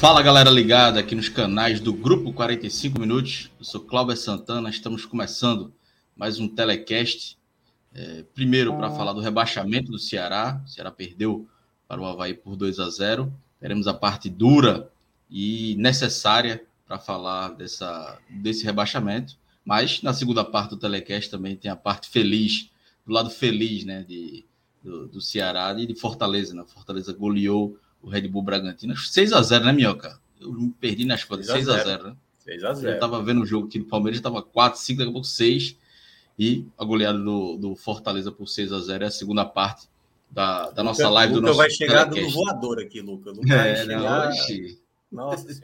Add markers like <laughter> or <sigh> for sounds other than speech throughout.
Fala galera ligada aqui nos canais do Grupo 45 Minutos. Eu sou Cláudio Santana, estamos começando mais um telecast. É, primeiro para falar do rebaixamento do Ceará. O Ceará perdeu para o Havaí por 2 a 0. Teremos a parte dura e necessária para falar dessa, desse rebaixamento. Mas na segunda parte do telecast também tem a parte feliz, do lado feliz né, de, do, do Ceará e de Fortaleza. Né? Fortaleza goleou o Red Bull Bragantino. 6 a 0 né, Minhoca? Eu me perdi nas contas. 6 a 0 né? 6 a 0 Eu tava vendo o jogo aqui do Palmeiras, estava 4, 5, daqui a pouco 6. E a goleada do, do Fortaleza por 6 a 0 é a segunda parte da, da nossa live Luca do nosso vai chegar do telecast. voador aqui, Luca. Luca É, vai não, chegar... oxi. Nossa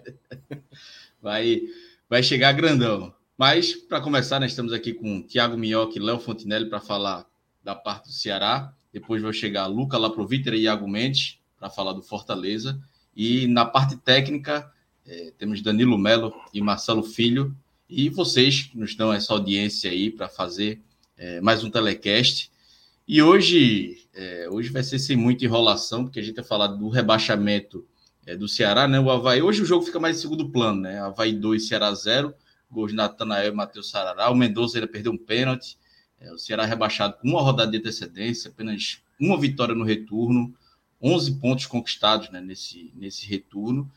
<laughs> vai, vai chegar grandão. Mas, para começar, nós estamos aqui com Thiago Minhoca e Léo Fontinelli para falar da parte do Ceará. Depois vai chegar Luca Laproviter e Iago Mendes para falar do Fortaleza. E na parte técnica, eh, temos Danilo Melo e Marcelo Filho. E vocês que nos dão essa audiência aí para fazer eh, mais um telecast. E hoje, eh, hoje vai ser sem muita enrolação, porque a gente vai falar do rebaixamento eh, do Ceará, né? O Havaí. Hoje o jogo fica mais em segundo plano, né? Havaí 2, Ceará 0. Gols de Natanael e Matheus Sarará. O Mendonça ainda perdeu um pênalti. Eh, o Ceará rebaixado com uma rodada de antecedência, apenas uma vitória no retorno. 11 pontos conquistados né, nesse, nesse retorno.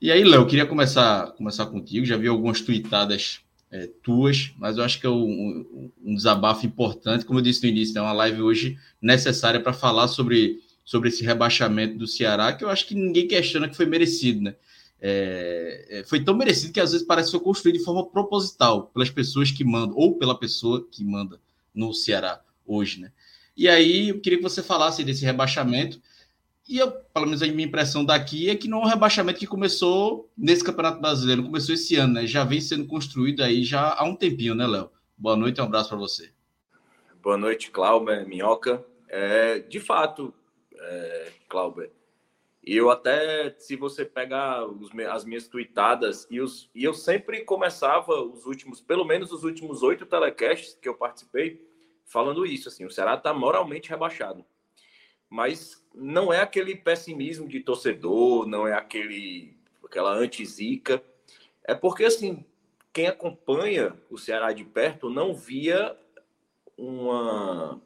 E aí, Léo, eu queria começar, começar contigo. Já vi algumas tweetadas é, tuas, mas eu acho que é um, um desabafo importante. Como eu disse no início, é uma live hoje necessária para falar sobre, sobre esse rebaixamento do Ceará, que eu acho que ninguém questiona que foi merecido, né? É, é, foi tão merecido que às vezes parece foi construído de forma proposital pelas pessoas que mandam, ou pela pessoa que manda no Ceará hoje, né? E aí eu queria que você falasse desse rebaixamento e eu, pelo menos a minha impressão daqui é que não é um rebaixamento que começou nesse Campeonato Brasileiro, começou esse ano, né? Já vem sendo construído aí já há um tempinho, né, Léo? Boa noite um abraço para você. Boa noite, Cláudio, Minhoca. É, de fato, é, e eu até, se você pegar os, as minhas tweetadas, e, os, e eu sempre começava os últimos, pelo menos os últimos oito telecasts que eu participei, falando isso, assim, o Ceará está moralmente rebaixado. Mas não é aquele pessimismo de torcedor, não é aquele aquela anti-zica. É porque, assim, quem acompanha o Ceará de perto não via uma,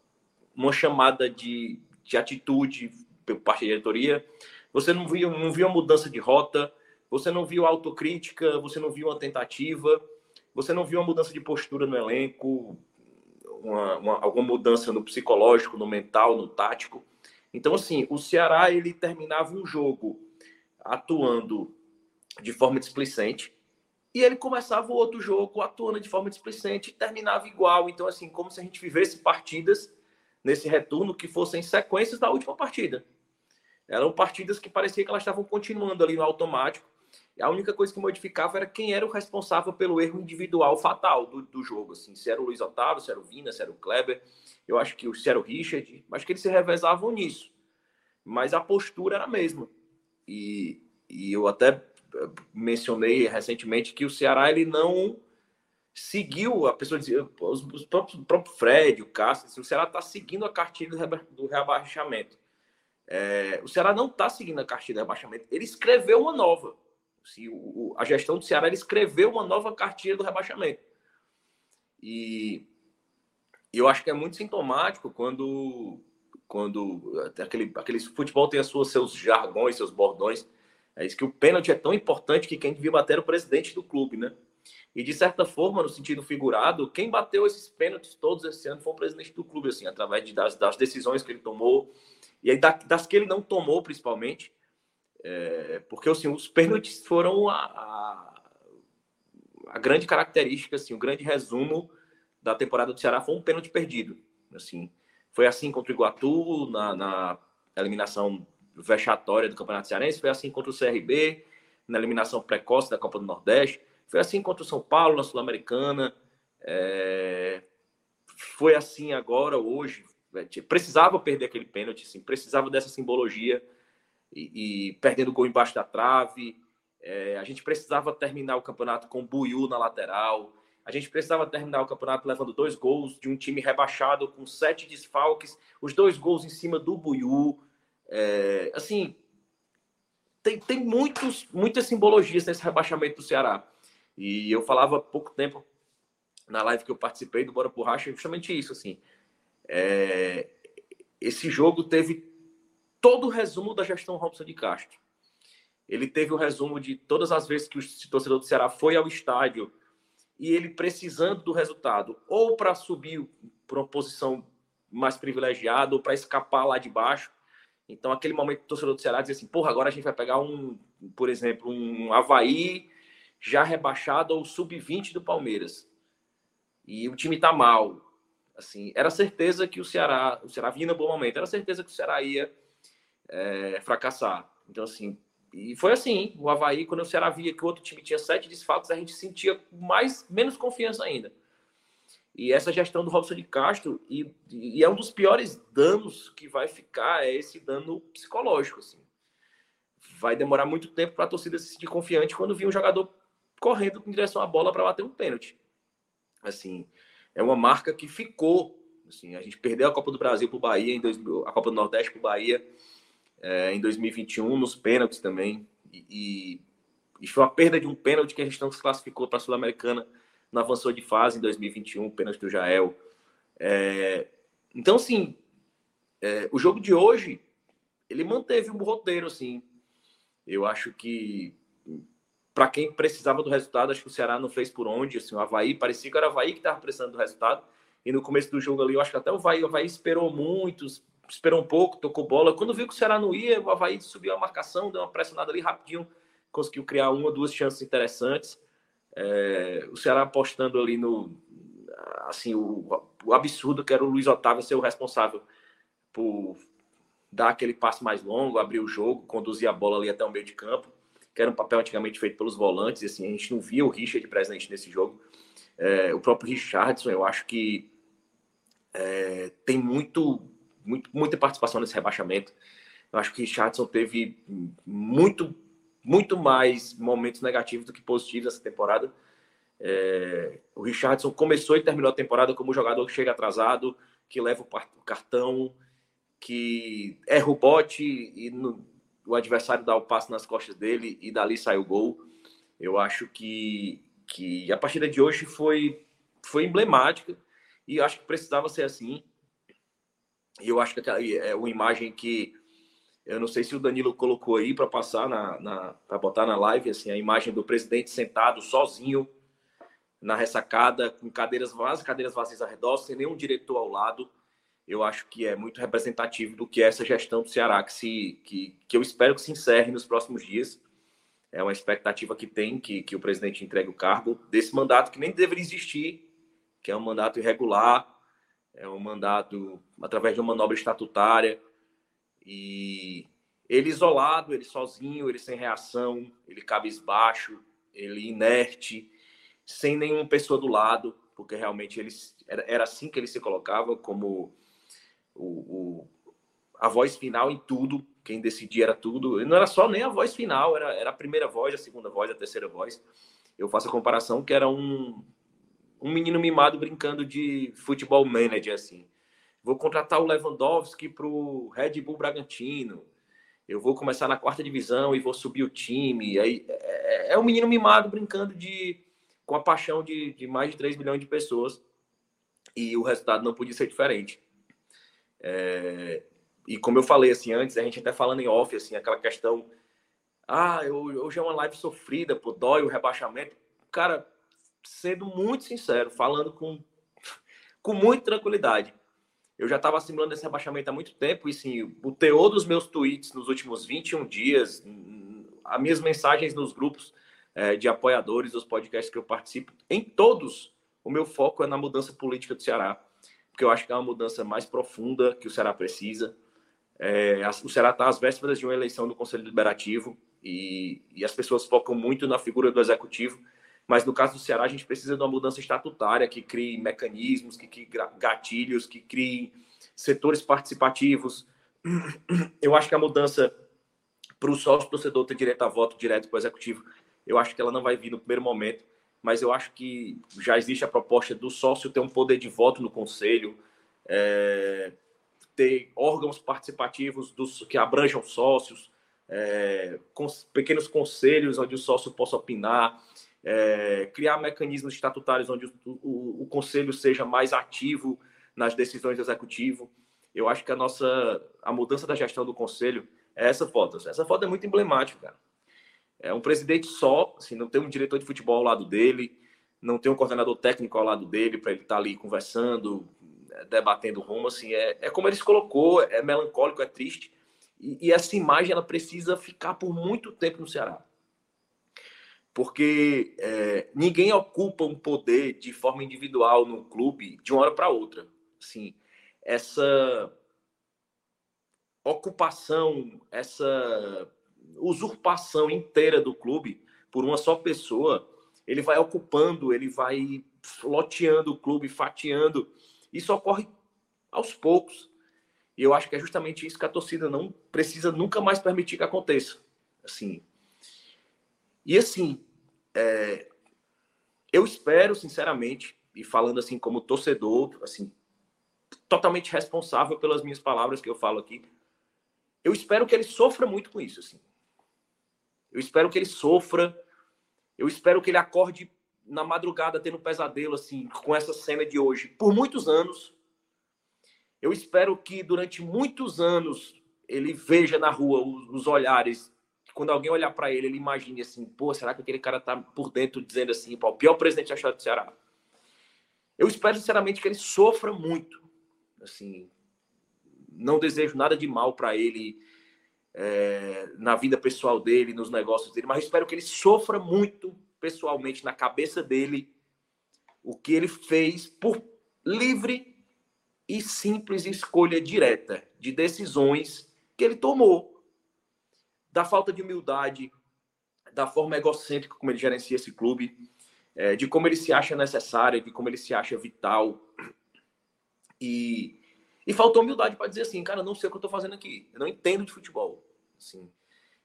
uma chamada de, de atitude por parte da diretoria. Você não viu, não viu uma mudança de rota, você não viu autocrítica, você não viu uma tentativa, você não viu uma mudança de postura no elenco, uma, uma, alguma mudança no psicológico, no mental, no tático. Então, assim, o Ceará ele terminava um jogo atuando de forma displicente e ele começava o outro jogo atuando de forma displicente e terminava igual. Então, assim, como se a gente vivesse partidas nesse retorno que fossem sequências da última partida. Eram partidas que parecia que elas estavam continuando ali no automático. A única coisa que modificava era quem era o responsável pelo erro individual fatal do, do jogo. Assim, se era o Luiz Otávio, se era o Vina, se era o Kleber. Eu acho que se era o Richard. Acho que eles se revezavam nisso. Mas a postura era a mesma. E, e eu até mencionei recentemente que o Ceará ele não seguiu, a pessoa dizia, os, os próprios, o próprio Fred, o Cássio, assim, o Ceará está seguindo a cartilha do, reba- do rebaixamento. É, o Ceará não está seguindo a cartilha do rebaixamento, ele escreveu uma nova. Se o, a gestão do Ceará escreveu uma nova cartilha do rebaixamento. E eu acho que é muito sintomático quando, quando aquele, aquele futebol tem as suas, seus jargões, seus bordões. É isso que o pênalti é tão importante que quem devia bater era o presidente do clube, né? E de certa forma, no sentido figurado, quem bateu esses pênaltis todos esse ano foi o presidente do clube, assim, através de, das, das decisões que ele tomou, e aí das que ele não tomou, principalmente, é, porque assim, os pênaltis foram a, a, a, grande característica, assim, o grande resumo da temporada do Ceará foi um pênalti perdido. Assim, foi assim contra o Iguatu, na, na eliminação vexatória do Campeonato Cearense, foi assim contra o CRB, na eliminação precoce da Copa do Nordeste, foi assim contra o São Paulo na Sul-Americana, é... foi assim agora, hoje. Precisava perder aquele pênalti, assim, precisava dessa simbologia e, e perdendo gol embaixo da trave. É... a gente precisava terminar o campeonato com o Buiu na lateral. A gente precisava terminar o campeonato levando dois gols de um time rebaixado com sete desfalques, os dois gols em cima do Buiu. É, assim, tem, tem muitos, muitas simbologias nesse rebaixamento do Ceará. E eu falava há pouco tempo na live que eu participei do Bora por Racha, justamente isso, assim. É, esse jogo teve todo o resumo da gestão Robson de Castro. Ele teve o resumo de todas as vezes que o torcedor do Ceará foi ao estádio e ele precisando do resultado, ou para subir para uma posição mais privilegiada, ou para escapar lá de baixo. Então, aquele momento o torcedor do Ceará dizia assim: porra, agora a gente vai pegar um, por exemplo, um Havaí já rebaixado ao sub-20 do Palmeiras. E o time tá mal. Assim, era certeza que o Ceará, o Ceará vinha no bom momento, era certeza que o Ceará ia é, fracassar. Então, assim, e foi assim, o Havaí, quando o Ceará via que o outro time tinha sete desfalques, a gente sentia mais, menos confiança ainda. E essa gestão do Robson de Castro, e, e é um dos piores danos que vai ficar, é esse dano psicológico, assim. Vai demorar muito tempo para a torcida se sentir confiante quando vir um jogador correndo em direção à bola para bater um pênalti. Assim, é uma marca que ficou. Assim, a gente perdeu a Copa do Brasil para o Bahia, em dois, a Copa do Nordeste para o Bahia é, em 2021, nos pênaltis também. E, e, foi uma perda de um pênalti que a gente não se classificou para a Sul-Americana, não avançou de fase em 2021, pênalti do Jael. É, então, assim, é, o jogo de hoje, ele manteve um roteiro, assim. Eu acho que para quem precisava do resultado, acho que o Ceará não fez por onde. Assim, o Havaí parecia que era o Havaí que estava precisando do resultado. E no começo do jogo ali, eu acho que até o Havaí, o Havaí esperou muito, esperou um pouco, tocou bola. Quando viu que o Ceará não ia, o Havaí subiu a marcação, deu uma pressionada ali rapidinho, conseguiu criar uma ou duas chances interessantes. É, o Ceará apostando ali no assim o, o absurdo que era o Luiz Otávio ser o responsável por dar aquele passe mais longo, abrir o jogo, conduzir a bola ali até o meio de campo que era um papel antigamente feito pelos volantes, assim, a gente não via o Richard presente nesse jogo. É, o próprio Richardson, eu acho que é, tem muito, muito, muita participação nesse rebaixamento. Eu acho que Richardson teve muito, muito mais momentos negativos do que positivos essa temporada. É, o Richardson começou e terminou a temporada como jogador que chega atrasado, que leva o cartão, que erra o bote e no, o adversário dá o passe nas costas dele e dali sai o gol. Eu acho que, que a partida de hoje foi, foi emblemática e acho que precisava ser assim. E eu acho que é uma imagem que eu não sei se o Danilo colocou aí para passar na, na para botar na live assim a imagem do presidente sentado sozinho na ressacada com cadeiras vazias, cadeiras vazias ao redor, sem nenhum diretor ao lado eu acho que é muito representativo do que é essa gestão do Ceará, que, se, que, que eu espero que se encerre nos próximos dias. É uma expectativa que tem que, que o presidente entregue o cargo desse mandato que nem deveria existir, que é um mandato irregular, é um mandato através de uma manobra estatutária. E ele isolado, ele sozinho, ele sem reação, ele cabisbaixo, ele inerte, sem nenhuma pessoa do lado, porque realmente ele, era, era assim que ele se colocava como o, o, a voz final em tudo, quem decidia era tudo. E não era só nem a voz final, era, era a primeira voz, a segunda voz, a terceira voz. Eu faço a comparação que era um, um menino mimado brincando de futebol manager, assim. Vou contratar o Lewandowski para o Red Bull Bragantino. Eu vou começar na quarta divisão e vou subir o time. Aí, é, é, um menino mimado brincando de com a paixão de, de mais de 3 milhões de pessoas. E o resultado não podia ser diferente. É, e como eu falei assim antes, a gente até falando em off, assim, aquela questão. Ah, hoje é uma live sofrida, pô, dói o rebaixamento. Cara, sendo muito sincero, falando com, <laughs> com muita tranquilidade. Eu já estava assimilando esse rebaixamento há muito tempo e sim, o teor dos meus tweets nos últimos 21 dias, as minhas mensagens nos grupos é, de apoiadores dos podcasts que eu participo, em todos, o meu foco é na mudança política do Ceará, porque eu acho que é uma mudança mais profunda que o Ceará precisa. É, o Ceará está às vésperas de uma eleição do Conselho Deliberativo e, e as pessoas focam muito na figura do Executivo, mas no caso do Ceará, a gente precisa de uma mudança estatutária que crie mecanismos, que crie gatilhos, que crie setores participativos. <clears throat> Eu acho que a mudança para o sócio torcedor ter direito a voto direto para o executivo, eu acho que ela não vai vir no primeiro momento, mas eu acho que já existe a proposta do sócio ter um poder de voto no conselho, é, ter órgãos participativos dos, que abranjam sócios, é, com, pequenos conselhos onde o sócio possa opinar, é, criar mecanismos estatutários onde o, o, o, conselho seja mais ativo nas decisões do executivo. Eu acho que a nossa a mudança da gestão do conselho é essa foto. Essa foto é muito emblemática. É um presidente só, assim, não tem um diretor de futebol ao lado dele, não tem um coordenador técnico ao lado dele para ele estar tá ali conversando, debatendo rumo, assim, é, é como ele se colocou, é melancólico, é triste, e, e essa imagem ela precisa ficar por muito tempo no Ceará porque é, ninguém ocupa um poder de forma individual no clube de uma hora para outra. Assim, essa ocupação, essa usurpação inteira do clube por uma só pessoa, ele vai ocupando, ele vai loteando o clube, fatiando. Isso ocorre aos poucos. E eu acho que é justamente isso que a torcida não precisa nunca mais permitir que aconteça. Assim, e assim, é, eu espero, sinceramente, e falando assim como torcedor, assim, totalmente responsável pelas minhas palavras que eu falo aqui, eu espero que ele sofra muito com isso, assim. Eu espero que ele sofra, eu espero que ele acorde na madrugada tendo um pesadelo, assim, com essa cena de hoje, por muitos anos. Eu espero que durante muitos anos ele veja na rua os, os olhares quando alguém olhar para ele, ele imagine assim, pô, será que aquele cara tá por dentro dizendo assim, pô, o pior presidente da história do Ceará? Eu espero sinceramente que ele sofra muito, assim, não desejo nada de mal para ele é, na vida pessoal dele, nos negócios dele, mas espero que ele sofra muito pessoalmente na cabeça dele o que ele fez por livre e simples escolha direta de decisões que ele tomou da falta de humildade, da forma egocêntrica como ele gerencia esse clube, é, de como ele se acha necessário, de como ele se acha vital. E, e faltou humildade para dizer assim, cara, não sei o que eu estou fazendo aqui, eu não entendo de futebol. Assim.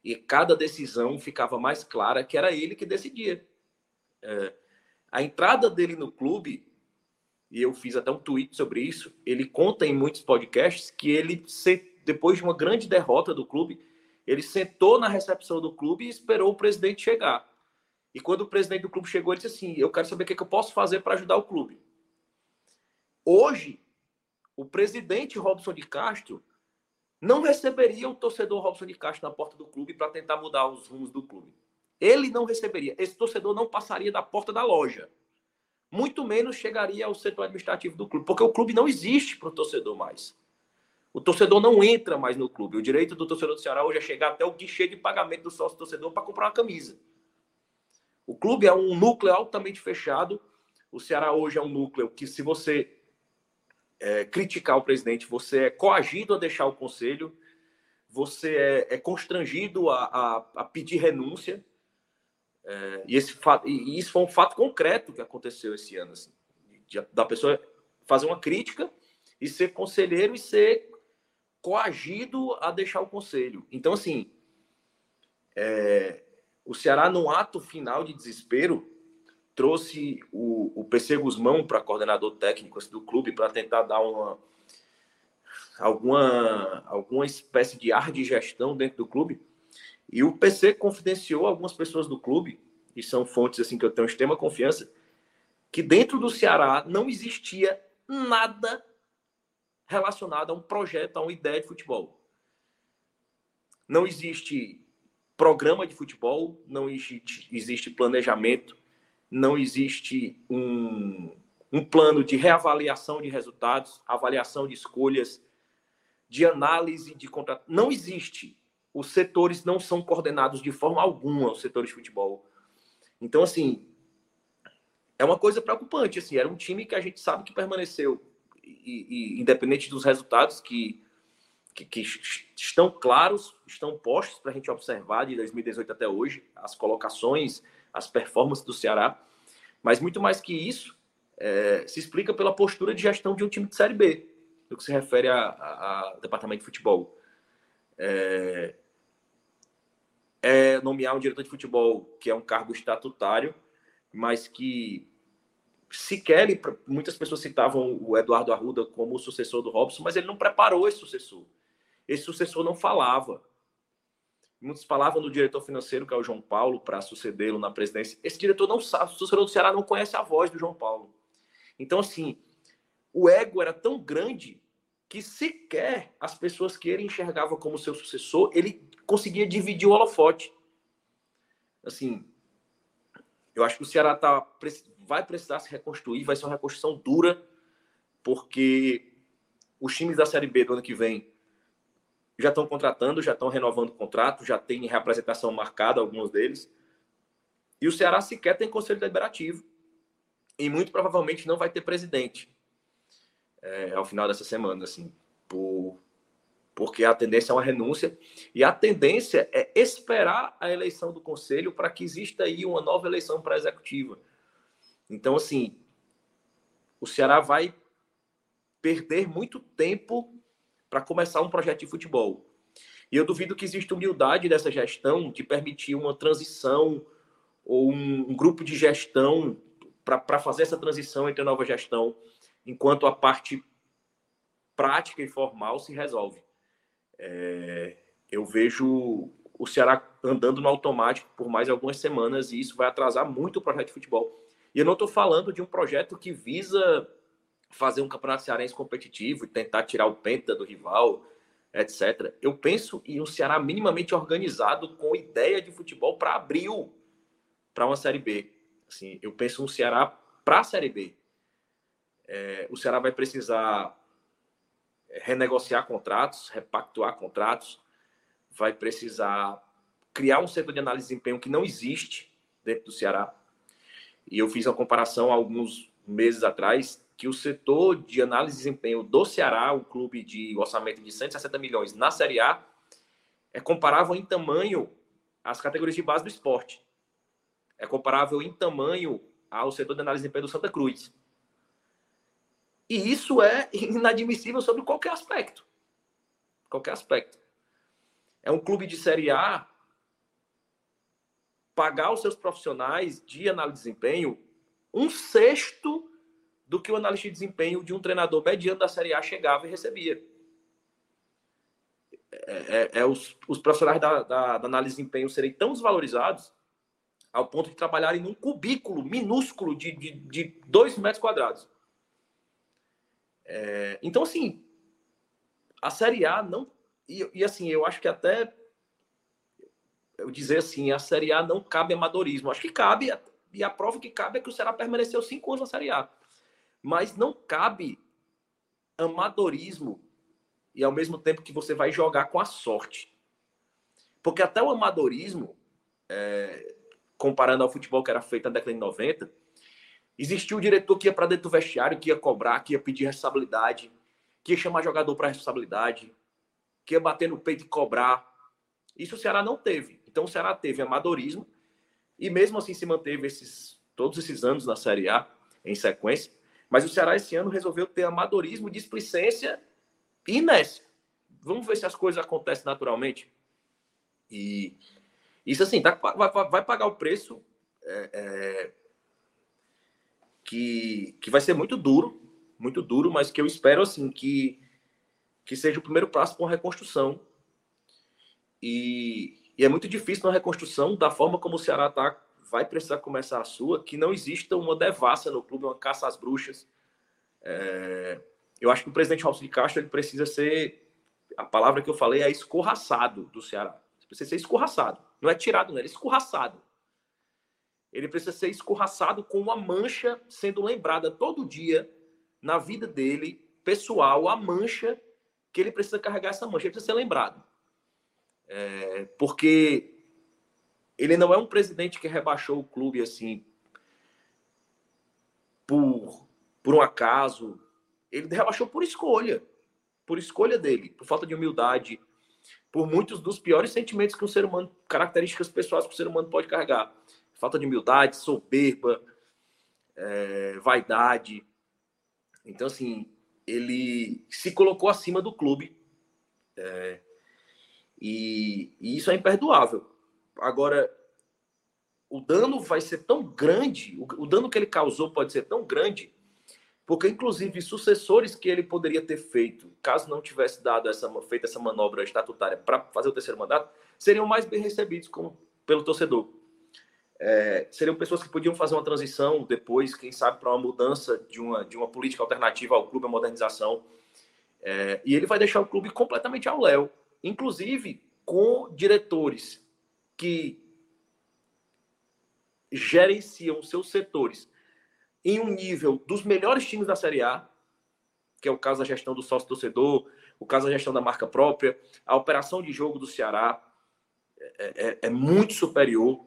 E cada decisão ficava mais clara que era ele que decidia. É, a entrada dele no clube, e eu fiz até um tweet sobre isso, ele conta em muitos podcasts que ele, depois de uma grande derrota do clube, ele sentou na recepção do clube e esperou o presidente chegar. E quando o presidente do clube chegou, ele disse assim: Eu quero saber o que, é que eu posso fazer para ajudar o clube. Hoje, o presidente Robson de Castro não receberia o torcedor Robson de Castro na porta do clube para tentar mudar os rumos do clube. Ele não receberia. Esse torcedor não passaria da porta da loja. Muito menos chegaria ao setor administrativo do clube, porque o clube não existe para o torcedor mais. O torcedor não entra mais no clube. O direito do torcedor do Ceará hoje é chegar até o guichê de pagamento do sócio torcedor para comprar uma camisa. O clube é um núcleo altamente fechado. O Ceará hoje é um núcleo que, se você é, criticar o presidente, você é coagido a deixar o conselho, você é, é constrangido a, a, a, pedir renúncia. É, e, esse fato, e isso foi um fato concreto que aconteceu esse ano. Assim, de, da pessoa fazer uma crítica e ser conselheiro e ser coagido a deixar o conselho. Então, assim, é, o Ceará, no ato final de desespero, trouxe o, o PC Guzmão para coordenador técnico assim, do clube para tentar dar uma alguma, alguma espécie de ar de gestão dentro do clube. E o PC confidenciou algumas pessoas do clube, e são fontes assim que eu tenho extrema confiança, que dentro do Ceará não existia nada relacionada a um projeto, a uma ideia de futebol. Não existe programa de futebol, não existe, existe planejamento, não existe um, um plano de reavaliação de resultados, avaliação de escolhas, de análise de contrato. Não existe. Os setores não são coordenados de forma alguma, os setores de futebol. Então, assim, é uma coisa preocupante. Assim, era um time que a gente sabe que permaneceu, e, e independente dos resultados que, que, que, estão claros, estão postos para a gente observar de 2018 até hoje, as colocações, as performances do Ceará. Mas muito mais que isso, é, se explica pela postura de gestão de um time de Série B, no que se refere ao departamento de futebol. É, é nomear um diretor de futebol que é um cargo estatutário, mas que sequer muitas pessoas citavam o Eduardo Arruda como o sucessor do Robson, mas ele não preparou esse sucessor. Esse sucessor não falava. Muitos falavam do diretor financeiro, que é o João Paulo, para sucedê-lo na presidência. Esse diretor não sabe, o sucessor do Ceará não conhece a voz do João Paulo. Então, assim, o ego era tão grande que sequer as pessoas que ele enxergava como seu sucessor, ele conseguia dividir o holofote. Assim, eu acho que o Ceará tá, vai precisar se reconstruir, vai ser uma reconstrução dura, porque os times da Série B do ano que vem já estão contratando, já estão renovando o contrato, já tem representação marcada, alguns deles. E o Ceará sequer tem conselho deliberativo e muito provavelmente não vai ter presidente é, ao final dessa semana, assim, por, porque a tendência é uma renúncia e a tendência é esperar a eleição do conselho para que exista aí uma nova eleição para a executiva. Então, assim, o Ceará vai perder muito tempo para começar um projeto de futebol. E eu duvido que exista humildade dessa gestão de permitir uma transição ou um, um grupo de gestão para fazer essa transição entre a nova gestão, enquanto a parte prática e formal se resolve. É, eu vejo o Ceará andando no automático por mais algumas semanas e isso vai atrasar muito o projeto de futebol. E eu não estou falando de um projeto que visa fazer um campeonato cearense competitivo e tentar tirar o penta do rival, etc. Eu penso em um Ceará minimamente organizado com ideia de futebol para abril para uma Série B. Assim, eu penso no Ceará para a Série B. É, o Ceará vai precisar é, renegociar contratos, repactuar contratos, vai precisar criar um setor de análise de desempenho que não existe dentro do Ceará. E eu fiz uma comparação alguns meses atrás que o setor de análise de desempenho do Ceará, o clube de orçamento de 160 milhões na Série A, é comparável em tamanho às categorias de base do esporte é comparável em tamanho ao setor de análise de desempenho do Santa Cruz. E isso é inadmissível sobre qualquer aspecto. Qualquer aspecto. É um clube de Série A pagar os seus profissionais de análise de desempenho um sexto do que o analista de desempenho de um treinador mediano da Série A chegava e recebia. É, é, é os, os, profissionais da, da, da, análise de desempenho serem tão desvalorizados ao ponto de trabalharem num cubículo minúsculo de, de, de dois metros quadrados. É, então, assim, a Série A não. E, e, assim, eu acho que até. Eu dizer assim, a Série A não cabe amadorismo. Acho que cabe, e a prova que cabe é que o Ceará permaneceu cinco anos na Série A. Mas não cabe amadorismo e ao mesmo tempo que você vai jogar com a sorte. Porque até o amadorismo, é, comparando ao futebol que era feito na década de 90, existia o diretor que ia para dentro do vestiário, que ia cobrar, que ia pedir responsabilidade, que ia chamar jogador para responsabilidade, que ia bater no peito e cobrar. Isso o Ceará não teve. Então o Ceará teve amadorismo e mesmo assim se manteve esses todos esses anos na Série A em sequência. Mas o Ceará esse ano resolveu ter amadorismo, displicência e inércia. Vamos ver se as coisas acontecem naturalmente. E isso assim, tá, vai, vai pagar o preço é, é, que, que vai ser muito duro, muito duro, mas que eu espero assim que, que seja o primeiro passo para uma reconstrução. E, e é muito difícil uma reconstrução da forma como o Ceará tá, vai precisar começar a sua, que não exista uma devassa no clube, uma caça às bruxas. É, eu acho que o presidente Robson de Castro ele precisa ser, a palavra que eu falei é escorraçado do Ceará. Precisa ser escorraçado. Não é tirado, não, é escorraçado. ele precisa ser escorraçado com uma mancha sendo lembrada todo dia na vida dele, pessoal, a mancha que ele precisa carregar essa mancha, ele precisa ser lembrado. É, porque ele não é um presidente que rebaixou o clube assim por, por um acaso. Ele rebaixou por escolha. Por escolha dele, por falta de humildade, por muitos dos piores sentimentos que um ser humano, características pessoais que o ser humano pode carregar. Falta de humildade, soberba, é, vaidade. Então, assim, ele se colocou acima do clube. É, e, e, isso é imperdoável. Agora, o dano vai ser tão grande, o, o dano que ele causou pode ser tão grande, porque inclusive sucessores que ele poderia ter feito, caso não tivesse dado essa feito essa manobra estatutária para fazer o terceiro mandato, seriam mais bem recebidos pelo torcedor. É, seriam pessoas que podiam fazer uma transição depois, quem sabe, para uma mudança de uma, de uma política alternativa ao clube, a modernização. É, e ele vai deixar o clube completamente ao léu, inclusive com diretores que gerenciam seus setores em um nível dos melhores times da Série A, que é o caso da gestão do sócio-torcedor, o caso da gestão da marca própria, a operação de jogo do Ceará é, é, é muito superior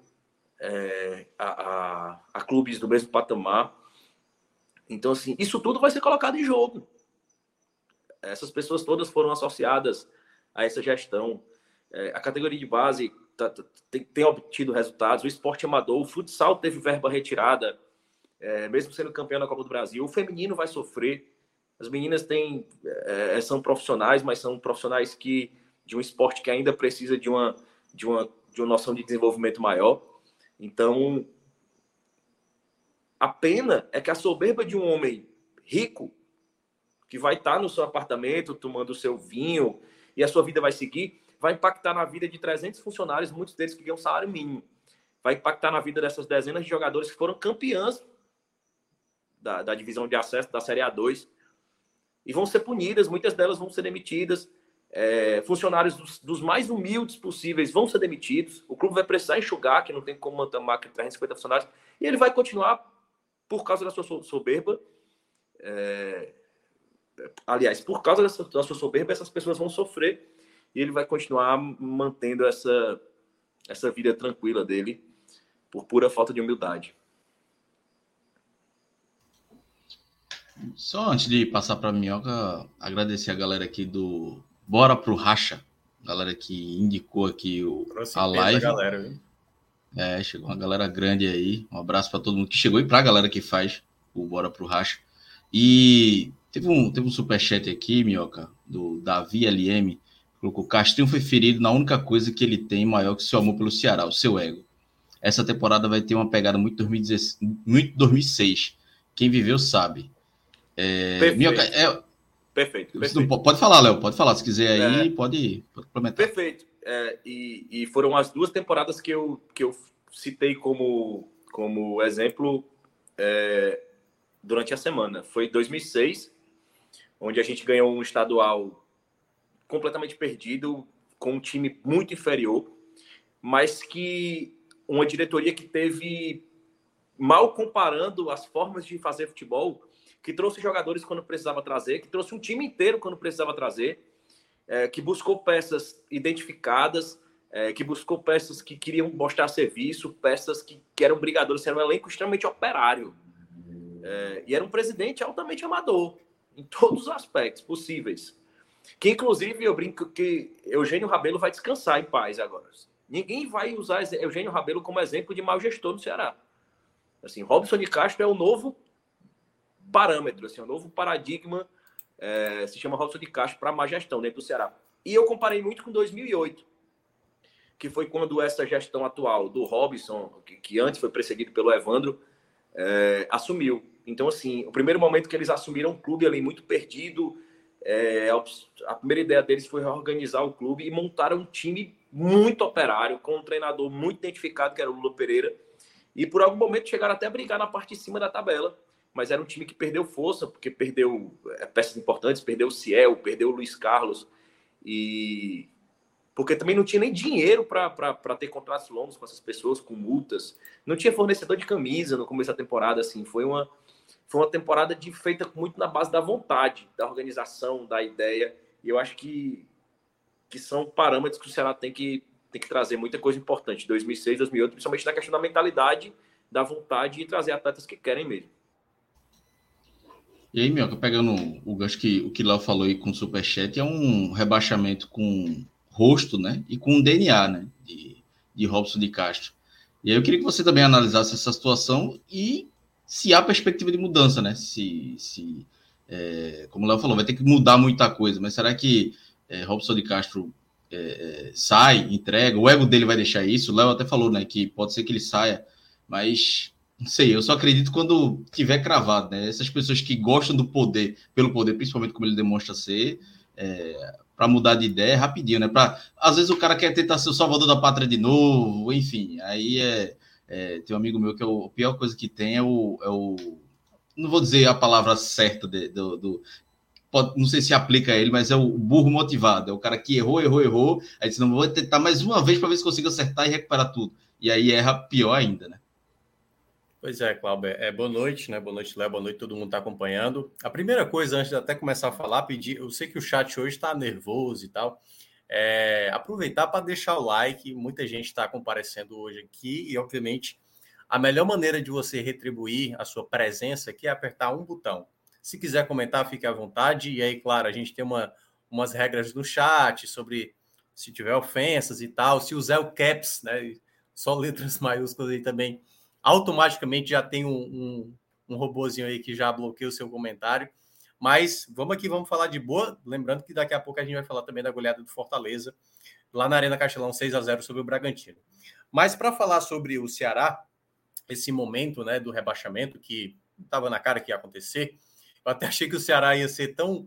é, a, a, a, clubes do mesmo patamar. Então, assim, isso tudo vai ser colocado em jogo. Essas pessoas todas foram associadas a essa gestão. É, a categoria de base tá, tá, tem, tem, obtido resultados. O esporte amador, o futsal teve verba retirada, é, mesmo sendo campeão da Copa do Brasil. O feminino vai sofrer. As meninas têm, é, é, são profissionais, mas são profissionais que de um esporte que ainda precisa de uma, de uma, de uma noção de desenvolvimento maior. Então, a pena é que a soberba de um homem rico, que vai estar no seu apartamento tomando o seu vinho e a sua vida vai seguir, vai impactar na vida de 300 funcionários, muitos deles que ganham salário mínimo. Vai impactar na vida dessas dezenas de jogadores que foram campeãs da, da divisão de acesso da Série A2 e vão ser punidas, muitas delas vão ser demitidas. É, funcionários dos, dos, mais humildes possíveis vão ser demitidos. O clube vai precisar enxugar, que não tem como manter uma máquina de 350 funcionários, e ele vai continuar por causa da sua soberba. É, aliás, por causa dessa, da sua soberba, essas pessoas vão sofrer e ele vai continuar mantendo essa, essa vida tranquila dele por pura falta de humildade. Só antes de passar para a minhoca, agradecer a galera aqui do Bora pro Racha, galera que indicou aqui o, a live. Galera? É, chegou uma galera grande aí. Um abraço para todo mundo que chegou e para a galera que faz o Bora pro Racha. E teve um, teve um superchat aqui, Minhoca, do Davi LM. Colocou: Castilho foi ferido na única coisa que ele tem maior que seu amor pelo Ceará, o seu ego. Essa temporada vai ter uma pegada muito 2016, muito 2006. Quem viveu sabe. É, perfeito. Minha, é, perfeito, perfeito. Pode falar, Léo, pode falar. Se quiser aí, é, pode, pode complementar. Perfeito. É, e, e, foram as duas temporadas que eu, que eu citei como, como exemplo é, durante a semana. Foi 2006, onde a gente ganhou um estadual completamente perdido, com um time muito inferior, mas que uma diretoria que teve, mal comparando as formas de fazer futebol, que trouxe jogadores quando precisava trazer, que trouxe um time inteiro quando precisava trazer, é, que buscou peças identificadas, é, que buscou peças que queriam mostrar serviço, peças que, que eram brigadores, era um elenco extremamente operário. É, e era um presidente altamente amador, em todos os aspectos possíveis. Que inclusive eu brinco que Eugênio Rabelo vai descansar em paz agora. Ninguém vai usar Eugênio Rabelo como exemplo de mau gestor no Ceará. Assim, Robson de Castro é o novo parâmetro, assim, o novo paradigma é, se chama Robson de Castro para má gestão dentro do Ceará. E eu comparei muito com 2008, que foi quando essa gestão atual do Robson, que, que antes foi precedido pelo Evandro, é, assumiu. Então, assim, o primeiro momento que eles assumiram um clube ali muito perdido, é, a primeira ideia deles foi reorganizar o clube e montar um time muito operário, com um treinador muito identificado, que era o Lula Pereira. E por algum momento chegaram até a brigar na parte de cima da tabela, mas era um time que perdeu força, porque perdeu é, peças importantes, perdeu o Ciel, perdeu o Luiz Carlos. E, porque também não tinha nem dinheiro para ter contratos longos com essas pessoas, com multas. Não tinha fornecedor de camisa no começo da temporada, assim. Foi uma, foi uma temporada de, feita muito na base da vontade, da organização, da ideia. E eu acho que, que são parâmetros que o Ceará tem que, tem que trazer muita coisa importante. 2006, 2008, principalmente na questão da mentalidade, da vontade e trazer atletas que querem mesmo. E aí, Mioca, pegando o gancho que o que Léo falou aí com o Superchat, é um rebaixamento com rosto, né? E com DNA, né? De, de Robson de Castro. E aí eu queria que você também analisasse essa situação e se há perspectiva de mudança, né? Se, se é, como o Léo falou, vai ter que mudar muita coisa, mas será que é, Robson de Castro é, é, sai, entrega, o ego dele vai deixar isso? O Léo até falou, né? Que pode ser que ele saia, mas não sei, eu só acredito quando tiver cravado, né? Essas pessoas que gostam do poder, pelo poder, principalmente como ele demonstra ser, é, para mudar de ideia é rapidinho, né? Pra, às vezes o cara quer tentar ser o salvador da pátria de novo, enfim, aí é, é tem um amigo meu que é o, a pior coisa que tem é o, é o não vou dizer a palavra certa de, do, do pode, não sei se aplica a ele, mas é o burro motivado, é o cara que errou, errou, errou, aí disse, não vou tentar mais uma vez para ver se consigo acertar e recuperar tudo, e aí erra pior ainda, né? Pois é, Cláudio. É, boa noite, né? Boa noite, Léo. Boa noite, todo mundo está acompanhando. A primeira coisa, antes de até começar a falar, pedir. Eu sei que o chat hoje está nervoso e tal. É, aproveitar para deixar o like. Muita gente está comparecendo hoje aqui e, obviamente, a melhor maneira de você retribuir a sua presença aqui é apertar um botão. Se quiser comentar, fique à vontade. E aí, claro, a gente tem uma, umas regras no chat sobre se tiver ofensas e tal. Se usar o caps, né? Só letras <laughs> maiúsculas aí também automaticamente já tem um, um, um robozinho aí que já bloqueia o seu comentário. Mas vamos aqui, vamos falar de boa. Lembrando que daqui a pouco a gente vai falar também da goleada do Fortaleza, lá na Arena Castelão 6 a 0 sobre o Bragantino. Mas para falar sobre o Ceará, esse momento né, do rebaixamento que estava na cara que ia acontecer, eu até achei que o Ceará ia ser tão.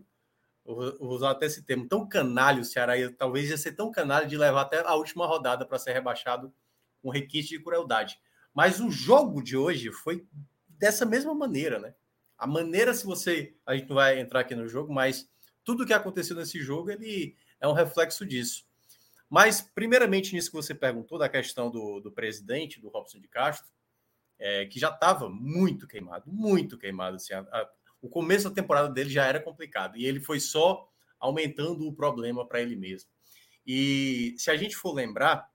Vou usar até esse termo, tão canalho, o Ceará ia, talvez ia ser tão canalho de levar até a última rodada para ser rebaixado com requinte de crueldade. Mas o jogo de hoje foi dessa mesma maneira, né? A maneira, se você. A gente não vai entrar aqui no jogo, mas tudo que aconteceu nesse jogo ele é um reflexo disso. Mas, primeiramente, nisso que você perguntou, da questão do, do presidente, do Robson de Castro, é, que já estava muito queimado, muito queimado. Assim, a, a, o começo da temporada dele já era complicado e ele foi só aumentando o problema para ele mesmo. E se a gente for lembrar,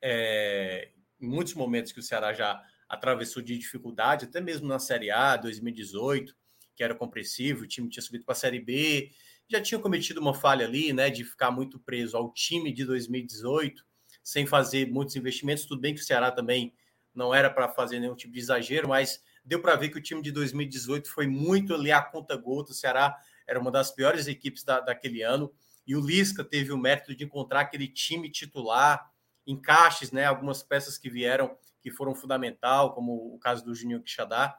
é, em muitos momentos que o Ceará já atravessou de dificuldade, até mesmo na Série A 2018, que era compreensivo, o time tinha subido para a Série B, já tinha cometido uma falha ali, né, de ficar muito preso ao time de 2018, sem fazer muitos investimentos. Tudo bem que o Ceará também não era para fazer nenhum tipo de exagero, mas deu para ver que o time de 2018 foi muito ali a conta gota. O Ceará era uma das piores equipes da, daquele ano e o Lisca teve o mérito de encontrar aquele time titular encaixes, né? Algumas peças que vieram que foram fundamental, como o caso do Juninho Quixadá.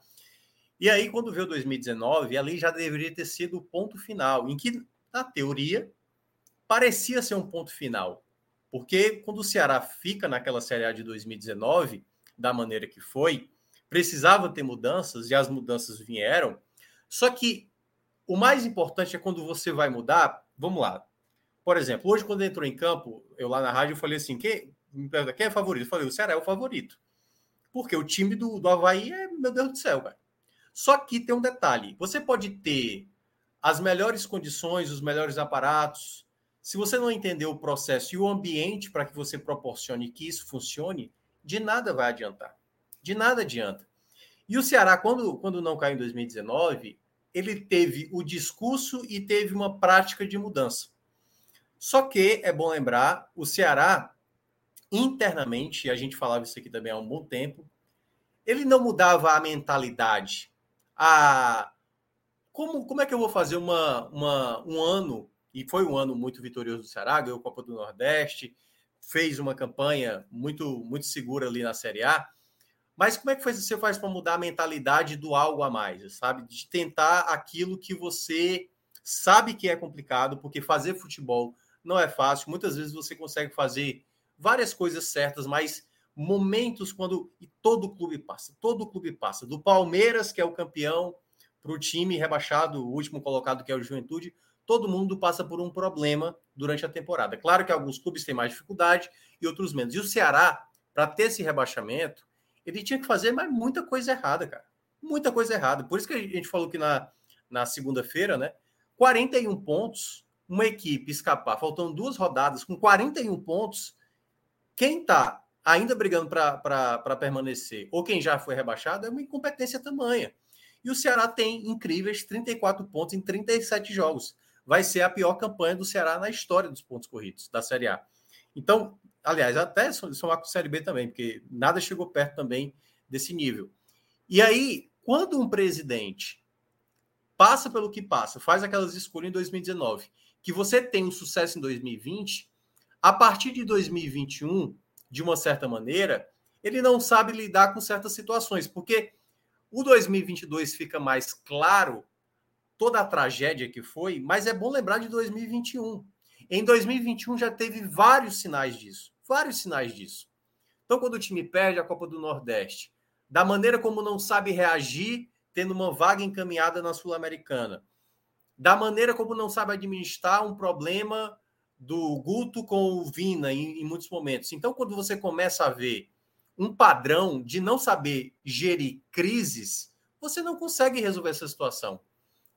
E aí, quando veio 2019, ali já deveria ter sido o ponto final, em que, na teoria, parecia ser um ponto final. Porque quando o Ceará fica naquela Série A de 2019, da maneira que foi, precisava ter mudanças e as mudanças vieram. Só que o mais importante é quando você vai mudar. Vamos lá. Por exemplo, hoje, quando entrou em campo, eu lá na rádio falei assim: que, me pergunta quem é favorito? Eu falei, o Ceará é o favorito. Porque o time do, do Havaí é, meu Deus do céu, cara. Só que tem um detalhe: você pode ter as melhores condições, os melhores aparatos. Se você não entender o processo e o ambiente para que você proporcione que isso funcione, de nada vai adiantar. De nada adianta. E o Ceará, quando, quando não caiu em 2019, ele teve o discurso e teve uma prática de mudança. Só que é bom lembrar, o Ceará internamente, e a gente falava isso aqui também há um bom tempo, ele não mudava a mentalidade. A como, como é que eu vou fazer uma, uma, um ano, e foi um ano muito vitorioso do Ceará, ganhou a Copa do Nordeste, fez uma campanha muito, muito segura ali na Série A, mas como é que você faz para mudar a mentalidade do algo a mais, sabe? De tentar aquilo que você sabe que é complicado, porque fazer futebol não é fácil. Muitas vezes você consegue fazer várias coisas certas, mas momentos quando e todo clube passa, todo clube passa, do Palmeiras que é o campeão para o time rebaixado, o último colocado que é o Juventude, todo mundo passa por um problema durante a temporada. Claro que alguns clubes têm mais dificuldade e outros menos. E o Ceará, para ter esse rebaixamento, ele tinha que fazer mais muita coisa errada, cara. Muita coisa errada. Por isso que a gente falou que na, na segunda-feira, né? 41 pontos, uma equipe escapar, faltando duas rodadas, com 41 pontos, quem está ainda brigando para permanecer, ou quem já foi rebaixado, é uma incompetência tamanha. E o Ceará tem incríveis 34 pontos em 37 jogos. Vai ser a pior campanha do Ceará na história dos pontos corridos da Série A. Então, aliás, até somar com a Série B também, porque nada chegou perto também desse nível. E aí, quando um presidente passa pelo que passa, faz aquelas escolhas em 2019, que você tem um sucesso em 2020, a partir de 2021, de uma certa maneira, ele não sabe lidar com certas situações, porque o 2022 fica mais claro toda a tragédia que foi, mas é bom lembrar de 2021. Em 2021 já teve vários sinais disso, vários sinais disso. Então, quando o time perde a Copa do Nordeste, da maneira como não sabe reagir, tendo uma vaga encaminhada na Sul-Americana, da maneira como não sabe administrar um problema do Guto com o Vina em, em muitos momentos. Então, quando você começa a ver um padrão de não saber gerir crises, você não consegue resolver essa situação.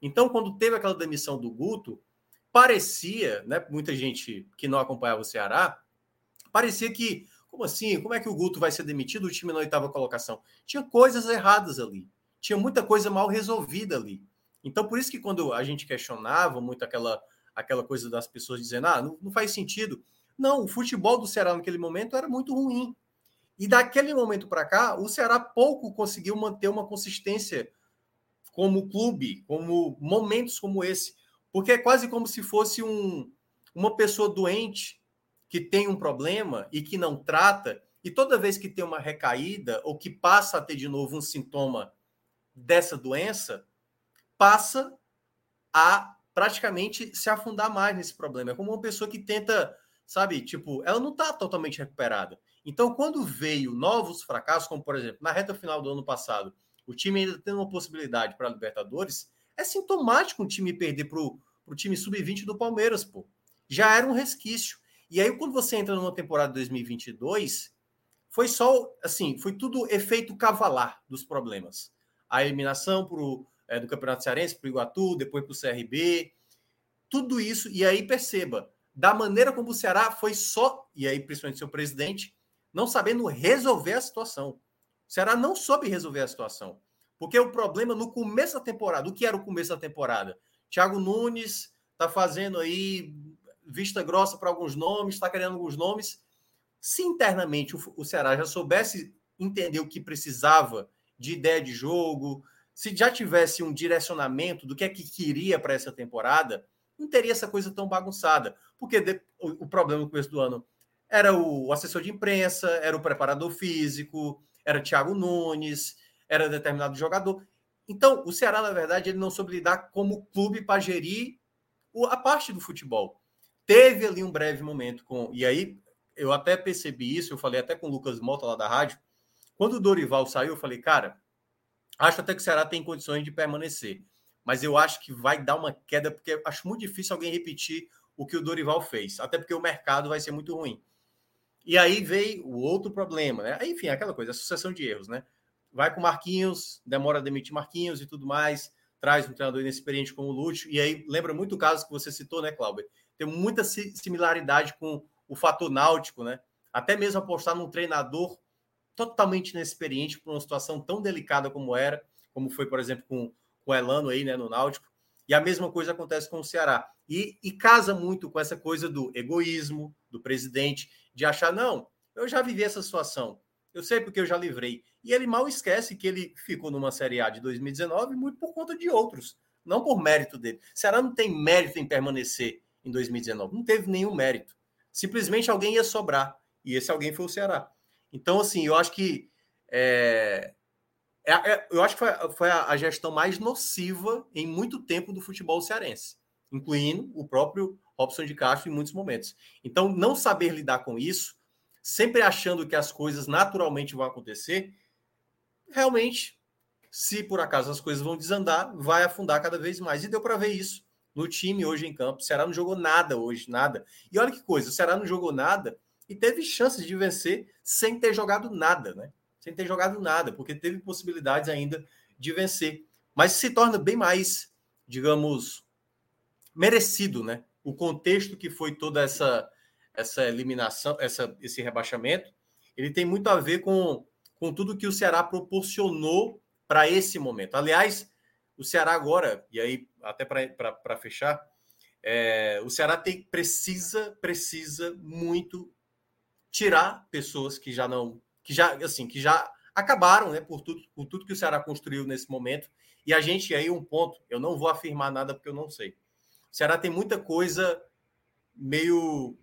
Então, quando teve aquela demissão do Guto, parecia, né, muita gente que não acompanhava o Ceará, parecia que, como assim? Como é que o Guto vai ser demitido? O time na oitava colocação. Tinha coisas erradas ali. Tinha muita coisa mal resolvida ali. Então, por isso que quando a gente questionava muito aquela, aquela coisa das pessoas dizendo, ah, não, não faz sentido. Não, o futebol do Ceará naquele momento era muito ruim. E daquele momento para cá, o Ceará pouco conseguiu manter uma consistência como clube, como momentos como esse, porque é quase como se fosse um, uma pessoa doente que tem um problema e que não trata, e toda vez que tem uma recaída ou que passa a ter de novo um sintoma dessa doença, passa a praticamente se afundar mais nesse problema. É como uma pessoa que tenta, sabe, tipo, ela não está totalmente recuperada. Então, quando veio novos fracassos, como por exemplo, na reta final do ano passado, o time ainda tendo uma possibilidade para a Libertadores, é sintomático um time perder para o time sub-20 do Palmeiras, pô. Já era um resquício. E aí, quando você entra numa temporada 2022, foi só, assim, foi tudo efeito cavalar dos problemas. A eliminação pro, é, do Campeonato Cearense para o Iguatu, depois para o CRB, tudo isso. E aí, perceba, da maneira como o Ceará foi só, e aí, principalmente seu presidente, não sabendo resolver a situação. O Ceará não soube resolver a situação. Porque o problema no começo da temporada, o que era o começo da temporada? Thiago Nunes está fazendo aí vista grossa para alguns nomes, está querendo alguns nomes. Se internamente o, o Ceará já soubesse entender o que precisava de ideia de jogo, se já tivesse um direcionamento do que é que queria para essa temporada, não teria essa coisa tão bagunçada. Porque de, o, o, problema no começo do ano era o assessor de imprensa, era o preparador físico, era Thiago Nunes, era determinado jogador. Então, o Ceará, na verdade, ele não soube lidar como clube para gerir a parte do futebol. Teve ali um breve momento com. E aí, eu até percebi isso, eu falei até com o Lucas Mota lá da rádio. Quando o Dorival saiu, eu falei, cara, acho até que o Ceará tem condições de permanecer. Mas eu acho que vai dar uma queda, porque acho muito difícil alguém repetir o que o Dorival fez. Até porque o mercado vai ser muito ruim. E aí veio o outro problema, né? Enfim, aquela coisa, a sucessão de erros, né? Vai com Marquinhos, demora a demitir Marquinhos e tudo mais, traz um treinador inexperiente como o Lúcio, e aí lembra muito o caso que você citou, né, Cláudio? Tem muita similaridade com o fator náutico, né? Até mesmo apostar num treinador totalmente inexperiente para uma situação tão delicada como era, como foi, por exemplo, com, com o Elano aí, né, no Náutico. E a mesma coisa acontece com o Ceará. E, e casa muito com essa coisa do egoísmo do presidente, de achar, não, eu já vivi essa situação, eu sei porque eu já livrei. E ele mal esquece que ele ficou numa Série A de 2019 muito por conta de outros, não por mérito dele. Ceará não tem mérito em permanecer em 2019, não teve nenhum mérito. Simplesmente alguém ia sobrar, e esse alguém foi o Ceará. Então, assim, eu acho que é, é, é, eu acho que foi, foi a, a, gestão mais nociva em muito tempo do futebol cearense, incluindo o próprio Robson de Castro em muitos momentos. Então, não saber lidar com isso, sempre achando que as coisas naturalmente vão acontecer, realmente, se por acaso as coisas vão desandar, vai afundar cada vez mais. E deu para ver isso no time hoje em campo. O Ceará não jogou nada hoje, nada. E olha que coisa, o Ceará não jogou nada e teve chances de vencer sem ter jogado nada, né? Sem ter jogado nada, porque teve possibilidades ainda de vencer. Mas se torna bem mais, digamos, merecido, né? O contexto que foi toda essa essa eliminação, essa, esse rebaixamento, ele tem muito a ver com, com tudo que o Ceará proporcionou para esse momento. Aliás, o Ceará agora, e aí até para fechar, é, o Ceará tem, precisa, precisa muito tirar pessoas que já não, que já, assim, que já acabaram, né, por tudo, por tudo que o Ceará construiu nesse momento. E a gente aí um ponto, eu não vou afirmar nada porque eu não sei. O Ceará tem muita coisa meio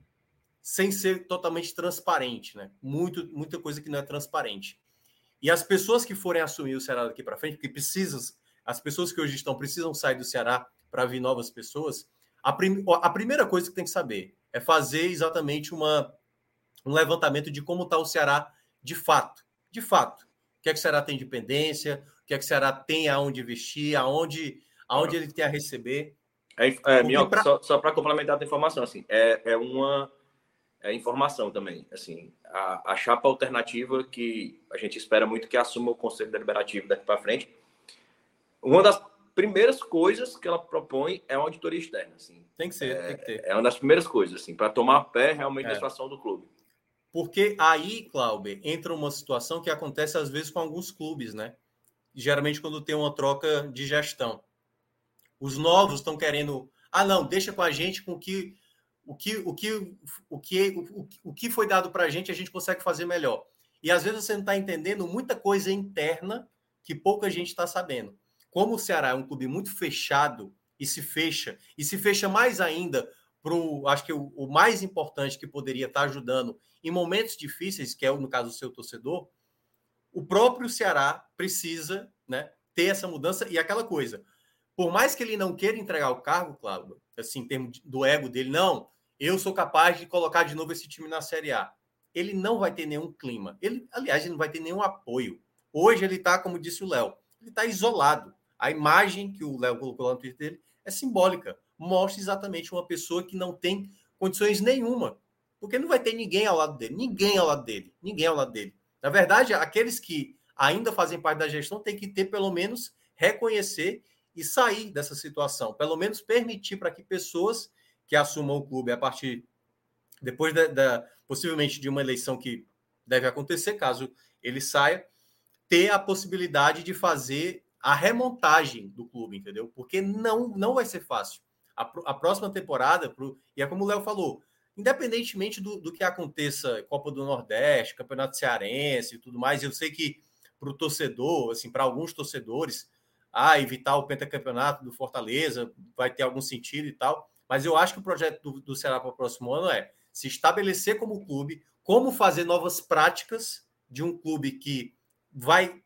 sem ser totalmente transparente, né? Muito, muita coisa que não é transparente. E as pessoas que forem assumir o Ceará daqui para frente, que precisam, as pessoas que hoje estão precisam sair do Ceará para vir novas pessoas, a, prim, a primeira coisa que tem que saber é fazer exatamente uma, um levantamento de como está o Ceará de fato. De fato. O que é que o Ceará tem de pendência, o que é que o Ceará tem aonde investir, aonde, aonde ele tem a receber. É, é Minhoca, pra... só, só para complementar a informação, assim, é, é uma é, informação também. Assim, a, a chapa alternativa que a gente espera muito que assuma o Conselho Deliberativo daqui para frente, uma das primeiras coisas que ela propõe é uma auditoria externa. Assim. Tem que ser, é, tem que ter. É uma das primeiras coisas, assim, para tomar pé realmente é. da situação do clube. Porque aí, Cláudio, entra uma situação que acontece às vezes com alguns clubes, né? Geralmente quando tem uma troca de gestão. Os novos estão querendo, ah, não, deixa com a gente com que o que o que o que o, o que foi dado para a gente a gente consegue fazer melhor. E às vezes você não está entendendo muita coisa interna que pouca gente está sabendo. Como o Ceará é um clube muito fechado e se fecha, e se fecha mais ainda para acho que o, o, mais importante que poderia estar tá ajudando em momentos difíceis, que é no caso do seu torcedor, o próprio Ceará precisa né, ter essa mudança e aquela coisa. Por mais que ele não queira entregar o cargo, claro, assim, em termos do ego dele, não, eu sou capaz de colocar de novo esse time na Série A. Ele não vai ter nenhum clima. Ele, aliás, ele não vai ter nenhum apoio. Hoje ele está, como disse o Léo, ele está isolado. A imagem que o Léo colocou lá no Twitter dele é simbólica. Mostra exatamente uma pessoa que não tem condições nenhuma. Porque não vai ter ninguém ao lado dele. Ninguém ao lado dele. Ninguém ao lado dele. Na verdade, aqueles que ainda fazem parte da gestão têm que ter, pelo menos, reconhecer e sair dessa situação. Pelo menos permitir para que pessoas que assumam o clube a partir depois da, da, possivelmente de uma eleição que deve acontecer caso ele saia, ter a possibilidade de fazer a remontagem do clube, entendeu? Porque não não vai ser fácil. A, a próxima temporada, pro, e é como o Léo falou, independentemente do, do que aconteça, Copa do Nordeste, Campeonato Cearense e tudo mais, eu sei que para o torcedor, assim, para alguns torcedores, ah, evitar o pentacampeonato do Fortaleza vai ter algum sentido e tal. Mas eu acho que o projeto do, do Ceará para o próximo ano é se estabelecer como clube, como fazer novas práticas de um clube que vai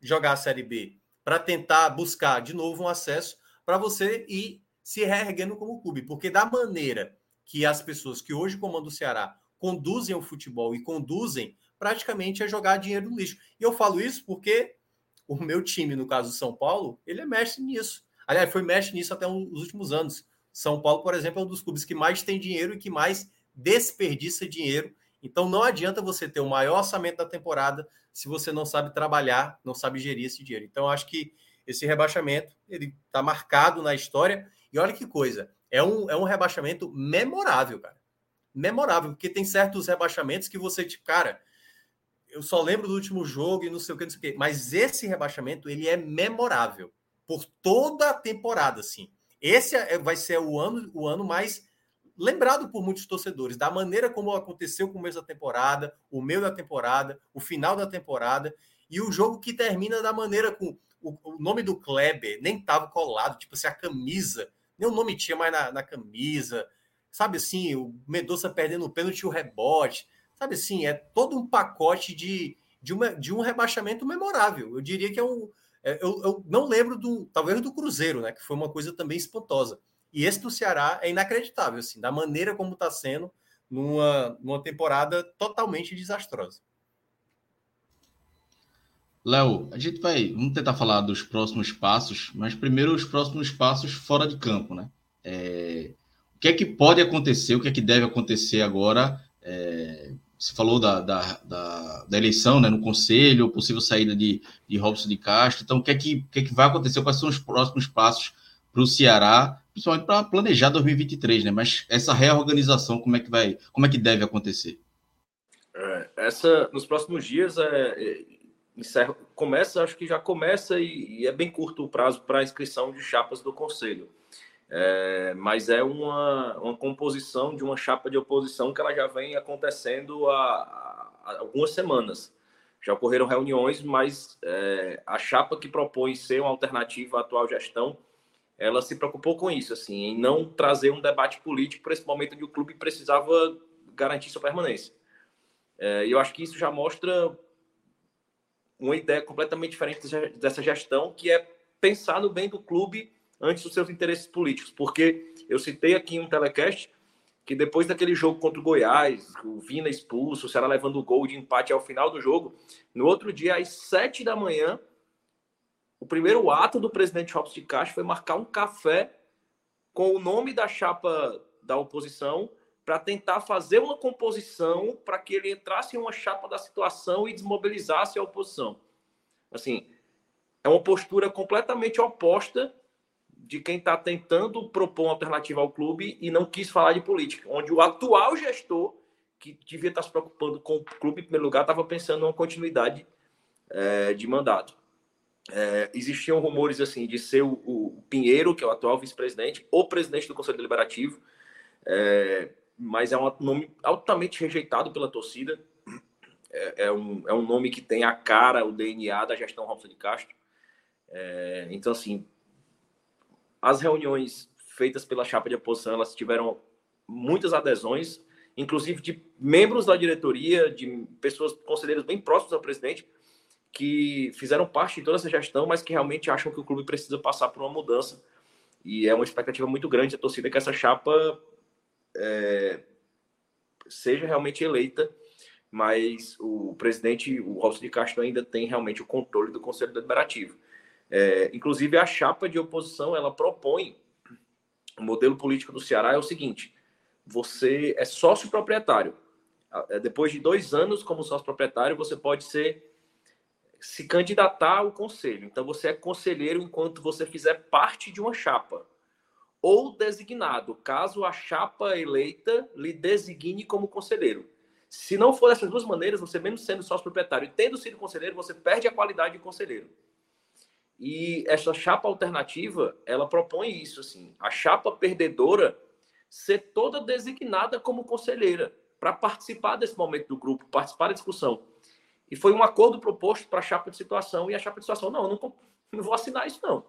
jogar a Série B para tentar buscar de novo um acesso para você ir se reerguendo como clube. Porque da maneira que as pessoas que hoje comandam o Ceará conduzem o futebol e conduzem praticamente a jogar dinheiro no lixo. E eu falo isso porque o meu time, no caso do São Paulo, ele é mestre nisso. Aliás, foi mestre nisso até os últimos anos. São Paulo, por exemplo, é um dos clubes que mais tem dinheiro e que mais desperdiça dinheiro. Então não adianta você ter o maior orçamento da temporada se você não sabe trabalhar, não sabe gerir esse dinheiro. Então acho que esse rebaixamento ele está marcado na história. E olha que coisa, é um, é um rebaixamento memorável, cara. Memorável, porque tem certos rebaixamentos que você, tipo, cara, eu só lembro do último jogo e não sei o que, não sei o que. Mas esse rebaixamento, ele é memorável por toda a temporada, assim. Esse é, vai ser o ano, o ano mais lembrado por muitos torcedores, da maneira como aconteceu o começo da temporada, o meio da temporada, o final da temporada, e o jogo que termina da maneira com o, o nome do Kleber nem estava colado, tipo assim, a camisa, nem o nome tinha mais na, na camisa, sabe assim, o Medoça perdendo o pênalti o rebote, sabe assim, é todo um pacote de, de, uma, de um rebaixamento memorável. Eu diria que é um, é, eu, eu, não lembro do, talvez do Cruzeiro, né? Que foi uma coisa também espantosa. E esse do Ceará é inacreditável, assim, da maneira como está sendo numa, numa temporada totalmente desastrosa. Léo, a gente vai vamos tentar falar dos próximos passos, mas primeiro os próximos passos fora de campo, né? É, o que é que pode acontecer, o que é que deve acontecer agora? É, você falou da, da, da, da, eleição né, no conselho, possível saída de, de Robson de Castro. Então, o que, é que, o que é que vai acontecer? Quais são os próximos passos para o Ceará, principalmente para planejar 2023, né? Mas essa reorganização, como é que vai, como é que deve acontecer? É, essa, nos próximos dias, é, é, encerra, começa, acho que já começa e, e é bem curto o prazo para inscrição de chapas do Conselho. É, mas é uma, uma composição de uma chapa de oposição que ela já vem acontecendo há, há algumas semanas. Já ocorreram reuniões, mas é, a chapa que propõe ser uma alternativa à atual gestão, ela se preocupou com isso, assim, em não trazer um debate político para esse momento onde o clube precisava garantir sua permanência. É, e eu acho que isso já mostra uma ideia completamente diferente dessa gestão, que é pensar no bem do clube antes dos seus interesses políticos. Porque eu citei aqui um telecast que depois daquele jogo contra o Goiás, o Vina expulso, o Ceará levando o gol de empate ao final do jogo, no outro dia, às sete da manhã, o primeiro ato do presidente Robson de Castro foi marcar um café com o nome da chapa da oposição para tentar fazer uma composição para que ele entrasse em uma chapa da situação e desmobilizasse a oposição. Assim, é uma postura completamente oposta de quem está tentando propor uma alternativa ao clube e não quis falar de política, onde o atual gestor, que devia estar tá se preocupando com o clube em primeiro lugar, estava pensando em uma continuidade é, de mandato. É, existiam rumores assim de ser o, o Pinheiro, que é o atual vice-presidente, ou presidente do Conselho Deliberativo, é, mas é um nome altamente rejeitado pela torcida. É, é, um, é um nome que tem a cara, o DNA da gestão Robson de Castro. É, então, assim, as reuniões feitas pela chapa de oposição, elas tiveram muitas adesões, inclusive de membros da diretoria, de pessoas, conselheiros bem próximos ao presidente, que fizeram parte de toda essa gestão, mas que realmente acham que o clube precisa passar por uma mudança. E é uma expectativa muito grande da torcida que essa chapa é, seja realmente eleita, mas o presidente, o Robson de Castro, ainda tem realmente o controle do Conselho Deliberativo. É, inclusive, a chapa de oposição ela propõe o modelo político do Ceará é o seguinte: você é sócio proprietário. É, depois de dois anos como sócio proprietário, você pode ser se candidatar ao conselho. Então, você é conselheiro enquanto você fizer parte de uma chapa ou designado, caso a chapa eleita lhe designe como conselheiro. Se não for dessas duas maneiras, você mesmo sendo sócio proprietário e tendo sido conselheiro, você perde a qualidade de conselheiro. E essa chapa alternativa, ela propõe isso, assim, a chapa perdedora ser toda designada como conselheira para participar desse momento do grupo, participar da discussão. E foi um acordo proposto para a chapa de situação e a chapa de situação, não, não, <laughs> não vou assinar isso não.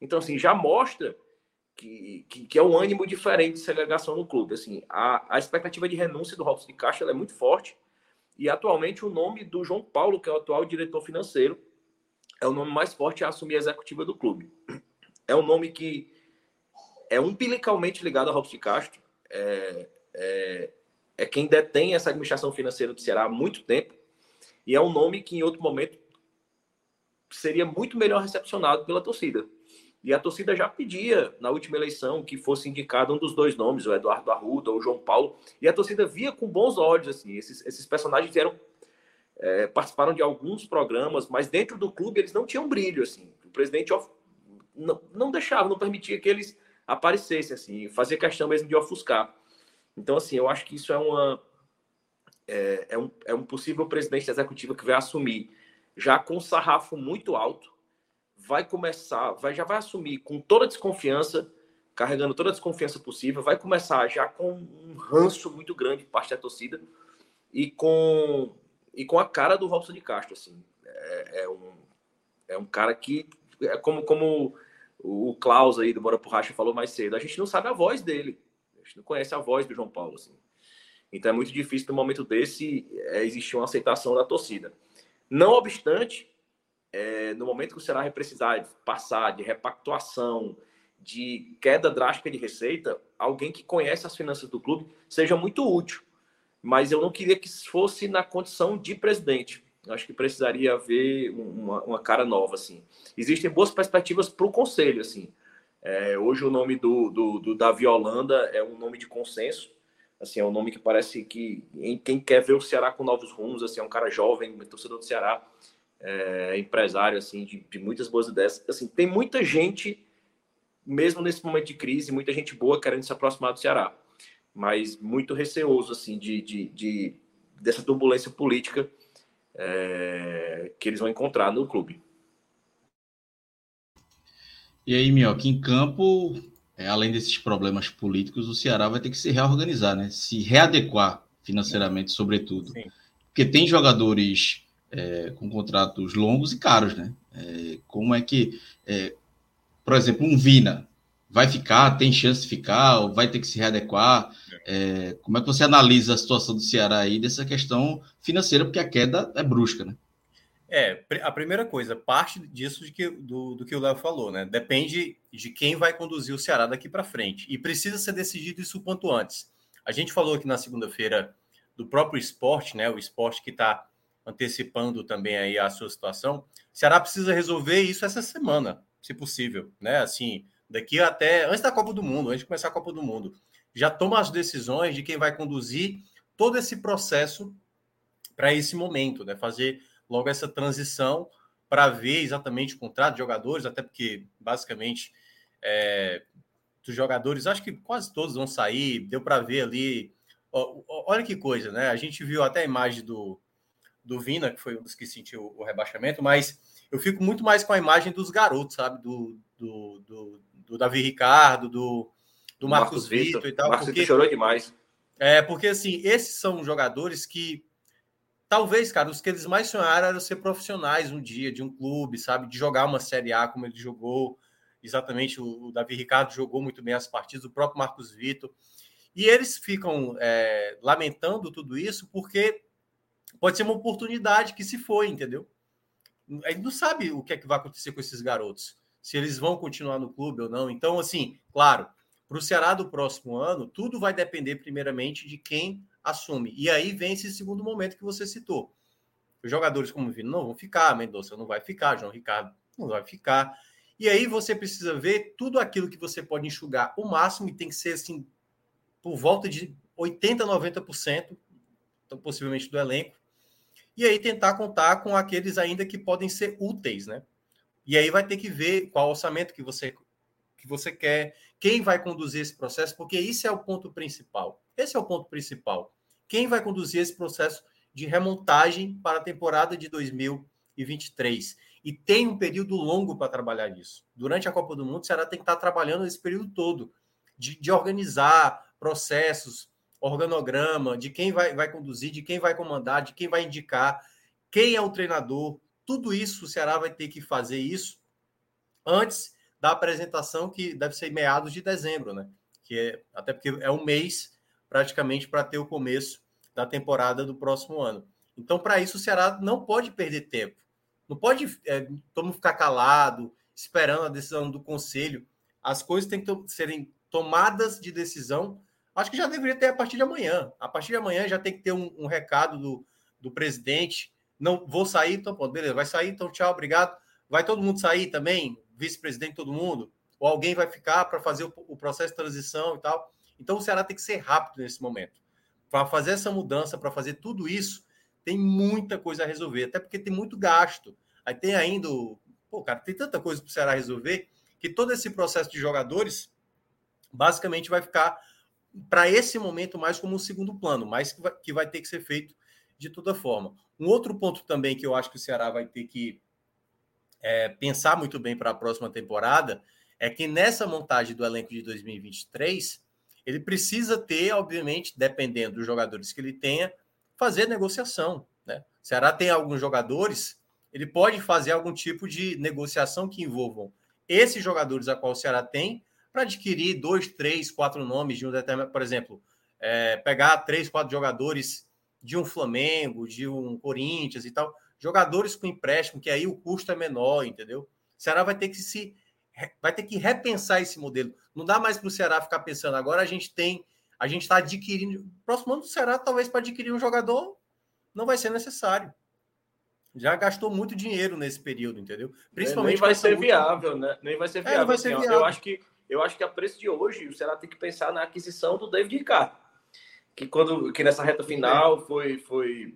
Então, assim, já mostra que, que, que é um ânimo diferente de segregação no clube. Assim, a, a expectativa de renúncia do Robson de Caixa é muito forte e atualmente o nome do João Paulo, que é o atual diretor financeiro, é o nome mais forte a assumir a executiva do clube. É um nome que é umbilicalmente ligado a Robson de Castro. É, é, é, quem detém essa administração financeira do Ceará há muito tempo. E é um nome que, em outro momento, seria muito melhor recepcionado pela torcida. E a torcida já pedia, na última eleição, que fosse indicado um dos dois nomes, o Eduardo Arruda ou o João Paulo. E a torcida via com bons olhos, assim. Esses, esses personagens vieram é, participaram de alguns programas, mas dentro do clube eles não tinham brilho, assim. O presidente não, não deixava, não permitia que eles aparecessem, assim, fazia questão mesmo de ofuscar. Então, assim, eu acho que isso é uma é, é, um, é um possível presidente executivo que vai assumir já com sarrafo muito alto, vai começar, vai já vai assumir com toda a desconfiança, carregando toda a desconfiança possível, vai começar já com um ranço muito grande de parte da torcida e com e com a cara do Robson de Castro, assim. É, é, um, é um cara que, é como, como o Klaus aí do Bora Racha falou mais cedo, a gente não sabe a voz dele. A gente não conhece a voz do João Paulo, assim. Então é muito difícil no momento desse é, existir uma aceitação da torcida. Não obstante, é, no momento que o vai precisar passar de repactuação, de queda drástica de receita, alguém que conhece as finanças do clube seja muito útil mas eu não queria que fosse na condição de presidente. Eu acho que precisaria haver uma, uma, cara nova, assim. Existem boas perspectivas para o conselho, assim. É, hoje o nome do, do, do Davi Holanda é um nome de consenso. Assim, é um nome que parece que em quem quer ver o Ceará com novos rumos, assim, é um cara jovem, torcedor do Ceará, é, empresário, assim, de, de, muitas boas ideias. Assim, tem muita gente, mesmo nesse momento de crise, muita gente boa querendo se aproximar do Ceará, mas muito receoso, assim, de, de, de dessa turbulência política é, que eles vão encontrar no clube. E aí, Minhoca, em campo, é, além desses problemas políticos, o Ceará vai ter que se reorganizar, né? Se readequar financeiramente, sobretudo. Sim. Porque tem jogadores é, com contratos longos e caros, né? É, como é que, é, por exemplo, um Vina vai ficar, tem chance de ficar, ou vai ter que se readequar? É, como é que você analisa a situação do Ceará aí dessa questão financeira, porque a queda é brusca, né? É, a primeira coisa, parte disso de que, do, do que o Léo falou, né? Depende de quem vai conduzir o Ceará daqui para frente. E precisa ser decidido isso o quanto antes. A gente falou aqui na segunda-feira do próprio esporte, né? O esporte que está antecipando também aí a sua situação. O Ceará precisa resolver isso essa semana, se possível, né? Assim, daqui até antes da Copa do Mundo, antes de começar a Copa do Mundo, já toma as decisões de quem vai conduzir todo esse processo para esse momento, né? Fazer logo essa transição para ver exatamente o contrato de jogadores, até porque, basicamente, é, dos jogadores, acho que quase todos vão sair, deu para ver ali. Ó, olha que coisa, né? A gente viu até a imagem do, do Vina, que foi um dos que sentiu o rebaixamento, mas eu fico muito mais com a imagem dos garotos, sabe? Do, do, do, do Davi Ricardo, do, do Marcos, Marcos Vitor e tal. Marcos porque, chorou demais. É, porque assim, esses são jogadores que Talvez, cara, os que eles mais sonharam era ser profissionais um dia de um clube, sabe? De jogar uma Série A como ele jogou. Exatamente, o, Davi Ricardo jogou muito bem as partidas, o próprio Marcos Vitor. E eles ficam é, lamentando tudo isso porque pode ser uma oportunidade que se foi, entendeu? A gente não sabe o que é que vai acontecer com esses garotos, se eles vão continuar no clube ou não. Então, assim, claro, para o Ceará do próximo ano, tudo vai depender primeiramente de quem assume. E aí vem esse segundo momento que você citou. Os jogadores como Vino não vão ficar, Mendonça não vai ficar, João Ricardo não vai ficar. E aí você precisa ver tudo aquilo que você pode enxugar o máximo e tem que ser assim por volta de 80, 90%, então, possivelmente do elenco. E aí tentar contar com aqueles ainda que podem ser úteis, né? E aí vai ter que ver qual orçamento que você que você quer, quem vai conduzir esse processo, porque isso é o ponto principal. Esse é o ponto principal. Quem vai conduzir esse processo de remontagem para a temporada de 2023? E tem um período longo para trabalhar nisso. Durante a Copa do Mundo, o Ceará tem que estar trabalhando esse período todo, de, de organizar processos, organograma, de quem vai, vai conduzir, de quem vai comandar, de quem vai indicar, quem é o treinador. Tudo isso o Ceará vai ter que fazer isso antes da apresentação, que deve ser meados de dezembro, né? Que é, até porque é um mês praticamente para ter o começo da temporada do próximo ano. Então, para isso, o Ceará não pode perder tempo. Não pode é, todo mundo ficar calado, esperando a decisão do conselho. As coisas têm que serem tomadas de decisão. Acho que já deveria ter a partir de amanhã. A partir de amanhã já tem que ter um, um recado do, do presidente. Não vou sair, então, pô, beleza, vai sair, então tchau, obrigado. Vai todo mundo sair também? Vice-presidente, todo mundo? Ou alguém vai ficar para fazer o, o processo de transição e tal? Então o Ceará tem que ser rápido nesse momento. Para fazer essa mudança, para fazer tudo isso, tem muita coisa a resolver, até porque tem muito gasto. Aí tem ainda. Pô, cara, tem tanta coisa para o Ceará resolver que todo esse processo de jogadores basicamente vai ficar para esse momento mais como um segundo plano, mas que vai, que vai ter que ser feito de toda forma. Um outro ponto também que eu acho que o Ceará vai ter que é, pensar muito bem para a próxima temporada é que nessa montagem do elenco de 2023 ele precisa ter, obviamente, dependendo dos jogadores que ele tenha, fazer negociação. Né? O Ceará tem alguns jogadores, ele pode fazer algum tipo de negociação que envolvam esses jogadores a qual o Ceará tem para adquirir dois, três, quatro nomes de um determinado, por exemplo, é, pegar três, quatro jogadores de um Flamengo, de um Corinthians e tal, jogadores com empréstimo, que aí o custo é menor, entendeu? O Ceará vai ter que se vai ter que repensar esse modelo. Não dá mais para o Ceará ficar pensando, agora a gente tem, a gente está adquirindo. Próximo ano do Ceará, talvez para adquirir um jogador, não vai ser necessário. Já gastou muito dinheiro nesse período, entendeu? Principalmente. Nem vai ser viável, né? Nem vai ser viável. É, vai ser assim, viável. Eu acho que eu acho que a preço de hoje, o Ceará tem que pensar na aquisição do David Ricardo, que quando que nessa reta final foi foi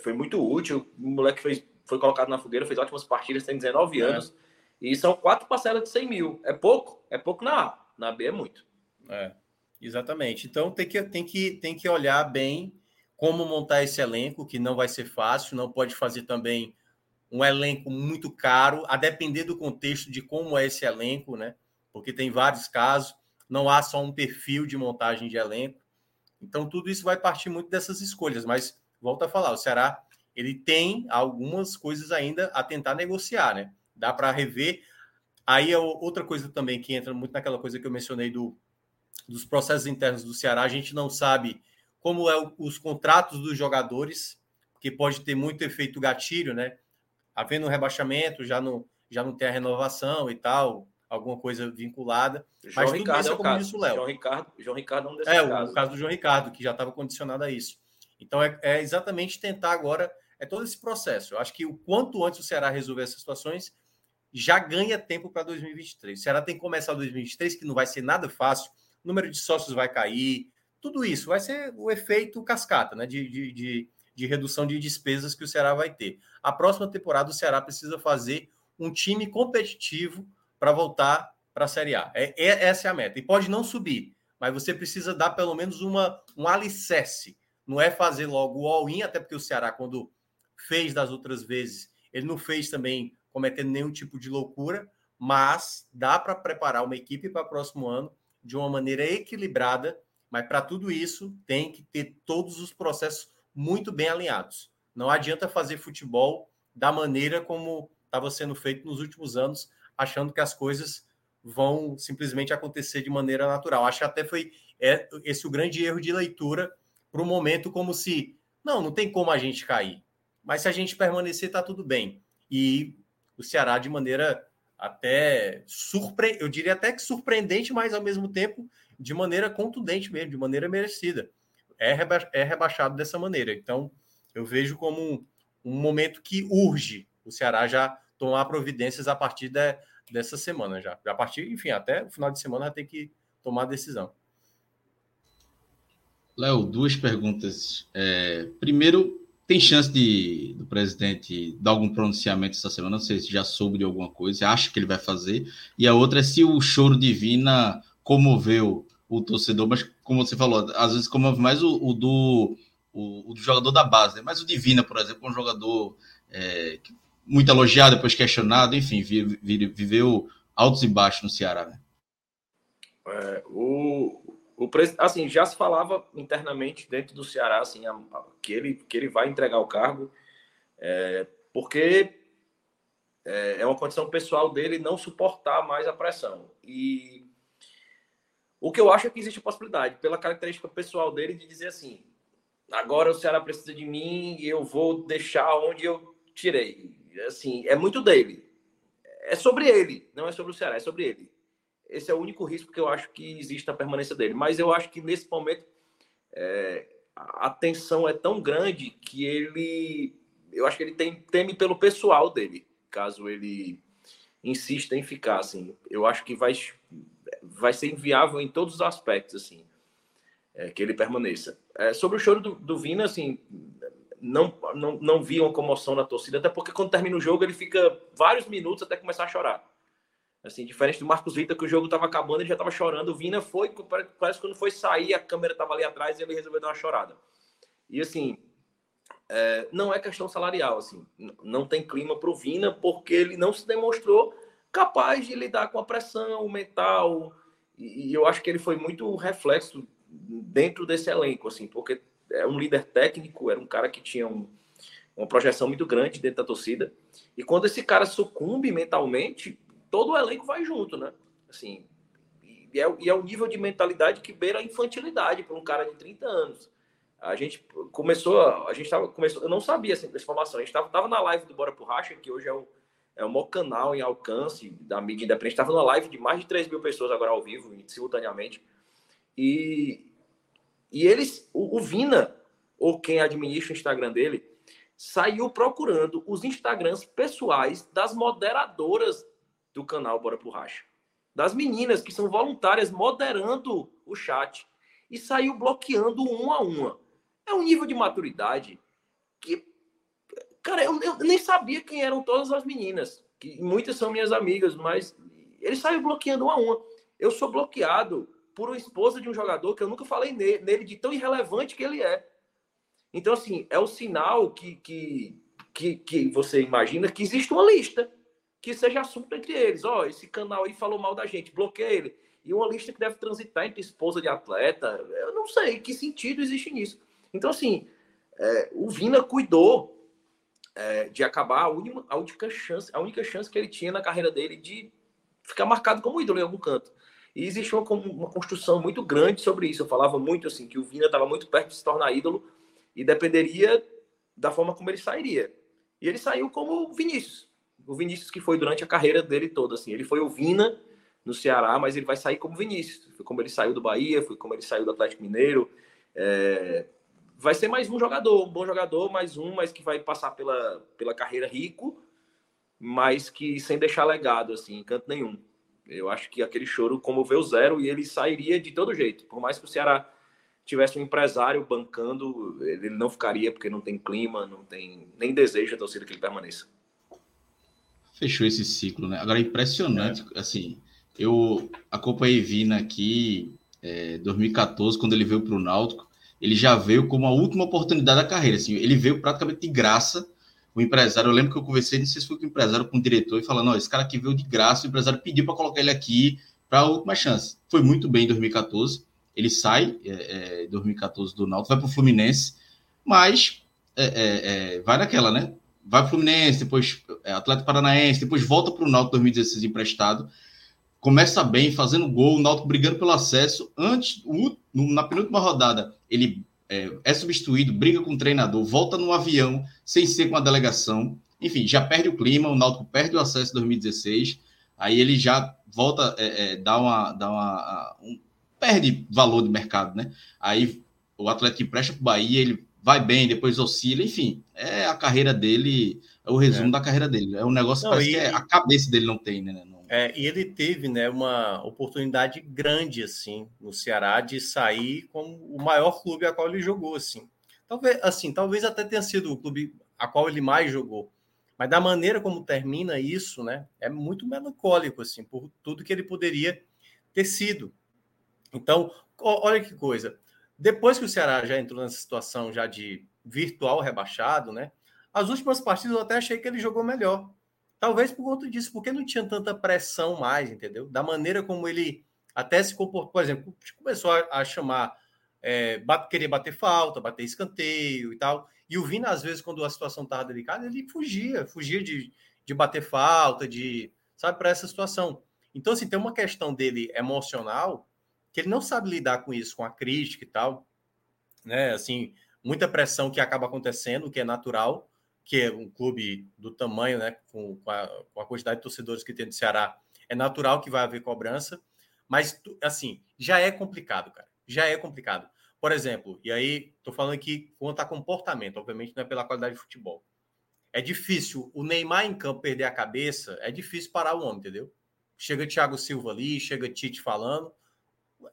foi muito útil. O moleque fez, foi colocado na fogueira, fez ótimas partidas, tem 19 é. anos. E são quatro parcelas de 100 mil. É pouco? É pouco na A. Na B é muito. É, exatamente. Então tem que, tem, que, tem que olhar bem como montar esse elenco, que não vai ser fácil, não pode fazer também um elenco muito caro, a depender do contexto de como é esse elenco, né? Porque tem vários casos, não há só um perfil de montagem de elenco. Então tudo isso vai partir muito dessas escolhas, mas volta a falar, o Ceará ele tem algumas coisas ainda a tentar negociar, né? Dá para rever. Aí é outra coisa também que entra muito naquela coisa que eu mencionei do, dos processos internos do Ceará, a gente não sabe como é o, os contratos dos jogadores, que pode ter muito efeito gatilho, né? Havendo um rebaixamento, já não, já não tem a renovação e tal, alguma coisa vinculada. João Mas tudo Ricardo isso é, é como caso. disse o Léo. João Ricardo, João Ricardo é um desses É, casos. o caso do João Ricardo, que já estava condicionado a isso. Então, é, é, exatamente tentar agora, é todo esse processo. Eu acho que o quanto antes o Ceará resolver essas situações, já ganha tempo para 2023. O Ceará tem que começar 2023, que não vai ser nada fácil, o número de sócios vai cair, tudo isso vai ser o efeito cascata, né? De, de, de, de redução de despesas que o Ceará vai ter. A próxima temporada, o Ceará precisa fazer um time competitivo para voltar para a Série A. É, é, essa é a meta. E pode não subir, mas você precisa dar pelo menos uma, um alicerce não é fazer logo o all-in, até porque o Ceará, quando fez das outras vezes, ele não fez também cometendo nenhum tipo de loucura, mas dá para preparar uma equipe para o próximo ano de uma maneira equilibrada, mas para tudo isso tem que ter todos os processos muito bem alinhados. Não adianta fazer futebol da maneira como estava sendo feito nos últimos anos, achando que as coisas vão simplesmente acontecer de maneira natural. Acho que até foi é, esse o grande erro de leitura para o momento como se não, não tem como a gente cair. Mas se a gente permanecer, está tudo bem. E o Ceará, de maneira até surpre... eu diria até que surpreendente, mas ao mesmo tempo de maneira contundente mesmo, de maneira merecida. É, reba... é rebaixado dessa maneira. Então, eu vejo como um, um, momento que urge o Ceará já tomar providências a partir de, dessa semana já. A partir, enfim, até o final de semana ter que tomar a decisão. Léo, duas perguntas. É, primeiro, tem chance de do presidente dar algum pronunciamento essa semana? Não sei se já soube de alguma coisa, acho que ele vai fazer. E a outra é se o choro divina comoveu o torcedor, mas como você falou, às vezes comove mais o, o do, o, o, do jogador da base, né? mas o Divina, por exemplo, é um jogador é, muito elogiado, depois questionado, enfim, viveu altos e baixos no Ceará. Né? É, o, o assim, já se falava internamente dentro do Ceará assim, a, a, que, ele, que ele vai entregar o cargo, é, porque é, é, uma condição pessoal dele não suportar mais a pressão. E o que eu acho é que existe a possibilidade, pela característica pessoal dele, de dizer assim: agora o Ceará precisa de mim e eu vou deixar onde eu tirei. Assim, é muito dele. É sobre ele, não é sobre o Ceará, é sobre ele. Esse é o único risco que eu acho que existe na permanência dele. Mas eu acho que nesse momento é, a tensão é tão grande que ele. Eu acho que ele tem, teme pelo pessoal dele, caso ele insista em ficar. Assim. Eu acho que vai, vai ser inviável em todos os aspectos, assim, é, que ele permaneça. É, sobre o choro do, do Vina, assim, não, não, não vi uma comoção na torcida, até porque quando termina o jogo ele fica vários minutos até começar a chorar. Assim, diferente do Marcos Vitor, que o jogo estava acabando, ele já estava chorando. O Vina foi, parece que quando foi sair, a câmera estava ali atrás e ele resolveu dar uma chorada. E assim, é, não é questão salarial, assim, não tem clima para o Vina, porque ele não se demonstrou capaz de lidar com a pressão mental. E, e eu acho que ele foi muito reflexo dentro desse elenco, assim, porque é um líder técnico, era um cara que tinha um, uma projeção muito grande dentro da torcida. E quando esse cara sucumbe mentalmente, todo o elenco vai junto, né? Assim, e é, e é o nível de mentalidade que beira a infantilidade para um cara de 30 anos. A gente começou, a gente tava, começou, eu não sabia assim, dessa informação, a gente estava tava na live do Bora pro Racha, que hoje é o, é o maior canal em alcance da mídia independente, estava numa live de mais de 3 mil pessoas agora ao vivo, simultaneamente, e, e eles, o, o Vina, ou quem administra o Instagram dele, saiu procurando os Instagrams pessoais das moderadoras do canal Bora pro Racha. das meninas que são voluntárias moderando o chat e saiu bloqueando um a uma. É um nível de maturidade que, cara, eu, eu nem sabia quem eram todas as meninas, que muitas são minhas amigas, mas ele saiu bloqueando uma a uma. Eu sou bloqueado por uma esposa de um jogador que eu nunca falei nele, nele de tão irrelevante que ele é. Então, assim, é o sinal que, que, que, que você imagina que existe uma lista que seja assunto entre eles. Ó, oh, esse canal aí falou mal da gente, bloqueia ele. E uma lista que deve transitar entre esposa de atleta. Eu não sei que sentido existe nisso. Então, assim, é, o Vina cuidou é, de acabar a, única, a única chance, a única chance que ele tinha na carreira dele de ficar marcado como ídolo em algum canto. E existe uma, uma construção muito grande sobre isso. Eu falava muito assim que o Vina estava muito perto de se tornar ídolo e dependeria da forma como ele sairia. E ele saiu como Vinícius. O Vinícius que foi durante a carreira dele toda. Assim. Ele foi o Vina no Ceará, mas ele vai sair como Vinícius. Foi como ele saiu do Bahia, foi como ele saiu do Atlético Mineiro. É... Vai ser mais um jogador, um bom jogador, mais um, mas que vai passar pela, pela carreira rico, mas que sem deixar legado, assim, em canto nenhum. Eu acho que aquele choro comoveu zero e ele sairia de todo jeito. Por mais que o Ceará tivesse um empresário bancando, ele não ficaria porque não tem clima, não tem nem desejo a torcida que ele permaneça. Fechou esse ciclo, né? Agora, impressionante, é. assim, eu acompanhei Vina aqui é, 2014, quando ele veio para o Náutico, ele já veio como a última oportunidade da carreira, assim, ele veio praticamente de graça, o empresário, eu lembro que eu conversei, não sei se foi com o empresário, com o diretor, e falando, não, esse cara aqui veio de graça, o empresário pediu para colocar ele aqui para a última chance. Foi muito bem em 2014, ele sai é, é, 2014 do Náutico, vai para o Fluminense, mas é, é, é, vai naquela, né? Vai para o Fluminense, depois é, Atlético Paranaense, depois volta para o Náutico 2016 emprestado, começa bem, fazendo gol, o Náutico brigando pelo acesso. Antes, na penúltima rodada, ele é, é, substituído, briga com o treinador, volta no avião, sem ser com a delegação. Enfim, já perde o clima, o Náutico perde o acesso em 2016. Aí ele já volta, é, é, dá uma, dá uma um, perde valor de mercado, né? Aí o Atlético empresta para o Bahia, ele vai bem, depois oscila, enfim, é a carreira dele, é o resumo é. da carreira dele. É um negócio não, parece e, que é, a cabeça dele não tem, né? Não... É, e ele teve, né, uma oportunidade grande assim no Ceará de sair como o maior clube a qual ele jogou, assim. Talvez, assim, talvez até tenha sido o clube a qual ele mais jogou. Mas da maneira como termina isso, né, é muito melancólico assim, por tudo que ele poderia ter sido. Então, olha que coisa. Depois que o Ceará já entrou nessa situação já de virtual rebaixado, né? As últimas partidas eu até achei que ele jogou melhor. Talvez por conta disso, porque não tinha tanta pressão mais, entendeu? Da maneira como ele até se comportou, por exemplo, começou a, chamar, é, bate, querer bater falta, bater escanteio e tal. E o Vina, às vezes, quando a situação estava delicada, ele fugia, fugia de, de bater falta, de, sabe, para essa situação. Então, assim, tem uma questão dele emocional que ele não sabe lidar com isso, com a crítica e tal, né? Assim, muita pressão que acaba acontecendo, que é natural, que é um clube do tamanho, né? Com, com, a, com a quantidade de torcedores que tem no Ceará, é natural que vai haver cobrança, mas assim, já é complicado, cara. Já é complicado. Por exemplo, e aí tô falando aqui quanto a comportamento, obviamente não é pela qualidade de futebol. É difícil o Neymar em campo perder a cabeça, é difícil parar o homem, entendeu? Chega Thiago Silva ali, chega Tite falando,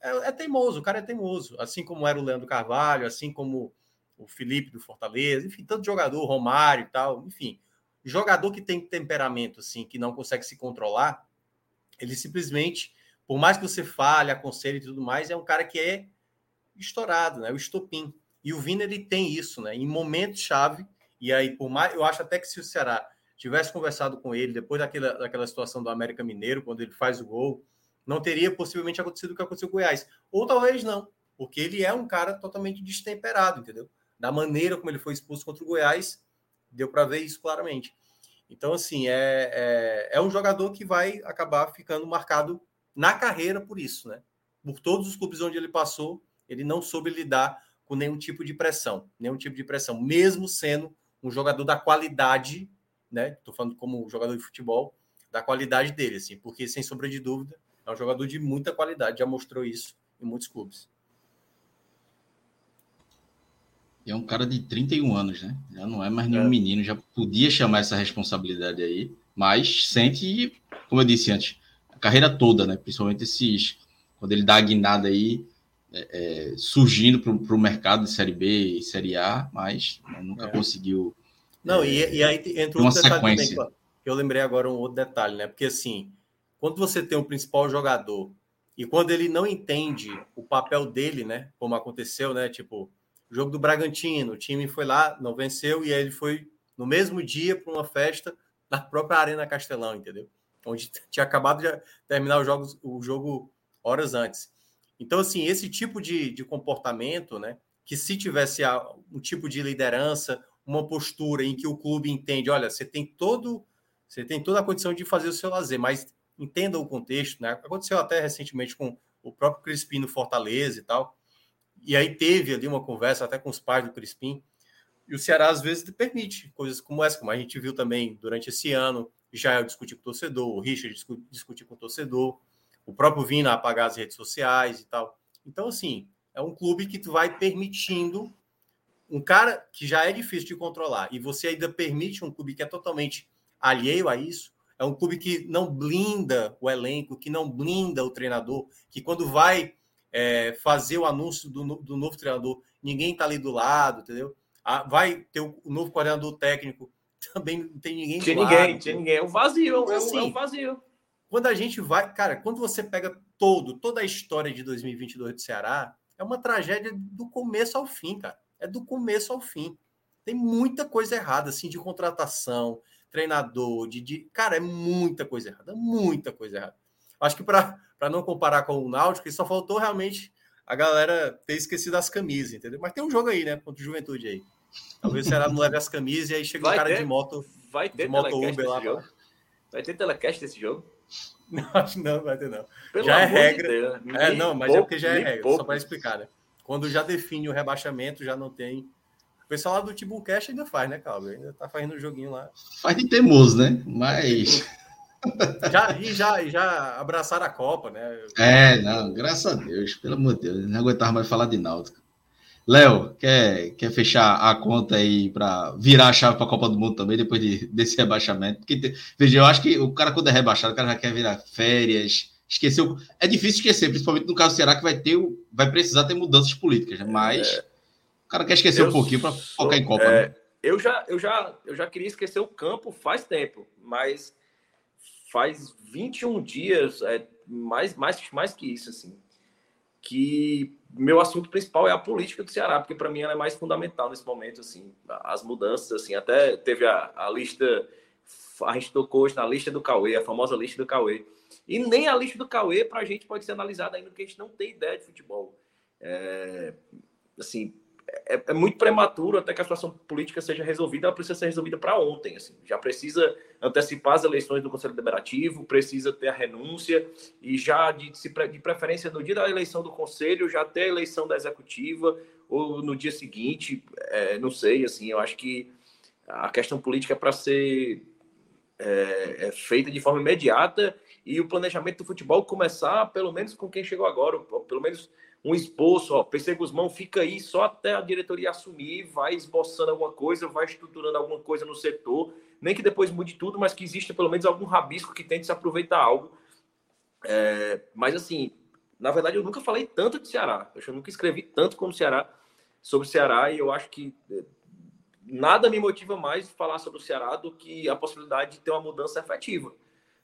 é, é, teimoso, o cara é teimoso. Assim como era o Leandro Carvalho, assim como o Felipe do Fortaleza, enfim, tanto jogador, Romário e tal, enfim. Jogador que tem temperamento, assim, que não consegue se controlar, ele simplesmente, por mais que você fale, aconselhe e tudo mais, é um cara que é estourado, né? O estopim. E o Vina, ele tem isso, né? Em momentos-chave, e aí, por mais, eu acho até que se o Ceará tivesse conversado com ele depois daquela, daquela situação do América Mineiro, quando ele faz o gol, não teria possivelmente acontecido o que aconteceu com o Goiás. Ou talvez não, porque ele é um cara totalmente destemperado, entendeu? Da maneira como ele foi expulso contra o Goiás, deu para ver isso claramente. Então, assim, é, é, é, um jogador que vai acabar ficando marcado na carreira por isso, né? Por todos os clubes onde ele passou, ele não soube lidar com nenhum tipo de pressão, nenhum tipo de pressão, mesmo sendo um jogador da qualidade, né? Estou falando como jogador de futebol, da qualidade dele, assim, porque sem sombra de dúvida, é um jogador de muita qualidade, já mostrou isso em muitos clubes. E é um cara de 31 anos, né? Já não é mais nenhum é. menino, já podia chamar essa responsabilidade aí, mas sente, como eu disse antes, a carreira toda, né? Principalmente esses. Quando ele dá a guinada aí, é, é, surgindo para o mercado de Série B e Série A, mas nunca é. conseguiu. Não, e, e, aí entra outro detalhe também, eu lembrei agora um outro detalhe, né? Porque assim, quando você tem um principal jogador e quando ele não entende o papel dele, né? Como aconteceu, né? Tipo, o jogo do Bragantino, o time foi lá, não venceu, e aí ele foi no mesmo dia para uma festa na própria Arena Castelão, entendeu? Onde <laughs> tinha acabado de terminar o jogo, o jogo horas antes. Então, assim, esse tipo de, de comportamento, né? Que se tivesse um tipo de liderança, uma postura em que o clube entende, olha, você tem todo, você tem toda a condição de fazer o seu lazer, mas entenda o contexto, né? Aconteceu até recentemente com o próprio Crispim no Fortaleza e tal. E aí teve ali uma conversa até com os pais do Crispim. E o Ceará, às vezes, permite coisas como essa, como a gente viu também durante esse ano. Já eu discuti com o torcedor, o Richard discutir com o torcedor, o próprio Vina apagar as redes sociais e tal. Então, assim, é um clube que tu vai permitindo um cara que já é difícil de controlar e você ainda permite um clube que é totalmente alheio a isso. É um clube que não blinda o elenco, que não blinda o treinador, que quando vai é, fazer o anúncio do, do novo treinador, ninguém está ali do lado, entendeu? Ah, vai ter o, novo coordenador técnico, <laughs> também não tem ninguém tinha ninguém, lado, tinha ninguém. É um vazio, então, é, assim, é um vazio. Quando a gente vai, cara, quando você pega todo, toda a história de 2022 do Ceará, é uma tragédia do começo ao fim, cara. É do começo ao fim. Tem muita coisa errada, assim, de contratação, treinador, de, de... cara, é muita coisa errada, muita coisa errada. Acho que para não comparar com o Náutico, só faltou realmente a galera ter esquecido as camisas, entendeu? Mas tem um jogo aí, né? Contra o Juventude aí. Talvez o Ceará não leve as camisas e aí chega vai um cara ter, de moto, vai ter de moto Uber lá. Vai ter telecast desse jogo? <laughs> Não, acho não, vai ter não. Pelo já é regra. De Deus, é, não, mas é porque já é regra, pouco. só para explicar, né? Quando já define o rebaixamento, já não tem. O pessoal lá do Tibucast ainda faz, né, Calvo? Ainda tá fazendo o um joguinho lá. Faz de teimoso, né? Mas. <laughs> Já, e já, já abraçaram a Copa, né? É, não, graças a Deus, pelo amor de Deus, não aguentava mais falar de Náutico. Léo, quer, quer fechar a conta aí para virar a chave para a Copa do Mundo também, depois de, desse rebaixamento? Porque, veja, eu acho que o cara, quando é rebaixado, o cara já quer virar férias, esqueceu. É difícil esquecer, principalmente no caso do Ceará, que vai ter, vai precisar ter mudanças políticas, né? mas é... o cara quer esquecer um pouquinho para focar em Copa. É... Né? Eu, já, eu, já, eu já queria esquecer o campo faz tempo, mas faz 21 dias, é, mais, mais, mais que isso, assim, que meu assunto principal é a política do Ceará, porque para mim ela é mais fundamental nesse momento, assim, as mudanças, assim, até teve a, a lista, a gente tocou hoje na lista do Cauê, a famosa lista do Cauê, e nem a lista do Cauê para a gente pode ser analisada ainda, porque a gente não tem ideia de futebol. É, assim, é, é, muito prematuro até que a situação política seja resolvida, ela precisa ser resolvida para ontem. Assim. Já precisa antecipar as eleições do Conselho Deliberativo, precisa ter a renúncia e já de, de preferência no dia da eleição do Conselho, já ter a eleição da Executiva ou no dia seguinte, é, não sei, assim, eu acho que a questão política é para ser é, é feita de forma imediata e o planejamento do futebol começar pelo menos com quem chegou agora, pelo menos um esboço, ó, PC Guzmão fica aí só até a diretoria assumir, vai esboçando alguma coisa, vai estruturando alguma coisa no setor, nem que depois mude tudo, mas que exista pelo menos algum rabisco que tente se aproveitar algo. É, mas assim, na verdade eu nunca falei tanto de Ceará, eu nunca escrevi tanto como Ceará, sobre Ceará, e eu acho que é, nada me motiva mais falar sobre o Ceará do que a possibilidade de ter uma mudança efetiva.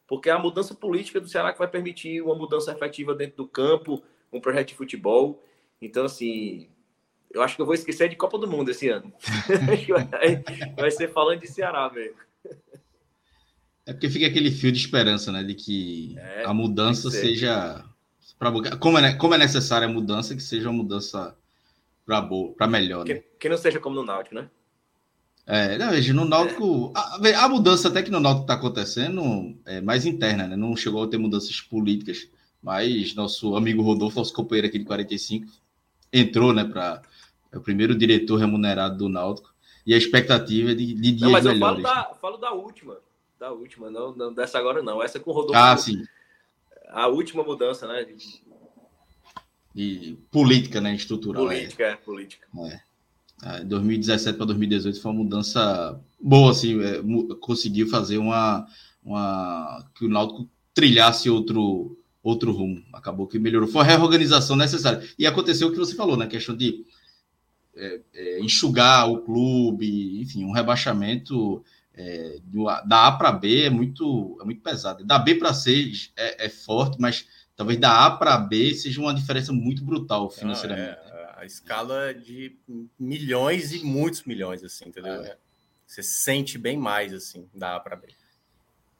Porque é a mudança política do Ceará que vai permitir uma mudança efetiva dentro do campo, um projeto de futebol. Então, assim, eu acho que eu vou esquecer de Copa do Mundo esse ano. <laughs> vai, ser falando de Ceará mesmo. É porque fica aquele fio de esperança, né? De que é, a mudança que seja. Pra, como, é, como é necessária a mudança, que seja uma mudança para melhor. Né? Que, que, não seja como no Náutico, né? É, não, veja, no Náutico. É. A, a, mudança até que no Náutico está acontecendo é mais interna, né? Não chegou a ter mudanças políticas mas nosso amigo Rodolfo, nosso companheiro aqui de 45, entrou, né, para é o primeiro diretor remunerado do Náutico e a expectativa é de, de dias não, mas eu melhores. Falo da, falo da última, da última, não, não, dessa agora não, essa com o Rodolfo. Ah, sim. A última mudança, né? De política, né, estrutural. Política, é, é política. É. 2017 para 2018 foi uma mudança boa, assim, é, conseguiu fazer uma, uma que o Náutico trilhasse outro, outro rumo. Acabou que melhorou. Foi a reorganização necessária. E aconteceu o que você falou, na né? questão de é, é, enxugar o clube, enfim, um rebaixamento é, da A para B é muito, é muito pesado. Da B para C é, é, forte, mas talvez da A para B seja uma diferença muito brutal financeiramente. Não, é, a escala de milhões e muitos milhões, assim, entendeu? É. Você sente bem mais, assim, da A para B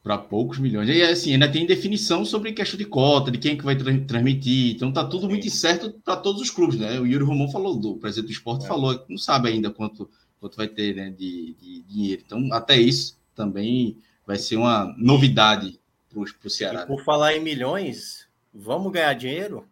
para poucos milhões. E assim, ainda tem definição sobre questão de cota, de quem é que vai tra transmitir. Então tá tudo muito incerto para todos os clubes, né? O Yuri Romão falou, do presidente do esporte é. falou, não sabe ainda quanto, quanto vai ter né, de, de, dinheiro. Então, até isso também vai ser uma novidade para o Ceará. E por falar em milhões, vamos ganhar dinheiro?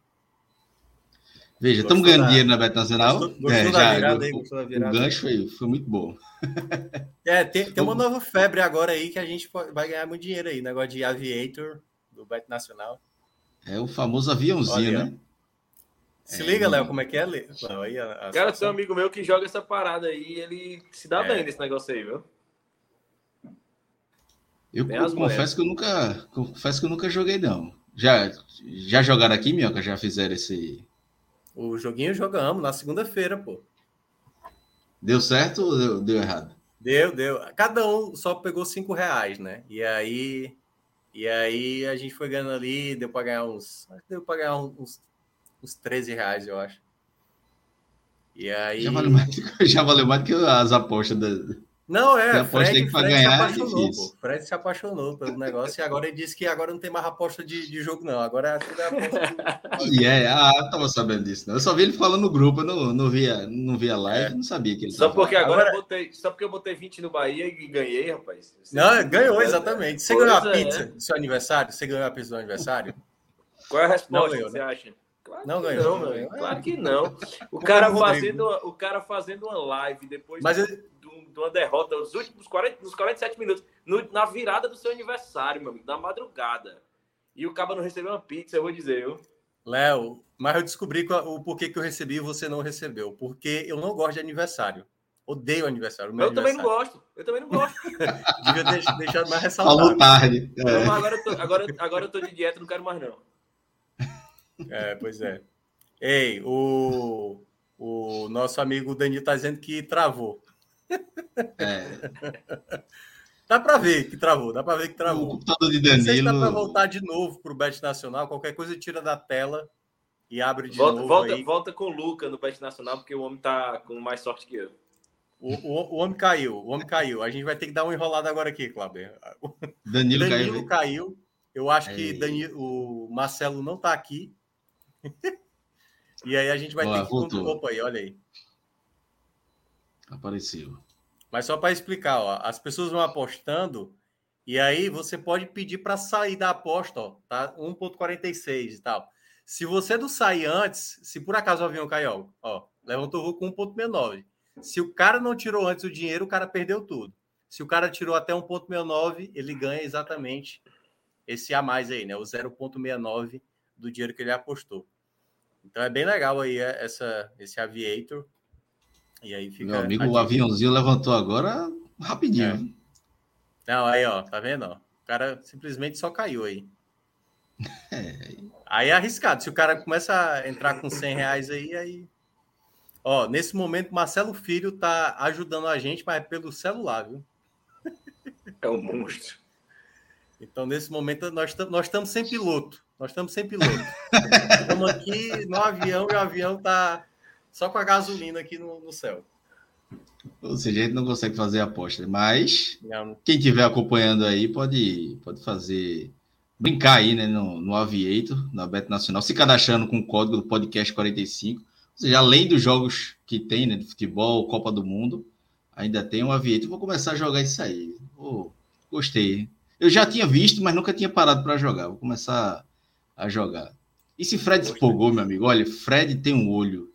Veja, estamos ganhando da... dinheiro na Beta Nacional. Gostou, é, já, virada, aí, o, o gancho foi, foi muito bom. <laughs> É, tem, tem uma nova febre agora aí que a gente vai ganhar muito dinheiro aí, negócio de aviator do Bet Nacional. É o famoso aviãozinho, Olha, né? Se é, liga, Léo, como é que é, Léo? Aí a, a Cara, tem um amigo meu que joga essa parada aí ele se dá é. bem nesse negócio aí, viu? Eu confesso que eu nunca confesso que eu nunca joguei, não. Já, já jogaram aqui, Minhoca? Já fizeram esse, o joguinho jogamos na segunda-feira, pô. Deu certo ou deu, deu, errado? Deu, deu. Cada um só pegou cinco reais, né? E aí, e aí a gente foi ganhando ali, deu para ganhar uns, deu para ganhar uns, uns 13 reais, eu acho. E aí já valeu mais, <laughs> já valeu mais do que as apostas da, não, é. Fred, Fred ganhar, se é apaixonou, é pô. Fred se apaixonou pelo negócio e agora ele disse que agora não tem mais aposta de, de jogo, não. Agora é tudo é aposta. De... yeah, <laughs> ah, eu tava sabendo disso. Não. Eu só vi ele falando no grupo, eu não, não via, não via live, é. não sabia que ele Só porque agora, agora, eu botei, só porque eu botei 20 no Bahia e ganhei, rapaz. Você não, ganhou, exatamente. Você ganhou a pizza do seu aniversário? Você ganhou a pizza do aniversário? Qual é a resposta ganhou, você né? acha? Claro não ganhou. Não, não ganhou. Claro que não. O cara, fazendo, o cara fazendo uma live depois. Mas eu de uma derrota nos últimos 40, nos 47 minutos, no, na virada do seu aniversário, meu amigo, na madrugada. E o cara não recebeu uma pizza, eu vou dizer, viu? Léo, mas eu descobri o porquê que eu recebi e você não recebeu. Porque eu não gosto de aniversário. Odeio aniversário. eu aniversário. também não gosto. Eu também não gosto. <laughs> Devia deixar, deixar mais ressaltado. Falou tarde. É. Não, agora, eu tô, agora, agora eu tô de dieta, não quero mais não. É, pois é. Ei, o, o nosso amigo Dani tá dizendo que travou. É. <laughs> Dá para ver que travou, dá para ver que travou. O computador de Danilo. Não sei se dá para voltar de novo para o Bet Nacional. Qualquer coisa tira da tela e abre de volta, novo. Volta, aí. volta com o Luca no Bet Nacional, porque o homem tá com mais sorte que eu. O, o, o, homem caiu, o homem caiu. A gente vai ter que dar uma enrolada agora aqui, Cláudio. Danilo, Danilo caiu. caiu. Eu acho que Danilo, o Marcelo não está aqui. <laughs> e aí a gente vai Boa, ter que. Voltou. Opa aí, olha aí. Apareceu. Mas só para explicar, ó, as pessoas vão apostando e aí você pode pedir para sair da aposta, ó, tá? 1.46 e tal. Se você não sair antes, se por acaso o avião caiu, ó, levantou o voo com 1.69. Se o cara não tirou antes o dinheiro, o cara perdeu tudo. Se o cara tirou até 1.69, ele ganha exatamente esse a mais aí, né? O 0.69 do dinheiro que ele apostou. Então é bem legal aí é, essa, esse Aviator. E aí fica. Meu amigo, o aviãozinho levantou agora rapidinho. É. Não, aí, ó, tá vendo? Ó? O cara simplesmente só caiu aí. <laughs> É. Aí é arriscado. Se o cara começa a entrar com 100 reais aí, aí. Ó, nesse momento, Marcelo Filho tá ajudando a gente, mas é pelo celular, viu? É um monstro. Então, nesse momento, nós estamos sem piloto. Nós estamos sem piloto. estamos aqui no avião e o avião tá só com a gasolina aqui no, no céu. Ou seja, a gente não consegue fazer aposta, mas não. quem estiver acompanhando aí pode, pode fazer, brincar aí né, no, no Aviator, na Bet Nacional, se cadastrando com o código do podcast 45. Ou seja, além dos jogos que tem, né, de futebol, Copa do Mundo, ainda tem o Aviator. Vou começar a jogar isso aí. Oh, gostei. Eu já tinha visto, mas nunca tinha parado para jogar. Vou começar a jogar. E se Fred empolgou, meu amigo? Olha, Fred tem um olho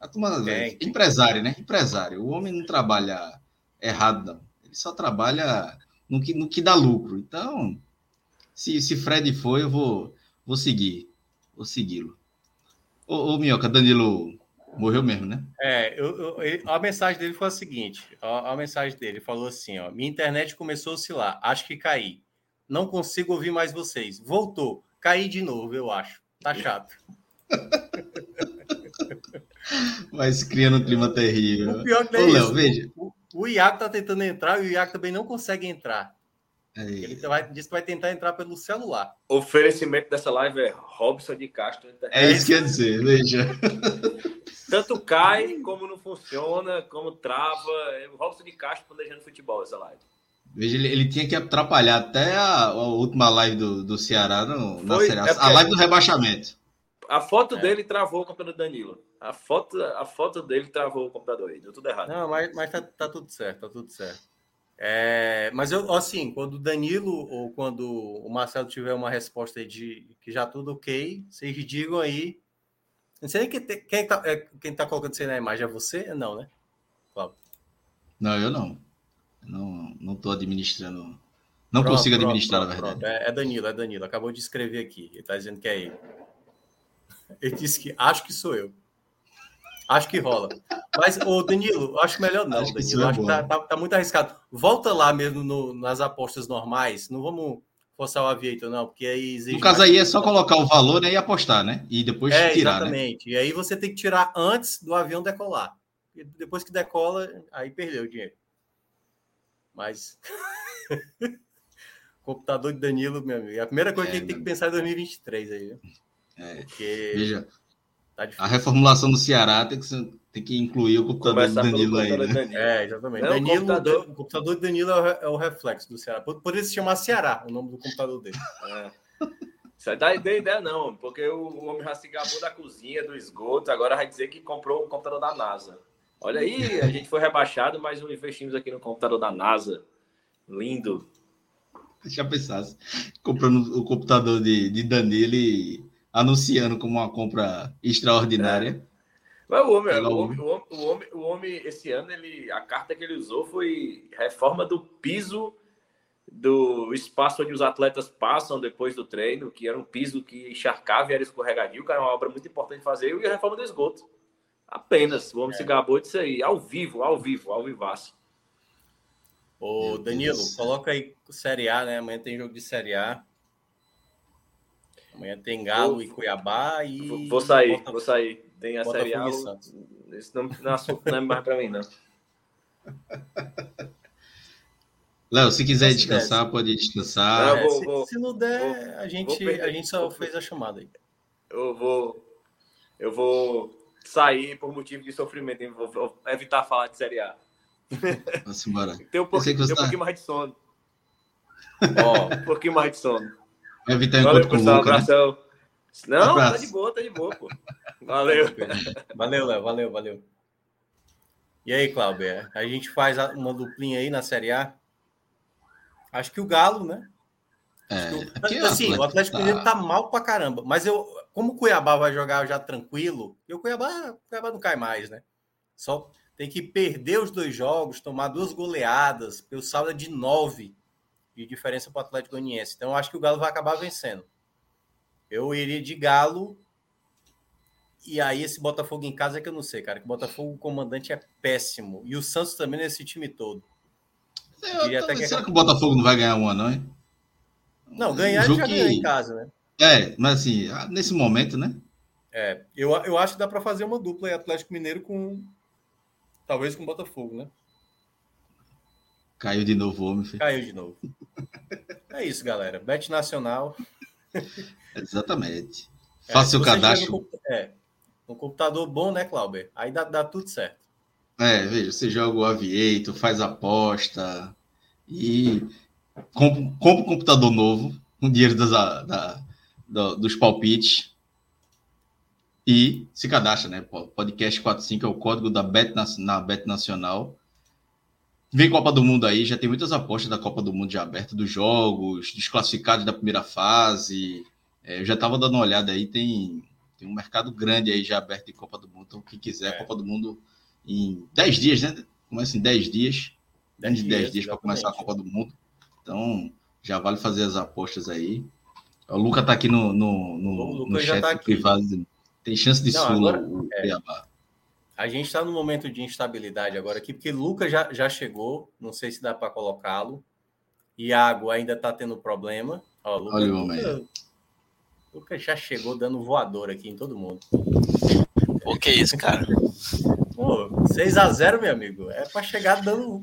a turma, é, empresário, né? Empresário. O homem não trabalha errado, não. Ele só trabalha no que, no que dá lucro. Então, se, se Fred for, eu vou, vou seguir. Vou segui-lo. Ô, ô, Minhoca, Danilo morreu mesmo, né? É, eu, eu, a mensagem dele foi a seguinte: a, a, mensagem dele falou assim: ó, minha internet começou a oscilar, acho que caí. Não consigo ouvir mais vocês. Voltou. Caí de novo, eu acho. Tá chato. <laughs> Mas criando um clima terrível. O pior que é Ô, isso. Léo, veja. O, o Iago tá tentando entrar e o Iago também não consegue entrar. É Ele vai, disse que vai tentar entrar pelo celular. O oferecimento dessa live é Robson de Castro. É isso que quer dizer, veja. Tanto cai, como não funciona, como trava. É o Robson de Castro planejando futebol essa live. Veja, ele, ele, tinha que atrapalhar até a, a última live do, do Ceará no, na Foi, série, é a live do rebaixamento. A foto é. dele travou o computador do Danilo. A foto, a foto dele travou o computador aí, deu tudo errado. Não, mas, mas tá, tá tudo certo, tá tudo certo. É, mas eu, assim, quando o Danilo ou quando o Marcelo tiver uma resposta de que já tudo ok, vocês digam aí. Não sei nem quem, quem, tá, é, quem tá colocando isso aí na imagem, é você? Não, né? Claro. Não, eu não. Não, não tô administrando. Não pronto, consigo administrar, pronto, na verdade. Pronto. É, é Danilo, é Danilo. Acabou de escrever aqui. Ele tá dizendo que é ele. Ele disse que acho que sou eu. Acho que rola. Mas, o Danilo, acho melhor não, acho Danilo. É acho que tá, tá, tá, muito arriscado. Volta lá mesmo no, nas apostas normais. Não vamos forçar o Aviator, não, porque aí exige. No caso aí é só colocar o valor né, e apostar, né? E depois é, tirar. Né? Exatamente. Né? E aí você tem que tirar antes do avião decolar. E depois que decola, aí perdeu o dinheiro. Mas. <laughs> Computador de Danilo, meu amigo. É a primeira coisa é, que a gente tem que pensar é 2023 aí. É. Porque... Veja, Tá a reformulação do Ceará tem que, tem que incluir o computador do Danilo aí. Né? É, exatamente. Não, Danilo, o, computador... o computador do Danilo é o é reflexo do Ceará. Poderia se chamar Ceará, o nome do computador dele. É. Isso aí dá ideia, não, porque o homem já se gabou da cozinha, do esgoto, agora vai dizer que comprou um computador da NASA. Olha aí, a <laughs> gente foi rebaixado, mas investimos aqui no computador da NASA. Lindo. Já pensasse, comprando o computador de, de Danilo e anunciando como uma compra extraordinária. É. Mas o homem, o homem, o, homem, o, homem, o homem, esse ano, ele, a carta que ele usou foi reforma do piso do espaço onde os atletas passam depois do treino, que era um piso que encharcava e era escorregadio, que era uma obra muito importante de fazer, e a reforma do esgoto. Apenas. O homem é. se gabou disso aí, ao vivo, ao vivo, ao vivaço. Ô, Danilo, coloca aí Série A, né? Amanhã tem jogo de Série A. Amanhã tem Galo vou, e Cuiabá e. Vou sair, Bota, vou sair. Tem a Série A. Esse não, não, não é mais para mim, não. <laughs> Léo, se quiser descansar, pode descansar. Não, vou, se, vou, se, não der, vou, a, gente, a gente só fez a chamada aí. Eu vou. Eu vou sair por motivo de sofrimento. Vou, vou evitar falar de Série A. Vamos embora. <laughs> Tem um pouquinho, tem um tá... pouquinho mais de sono. Ó, um pouquinho mais de sono. Vai evitar Valeu, encontro pessoal, com o Luca, abração. Né? Não, tá de boa, tá de boa, pô. Valeu. Valeu, Léo, valeu, valeu. E aí, Cláudio, a gente faz uma duplinha aí na Série A? Acho que o Galo, né? É, o, assim, o Atlético Mineiro tá... tá mal pra caramba. Mas eu, como o Cuiabá vai jogar já tranquilo, e o Cuiabá, o Cuiabá não cai mais, né? Só tem que perder os dois jogos, tomar duas goleadas, pelo saldo é de nove de diferença para o Atlético Goianiense. Então, eu acho que o Galo vai acabar vencendo. Eu iria de Galo. E aí, esse Botafogo em casa é que eu não sei, cara. Que o Botafogo, o comandante, é péssimo. E o Santos também nesse time todo. Eu, até que... Será que o Botafogo não vai ganhar uma, não, hein? Não, ganhar já que... ganhou em casa, né? É, mas assim, nesse momento, né? É, eu, eu acho que dá para fazer uma dupla aí, Atlético Mineiro com. Talvez com Botafogo, né? Caiu de novo o homem. Filho. Caiu de novo. é isso, galera. Bet Nacional. Exatamente. É, Faça o cadastro. é, um computador bom, né, Clauber? Aí dá, dá tudo certo. É, veja, você joga o Aviator, faz aposta e compra, compra um computador novo com dinheiro das, da, da, dos palpites e se cadastra, né? Podcast 45 é o código da Bet na, na Bet Nacional Vem Copa do Mundo aí, já tem muitas apostas da Copa do Mundo já aberta dos jogos, dos classificados da primeira fase. É, eu já estava dando uma olhada aí, tem, tem um mercado grande aí já aberto de Copa do Mundo. Então, quem quiser, é. Copa do Mundo em 10 dias, né? Começa em 10 dias. 10 de 10 dias para começar a Copa do Mundo. Então, já vale fazer as apostas aí. O Luca está aqui no, no, no, no chat tá privado. Tem chance de Não, Sula, agora, o é. A gente está num momento de instabilidade agora aqui, porque Lucas já, já chegou, não sei se dá para colocá-lo. Iago ainda tá tendo problema. Ó, Luca, Olha o Luca, Lucas já chegou dando voador aqui em todo mundo. Pô, que isso, cara? Pô, 6x0, meu amigo. É para chegar dando.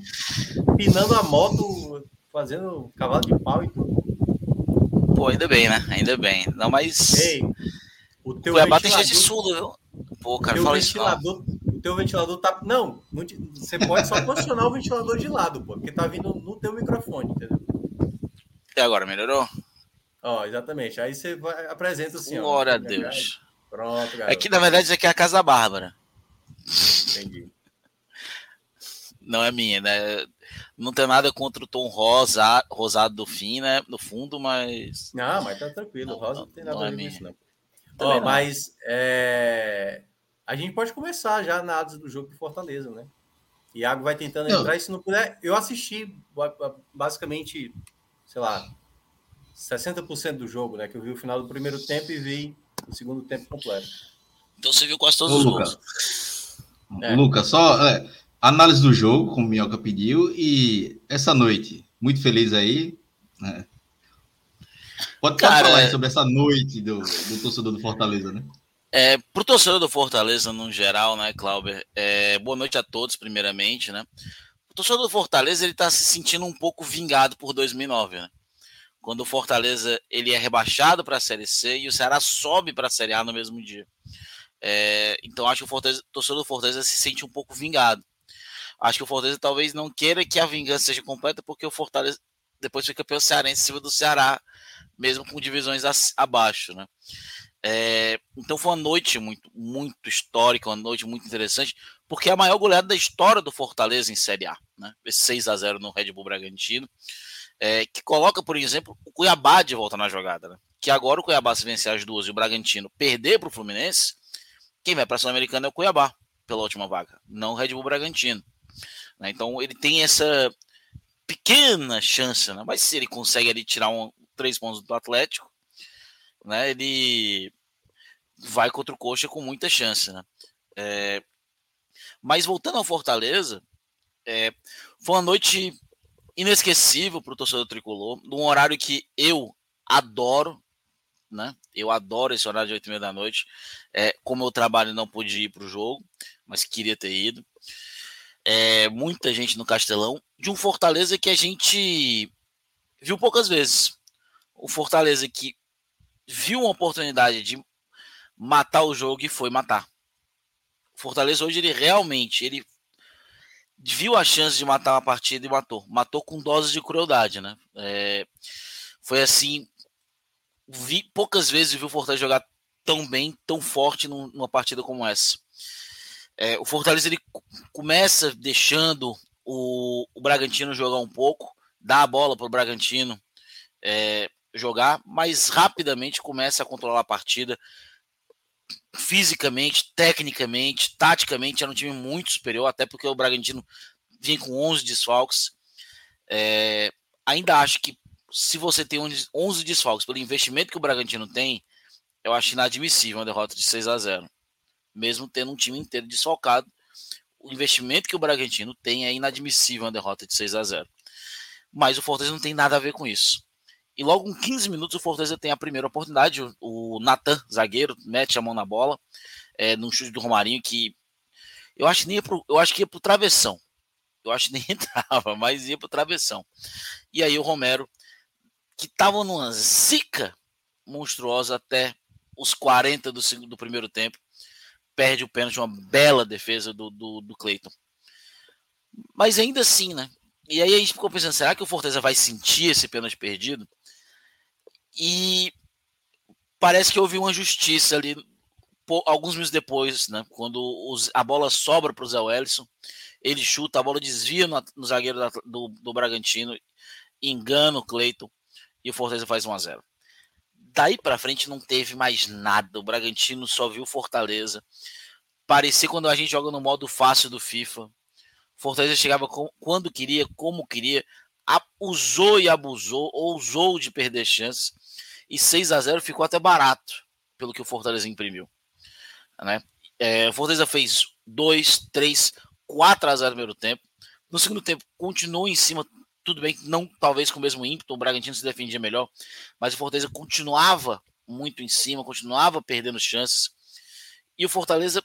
pinando a moto, fazendo cavalo de pau e tudo. Pô, ainda bem, né? Ainda bem. Não, mas. Ei, o teu Cuiabá tem de surdo, viu? Pô, cara, fala isso. O teu ventilador tá. Não, você pode só posicionar o ventilador de lado, pô, porque tá vindo no teu microfone, entendeu? E agora, melhorou? Ó, exatamente. Aí você vai, apresenta assim, Glória ó. Glória a Deus. Pronto, garoto. É que, na verdade, isso aqui é a casa Bárbara. Entendi. Não é minha, né? Não tem nada contra o tom rosa, rosado do fim, né? No fundo, mas. Não, mas tá tranquilo. Não, rosa não, tem nada não a ver é com isso, não. Ó, mas é... a gente pode começar já na análise do jogo do Fortaleza, né? Iago vai tentando não. entrar e se não puder, eu assisti basicamente, sei lá, 60% do jogo, né? Que eu vi o final do primeiro tempo e vi o segundo tempo completo. Então você viu quase todos Ô, os Lucas. gols. É. Lucas, só é, análise do jogo, como o Minhoca pediu, e essa noite, muito feliz aí. Né? Pode, Cara, falar sobre essa noite do, do torcedor do Fortaleza, né? É, para o torcedor do Fortaleza, no geral, né, Clauber? É, boa noite a todos, primeiramente, né? O torcedor do Fortaleza ele está se sentindo um pouco vingado por 2009, né? quando o Fortaleza ele é rebaixado para a Série C e o Ceará sobe para a Série A no mesmo dia. É, então acho que o, o torcedor do Fortaleza se sente um pouco vingado. Acho que o Fortaleza talvez não queira que a vingança seja completa, porque o Fortaleza depois fica campeão cearense em cima do Ceará, mesmo com divisões abaixo, né? É, então foi uma noite muito, muito histórica, uma noite muito interessante, porque é a maior goleada da história do Fortaleza em Série A, né? Esse 6 a 0 no Red Bull Bragantino é, que coloca, por exemplo, o Cuiabá de volta na jogada. Né? Que agora o Cuiabá, se vencer as duas e o Bragantino perder para o Fluminense, quem vai para a Sul-Americana é o Cuiabá, pela última vaga, não o Red Bull Bragantino. Né? Então ele tem essa pequena chance, né? mas se ele consegue ali tirar um, três pontos do Atlético, né? ele vai contra o Coxa com muita chance. Né? É... Mas voltando ao Fortaleza, é... foi uma noite inesquecível para o torcedor tricolor, num horário que eu adoro, né? Eu adoro esse horário de 8 e meia da noite. É, como eu trabalho, não pude ir para o jogo, mas queria ter ido. É, muita gente no Castelão, de um Fortaleza que a gente viu poucas vezes. O Fortaleza que viu uma oportunidade de matar o jogo e foi matar. O Fortaleza hoje ele realmente ele viu a chance de matar uma partida e matou. Matou com doses de crueldade, né? É, foi assim. Vi, poucas vezes vi o Fortaleza jogar tão bem, tão forte numa partida como essa. É, o Fortaleza ele começa deixando o, o Bragantino jogar um pouco, dá a bola para o Bragantino é, jogar, mas rapidamente começa a controlar a partida, fisicamente, tecnicamente, taticamente, era um time muito superior, até porque o Bragantino vinha com 11 desfalques. É, ainda acho que se você tem 11 desfalques pelo investimento que o Bragantino tem, eu acho inadmissível uma derrota de 6 a 0 Mesmo tendo um time inteiro desfalcado, o investimento que o Bragantino tem é inadmissível uma derrota de 6 a 0 Mas o Fortaleza não tem nada a ver com isso. E logo em 15 minutos o Fortaleza tem a primeira oportunidade. O, Natan, zagueiro, mete a mão na bola. É, num chute do Romarinho que eu acho, nem pro, eu acho que ia pro travessão. Eu acho que nem <laughs> entrava, mas ia pro travessão. E aí o Romero, que tava numa zica monstruosa até os 40 do, segundo, do primeiro tempo, perde o pênalti, uma bela defesa do, do, do Cleiton. Mas ainda assim, né? E aí a gente ficou pensando, será que o Fortaleza vai sentir esse pênalti perdido? E parece que houve uma justiça ali alguns minutos depois, né? Quando os, a bola sobra para o Zé Wellison, ele chuta, a bola desvia no, no zagueiro da, do, do Bragantino, engana o Cleiton e o Fortaleza faz 1 a 0 Daí para frente não teve mais nada. O Bragantino só viu Fortaleza. Parecia quando a gente joga no modo fácil do FIFA. Fortaleza chegava com, quando queria, como queria, usou e abusou, ousou de perder chances e 6 a 0 ficou até barato pelo que o Fortaleza imprimiu. Né? É, o Fortaleza fez 2, 3, 4 a 0 no primeiro tempo. No segundo tempo, continuou em cima tudo bem, não talvez com o mesmo ímpeto, o Bragantino se defendia melhor, mas o Fortaleza continuava muito em cima, continuava perdendo chances. E o Fortaleza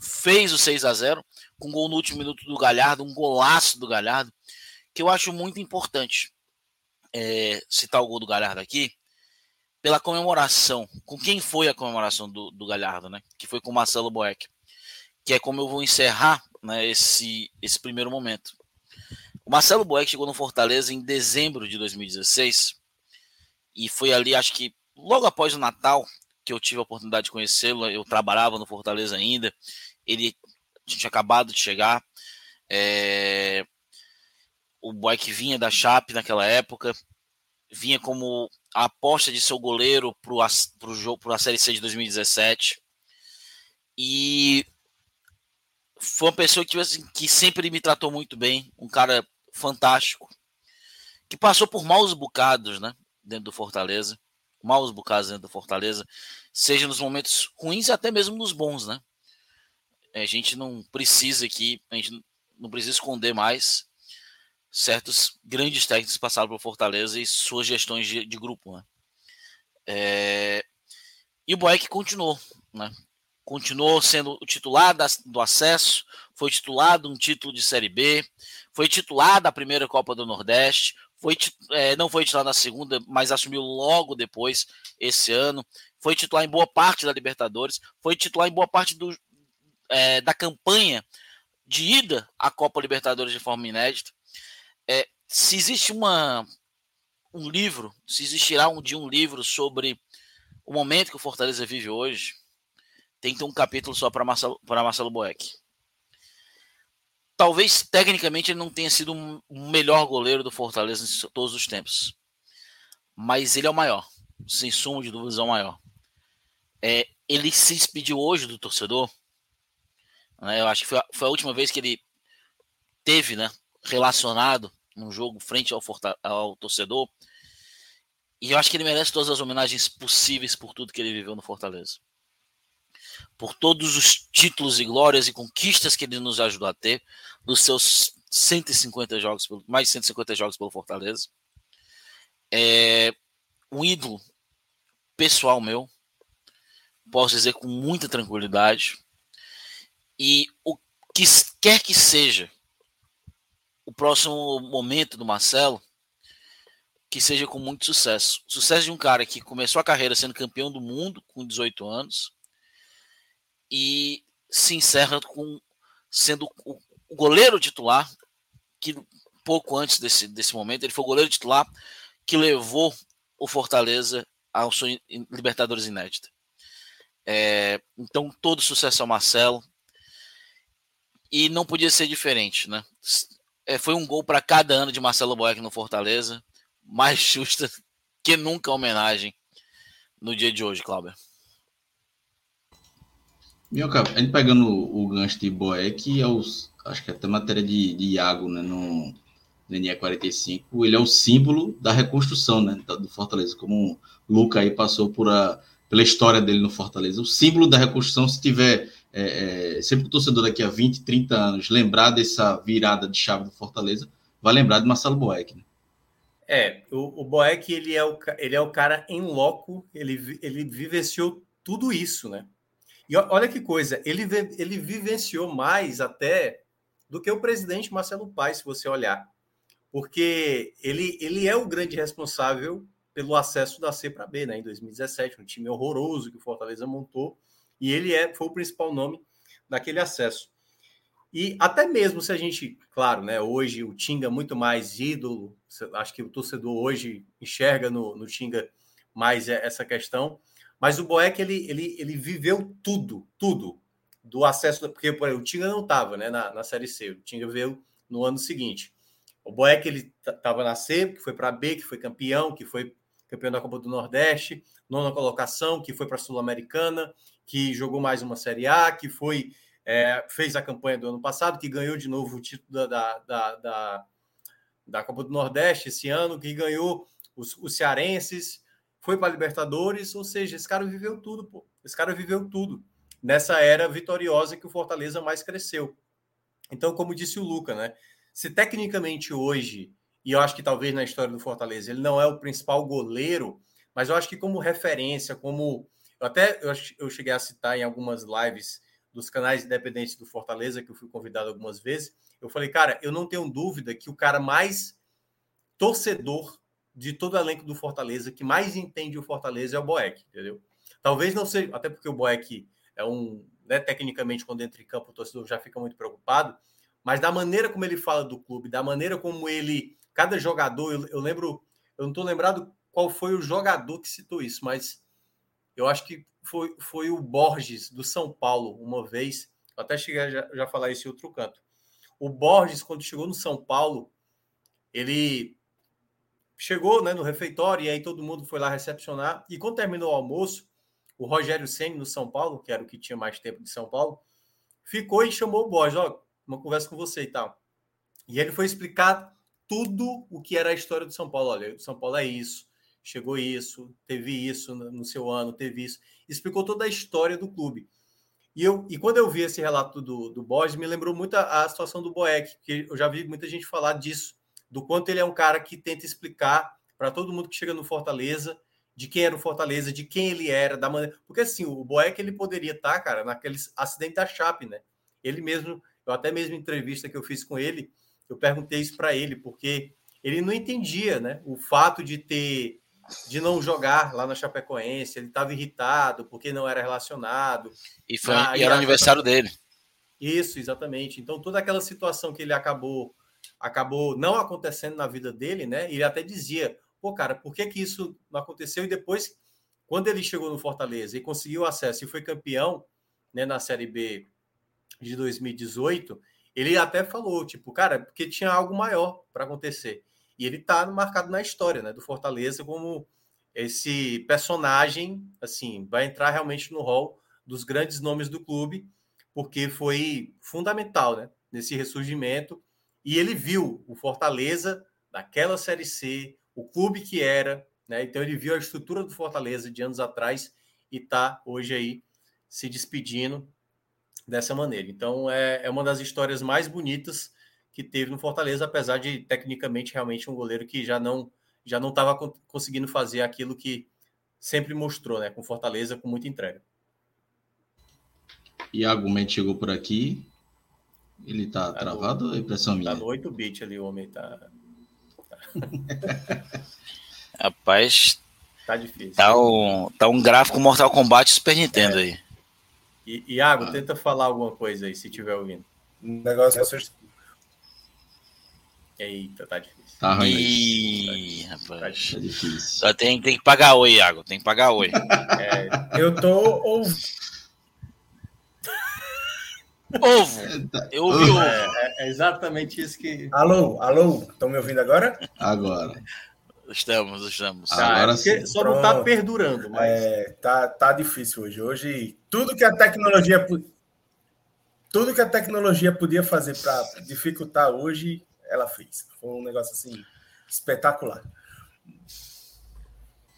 fez o 6 a 0 com um gol no último minuto do Galhardo, um golaço do Galhardo, que eu acho muito importante é, citar o gol do Galhardo aqui, pela comemoração. Com quem foi a comemoração do, do Galhardo, né? Que foi com Marcelo Boeck. Que é como eu vou encerrar né, esse, esse primeiro momento. O Marcelo Boeck chegou no Fortaleza em dezembro de 2016 e foi ali, acho que logo após o Natal, que eu tive a oportunidade de conhecê-lo. Eu trabalhava no Fortaleza ainda. Ele tinha acabado de chegar. É... O Boeck vinha da Chape naquela época, vinha como a aposta de seu goleiro para o jogo para a Série C de 2017. E foi uma pessoa que, assim, que sempre me tratou muito bem, um cara fantástico, que passou por maus bocados, né, dentro do Fortaleza, maus bocados dentro do Fortaleza, seja nos momentos ruins e até mesmo nos bons, né? A gente não precisa aqui, a gente não precisa esconder mais certos grandes técnicos passaram pelo Fortaleza e suas gestões de, de grupo, né? É... E o Boeck continuou, né? Continuou sendo o titular da, do acesso, foi titular de um título de Série B, foi titular da primeira Copa do Nordeste, foi, é, não foi titular na segunda, mas assumiu logo depois, esse ano. Foi titular em boa parte da Libertadores, foi titular em boa parte do, é, da campanha de ida à Copa Libertadores de forma inédita. É, se existe uma, um livro, se existirá um dia um livro sobre o momento que o Fortaleza vive hoje, tem um capítulo só para Marcelo, Marcelo Boeck. Talvez tecnicamente ele não tenha sido o melhor goleiro do Fortaleza em todos os tempos, mas ele é o maior, sem sombra de dúvidas, é o maior. É, ele se despediu hoje do torcedor. Né, eu acho que foi a, foi a última vez que ele teve, né, relacionado num jogo frente ao, ao torcedor. E eu acho que ele merece todas as homenagens possíveis por tudo que ele viveu no Fortaleza. Por todos os títulos e glórias e conquistas que ele nos ajudou a ter, dos seus 150 jogos, mais de 150 jogos pelo Fortaleza. É um ídolo pessoal meu, posso dizer com muita tranquilidade. E o que quer que seja o próximo momento do Marcelo, que seja com muito sucesso. Sucesso de um cara que começou a carreira sendo campeão do mundo com 18 anos e se encerra com sendo o, goleiro titular que pouco antes desse, desse momento ele foi o goleiro titular que levou o Fortaleza ao seu Libertadores inédita. É, então todo sucesso ao Marcelo e não podia ser diferente, né? É, foi um gol para cada ano de Marcelo Boeck no Fortaleza mais justa <laughs> que nunca homenagem no dia de hoje, Cláudio. Minhoca, a gente pegando o, gancho de Boeck, é acho que até matéria de, de Iago né, no, no NE45, ele é o símbolo da reconstrução né, do Fortaleza, como o Luca aí passou por a, pela história dele no Fortaleza. O símbolo da reconstrução, se tiver é, é, sempre o torcedor daqui a 20, 30 anos lembrar dessa virada de chave do Fortaleza, vai lembrar de Marcelo Boeck. Né? É, o, o Boeck, ele é o, ele é o cara em loco, ele, ele vivenciou tudo isso, né? E olha que coisa, ele, ele vivenciou mais até do que o presidente Marcelo Paes, se você olhar. Porque ele, ele é o grande responsável pelo acesso da C para B, né? Em 2017, um time horroroso que o Fortaleza montou, e ele é, foi o principal nome daquele acesso. E até mesmo se a gente, claro, né, hoje o Tinga é muito mais ídolo, acho que o torcedor hoje enxerga no, no Tinga mais essa questão, mas o Boeck, ele, ele, ele viveu tudo, tudo, do acesso, porque exemplo, o Tinga não estava né, na, na Série C, o Tinga veio no ano seguinte. O Boeck, ele estava na C, que foi para B, que foi campeão, que foi campeão da Copa do Nordeste, nona colocação, que foi para a Sul-Americana, que jogou mais uma Série A, que foi é, fez a campanha do ano passado, que ganhou de novo o título da, da, da, da Copa do Nordeste esse ano, que ganhou os, os cearenses, foi para a Libertadores, ou seja, esse cara viveu tudo, pô. Esse cara viveu tudo nessa era vitoriosa que o Fortaleza mais cresceu. Então, como disse o Luca, né? Se tecnicamente hoje e eu acho que talvez na história do Fortaleza ele não é o principal goleiro, mas eu acho que como referência, como eu até eu, cheguei a citar em algumas lives dos canais independentes do Fortaleza, que eu fui convidado algumas vezes, eu falei, cara, eu não tenho dúvida que o cara mais torcedor de todo o elenco do Fortaleza, que mais entende o Fortaleza é o Boeck, entendeu? Talvez não seja, até porque o Boeck é um, né, tecnicamente, quando entra em campo, o torcedor já fica muito preocupado, mas da maneira como ele fala do clube, da maneira como ele, cada jogador, eu, eu lembro, eu não estou lembrado qual foi o jogador que citou isso, mas eu acho que foi, foi o Borges, do São Paulo, uma vez. Eu até cheguei a já, já falar isso em outro canto. O Borges, quando chegou no São Paulo, ele chegou né, no refeitório e aí todo mundo foi lá recepcionar. E quando terminou o almoço, o Rogério Senna, no São Paulo, que era o que tinha mais tempo de São Paulo, ficou e chamou o Borges, ó, uma conversa com você e tal. E ele foi explicar tudo o que era a história do São Paulo. Olha, o São Paulo é isso, chegou isso, teve isso no seu ano, teve isso. Explicou toda a história do clube. E, eu, e quando eu vi esse relato do, do Borges, me lembrou muito a, a situação do Boeck, que eu já vi muita gente falar disso, do quanto ele é um cara que tenta explicar para todo mundo que chega no Fortaleza de quem era o Fortaleza, de quem ele era, da maneira. Porque assim, o Boeck ele poderia estar, tá, cara, naquele acidente da Chape, né? Ele mesmo, eu até mesmo entrevista que eu fiz com ele, eu perguntei isso para ele, porque ele não entendia, né? O fato de ter de não jogar lá na Chapecoense, ele estava irritado porque não era relacionado. E, foi, ah, e era aniversário dele. Isso, exatamente. Então toda aquela situação que ele acabou acabou não acontecendo na vida dele, né? Ele até dizia: "Pô, cara, por que que isso não aconteceu?" E depois quando ele chegou no Fortaleza e conseguiu acesso e foi campeão, né, na Série B de 2018, ele até falou, tipo, cara, porque tinha algo maior para acontecer. E ele está marcado na história né, do Fortaleza como esse personagem, assim, vai entrar realmente no rol dos grandes nomes do clube, porque foi fundamental né, nesse ressurgimento. E ele viu o Fortaleza naquela Série C, o clube que era, né? Então ele viu a estrutura do Fortaleza de anos atrás e está hoje aí se despedindo dessa maneira. Então é, é uma das histórias mais bonitas que teve no Fortaleza, apesar de tecnicamente realmente um goleiro que já não já não estava conseguindo fazer aquilo que sempre mostrou, né, com Fortaleza com muita entrega. Iago Mendes chegou por aqui. Ele tá, tá travado no, ou é impressão minha? Tá no 8 bit ali, o homem tá. tá. <laughs> Rapaz. Tá difícil. Tá um, tá um gráfico Mortal Kombat Super Nintendo é. aí. I, Iago, ah. tenta falar alguma coisa aí, se tiver ouvindo. O negócio é Eita, tá difícil. Tá ruim. Ih, rapaz. Tá difícil. Só tem, tem que pagar oi, Iago. Tem que pagar oi. É, eu tô ouvindo. Ovo. Eu ouvi ovo. É, é, exatamente isso que. Alô, alô, estão me ouvindo agora? Agora. Estamos, estamos. Tá, agora sim. Só Pronto. não tá perdurando, mas. É, tá, tá difícil hoje. Hoje, tudo que a tecnologia. Tudo que a tecnologia podia fazer para dificultar hoje, ela fez. Foi um negócio assim espetacular.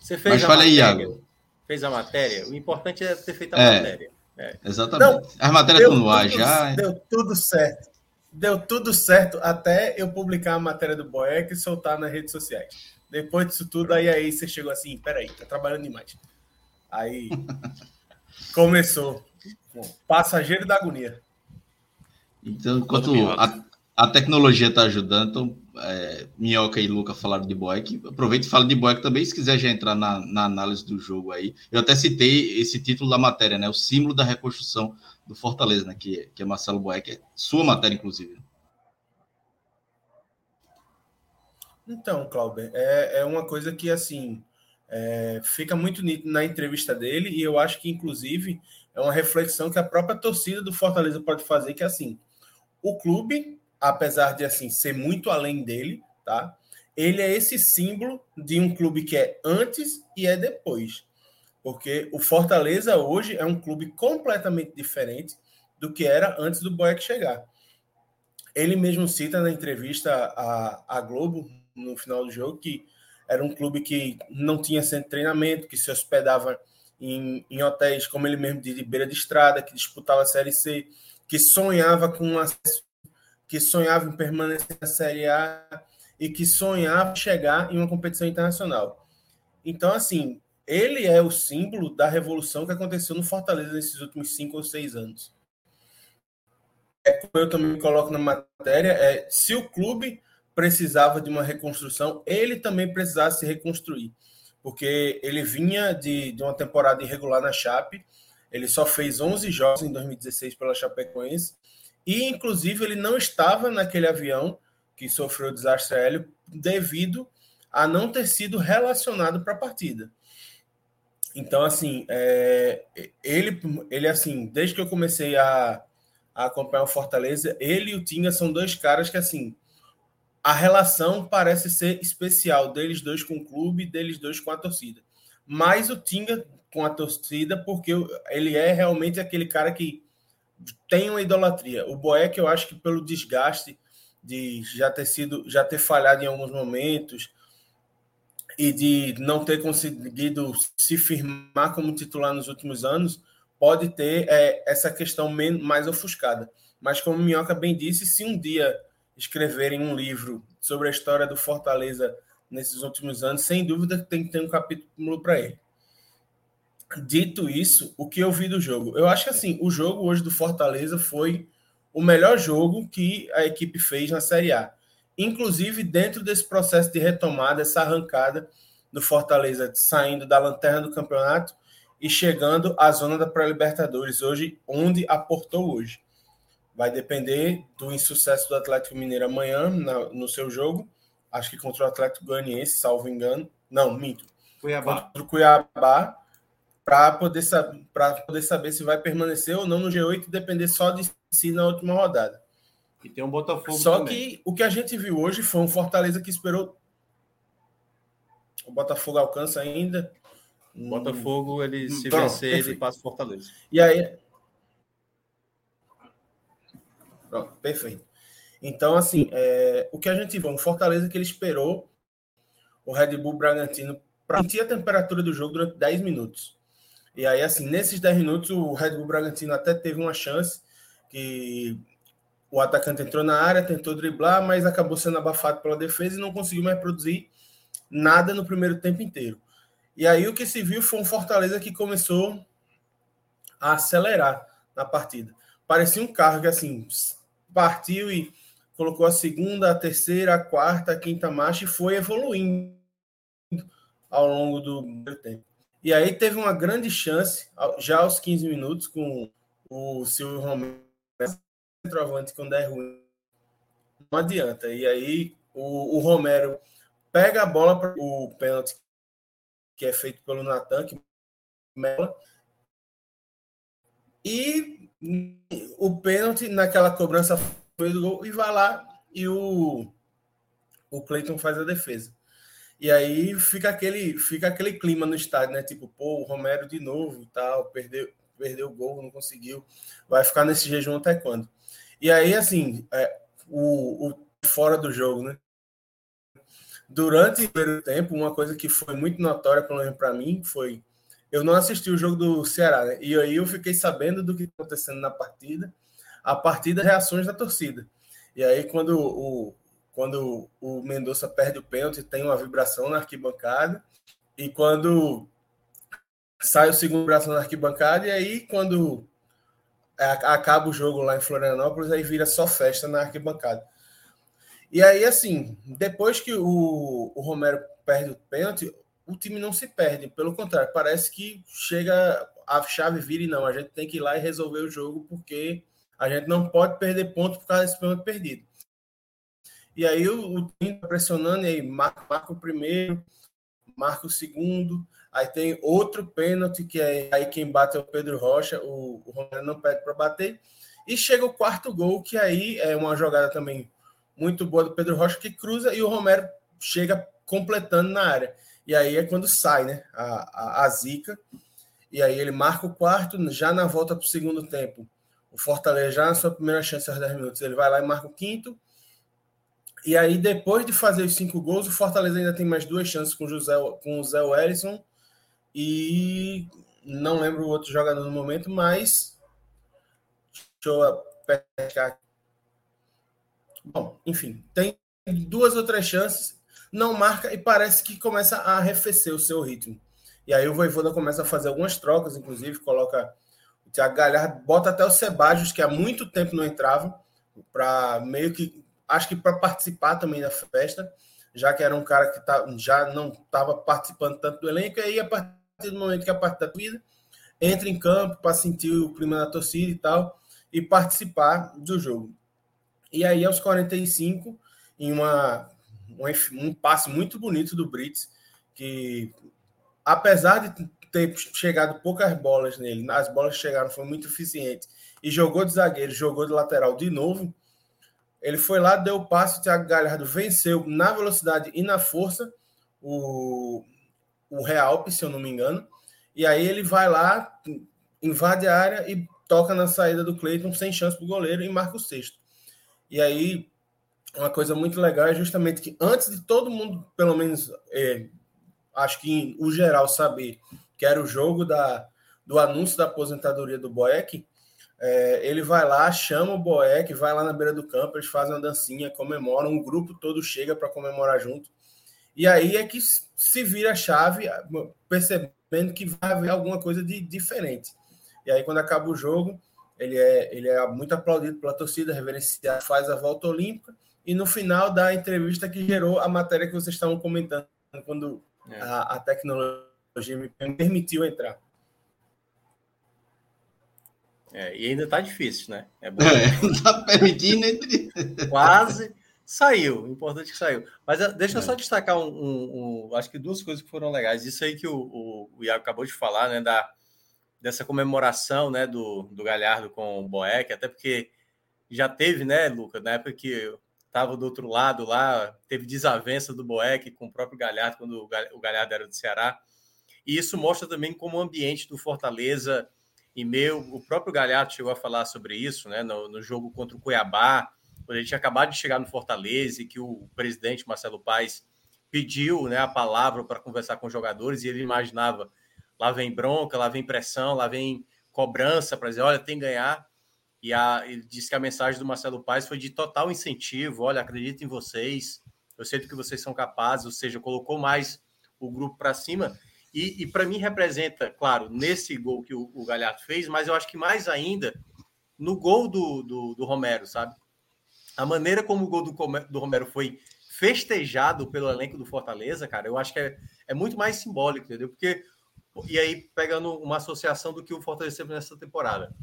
Você fez Mas a matéria, Iago. Fez a matéria. O importante é ter feito a é, matéria. É. Exatamente. Não, As matérias estão no ar já. Deu tudo certo. Deu tudo certo até eu publicar a matéria do Boeck e soltar nas redes sociais. Depois disso tudo, aí, aí você chegou assim, peraí, tá trabalhando demais. Aí <laughs> começou. Bom, passageiro da agonia. Então, enquanto a, a tecnologia está ajudando, então é, Minhoca e Luca falaram de Boeck. Aproveita e fala de Boeck também, se quiser já entrar na, na, análise do jogo aí. Eu até citei esse título da matéria, né? O símbolo da reconstrução do Fortaleza, né? Que, que é Marcelo Boeck, é sua matéria, inclusive. Então, Cláudio, é, é uma coisa que, assim, é, fica muito na entrevista dele e eu acho que, inclusive, é uma reflexão que a própria torcida do Fortaleza pode fazer, que, é assim, o clube apesar de assim ser muito além dele, tá? Ele é esse símbolo de um clube que é antes e é depois. Porque o Fortaleza hoje é um clube completamente diferente do que era antes do Boeck chegar. Ele mesmo cita na entrevista à, à Globo, no final do jogo, que era um clube que não tinha centro de treinamento, que se hospedava em, em hotéis, como ele mesmo diz, de beira de estrada, que disputava a Série C, que sonhava com um acesso que sonhava em permanecer na Série A. e que sonhava chegar em uma competição internacional. Então, assim, ele é o símbolo da revolução que aconteceu no Fortaleza nesses últimos cinco ou seis anos. É como eu também coloco na matéria, é se o clube precisava de uma reconstrução, ele também precisava se reconstruir, porque ele vinha de, de uma temporada irregular na Chape, ele só fez 11 jogos em 2016 pela Chapecoense, e inclusive ele não estava naquele avião que sofreu o desastre aéreo devido a não ter sido relacionado para a partida. Então, assim, é, ele, ele, assim, desde que eu comecei a, a acompanhar o Fortaleza, ele e o Tinga são dois caras que, assim, a relação parece ser especial deles dois com o clube, deles dois com a torcida. Mais o Tinga com a torcida, porque ele é realmente aquele cara que tem uma idolatria. O Boeck, eu acho que pelo desgaste de já ter sido, já ter falhado em alguns momentos e de não ter conseguido se firmar como titular nos últimos anos, pode ter é, essa questão mais ofuscada. Mas como Minhoca bem disse, se um dia escreverem um livro sobre a história do Fortaleza nesses últimos anos, sem dúvida tem que ter um capítulo para ele. Dito isso, o que eu vi do jogo? Eu acho que assim, o jogo hoje do Fortaleza foi o melhor jogo que a equipe fez na Série A. Inclusive dentro desse processo de retomada, essa arrancada do Fortaleza saindo da lanterna do campeonato e chegando à zona da pré-libertadores hoje, onde aportou hoje. Vai depender do insucesso do Atlético Mineiro amanhã na, no seu jogo. Acho que contra o Atlético Goianiense, salvo engano. Não, minto. Cuiabá. Contra o Cuiabá, para poder, poder saber se vai permanecer ou não no G8 e depender só de si na última rodada. E tem um Botafogo Só também. que o que a gente viu hoje foi um Fortaleza que esperou. O Botafogo alcança ainda. O Botafogo, ele se Pronto, vencer, perfeito. ele passa o Fortaleza. E aí, Pronto, perfeito. Então, assim, é, o que a gente viu, um Fortaleza que ele esperou o Red Bull Bragantino para sentir a temperatura do jogo durante 10 minutos. E aí, assim, nesses 10 minutos, o Red Bull Bragantino até teve uma chance que o atacante entrou na área, tentou driblar, mas acabou sendo abafado pela defesa e não conseguiu mais produzir nada no primeiro tempo inteiro. E aí o que se viu foi um Fortaleza que começou a acelerar na partida. Parecia um carro que, assim, partiu e colocou a segunda, a terceira, a quarta, a quinta marcha e foi evoluindo ao longo do tempo. E aí teve uma grande chance, já aos 15 minutos, com o Silvio Romero, centroavante quando é ruim, não adianta. E aí o, o Romero pega a bola para o pênalti que é feito pelo Natan, que e o pênalti naquela cobrança foi do gol e vai lá e o o Cleiton faz a defesa. E aí fica aquele fica aquele clima no estádio, né? Tipo, pô, o Romero de novo, tal, perdeu perdeu o gol, não conseguiu. Vai ficar nesse jejum até quando? E aí assim, é, o, o fora do jogo, né? Durante o primeiro tempo, uma coisa que foi muito notória, pelo menos para mim, foi eu não assisti o jogo do Ceará, né? E aí eu fiquei sabendo do que está acontecendo na partida, a partir das reações da torcida. E aí, quando o, quando o Mendonça perde o pênalti, tem uma vibração na arquibancada. E quando sai o segundo vibração na arquibancada, e aí, quando acaba o jogo lá em Florianópolis, aí vira só festa na arquibancada. E aí, assim, depois que o, o Romero perde o pênalti, o time não se perde. Pelo contrário, parece que chega a chave vira e não. A gente tem que ir lá e resolver o jogo porque a gente não pode perder pontos por causa desse pênalti perdido. E aí o, o time tá pressionando, e aí marca, marca o primeiro, marca o segundo, aí tem outro pênalti, que é aí quem bate é o Pedro Rocha, o, o Romero não pede para bater, e chega o quarto gol, que aí é uma jogada também muito boa do Pedro Rocha, que cruza e o Romero chega completando na área. E aí é quando sai né, a, a, a zica. E aí ele marca o quarto, já na volta para o segundo tempo. O Fortaleza, já na sua primeira chance aos 10 minutos, ele vai lá e marca o quinto. E aí, depois de fazer os cinco gols, o Fortaleza ainda tem mais duas chances com, José, com o Zé Wellison. E não lembro o outro jogador no momento, mas. Deixa eu pescar. Bom, enfim, tem duas ou três chances, não marca e parece que começa a arrefecer o seu ritmo. E aí o Voivoda começa a fazer algumas trocas, inclusive coloca o Thiago Galhardo, bota até o Sebajos, que há muito tempo não entrava, para meio que, acho que para participar também da festa, já que era um cara que tá, já não estava participando tanto do elenco, e aí a partir do momento que a parte da vida entra em campo para sentir o clima da torcida e tal, e participar do jogo. E aí, aos 45, em uma, um, um passe muito bonito do Brits, que apesar de ter chegado poucas bolas nele, as bolas chegaram foram muito eficientes, e jogou de zagueiro, jogou de lateral de novo, ele foi lá, deu o passe, o Thiago Galhardo venceu na velocidade e na força o, o Real, se eu não me engano, e aí ele vai lá, invade a área e toca na saída do Cleiton sem chance para o goleiro e marca o sexto. E aí, uma coisa muito legal é justamente que antes de todo mundo, pelo menos, é, acho que o geral saber que era o jogo da, do anúncio da aposentadoria do Boeck, é, ele vai lá, chama o Boeck, vai lá na beira do campo, eles fazem uma dancinha, comemoram, um grupo todo chega para comemorar junto. E aí é que se vira a chave, percebendo que vai haver alguma coisa de diferente. E aí, quando acaba o jogo, ele é, ele é muito aplaudido pela torcida, reverenciado, faz a volta olímpica, e no final da entrevista que gerou a matéria que vocês estavam comentando, quando é. a, a tecnologia me permitiu entrar. É, e ainda tá difícil, né? É bom. É, <laughs> tá permitindo entre. Quase saiu. Importante que saiu. Mas ah, deixa eu é. só destacar um, um, um, Acho que duas coisas que foram legais. Isso aí que o, o, o Iago acabou de falar, né? Da, dessa comemoração, né? Do, do Galhardo com o Boeck, até porque já teve, né, Lucas, na época que estava do outro lado lá, teve desavença do Boeck com o próprio Galhardo, quando o Galhardo era do Ceará. E isso mostra também como o ambiente do Fortaleza e meu, o próprio Galhardo chegou a falar sobre isso, né, no, no jogo contra o Cuiabá, quando ele tinha acabado de chegar no Fortaleza e que o presidente Marcelo Paes pediu, né, a palavra para conversar com os jogadores e ele imaginava lá vem bronca, lá vem pressão, lá vem cobrança para dizer, olha, tem que ganhar. E a, ele disse que a mensagem do Marcelo Paes foi de total incentivo, olha, acredito em vocês, eu sei do que vocês são capazes, ou seja, colocou mais o grupo para cima. E, e para mim representa, claro, nesse gol que o, o, Galhardo fez, mas eu acho que mais ainda no gol do, do, do Romero, sabe? A maneira como o gol do, do Romero foi festejado pelo elenco do Fortaleza, cara, eu acho que é, é muito mais simbólico, entendeu? Porque, e aí, pegando uma associação do que o Fortaleza teve nessa temporada.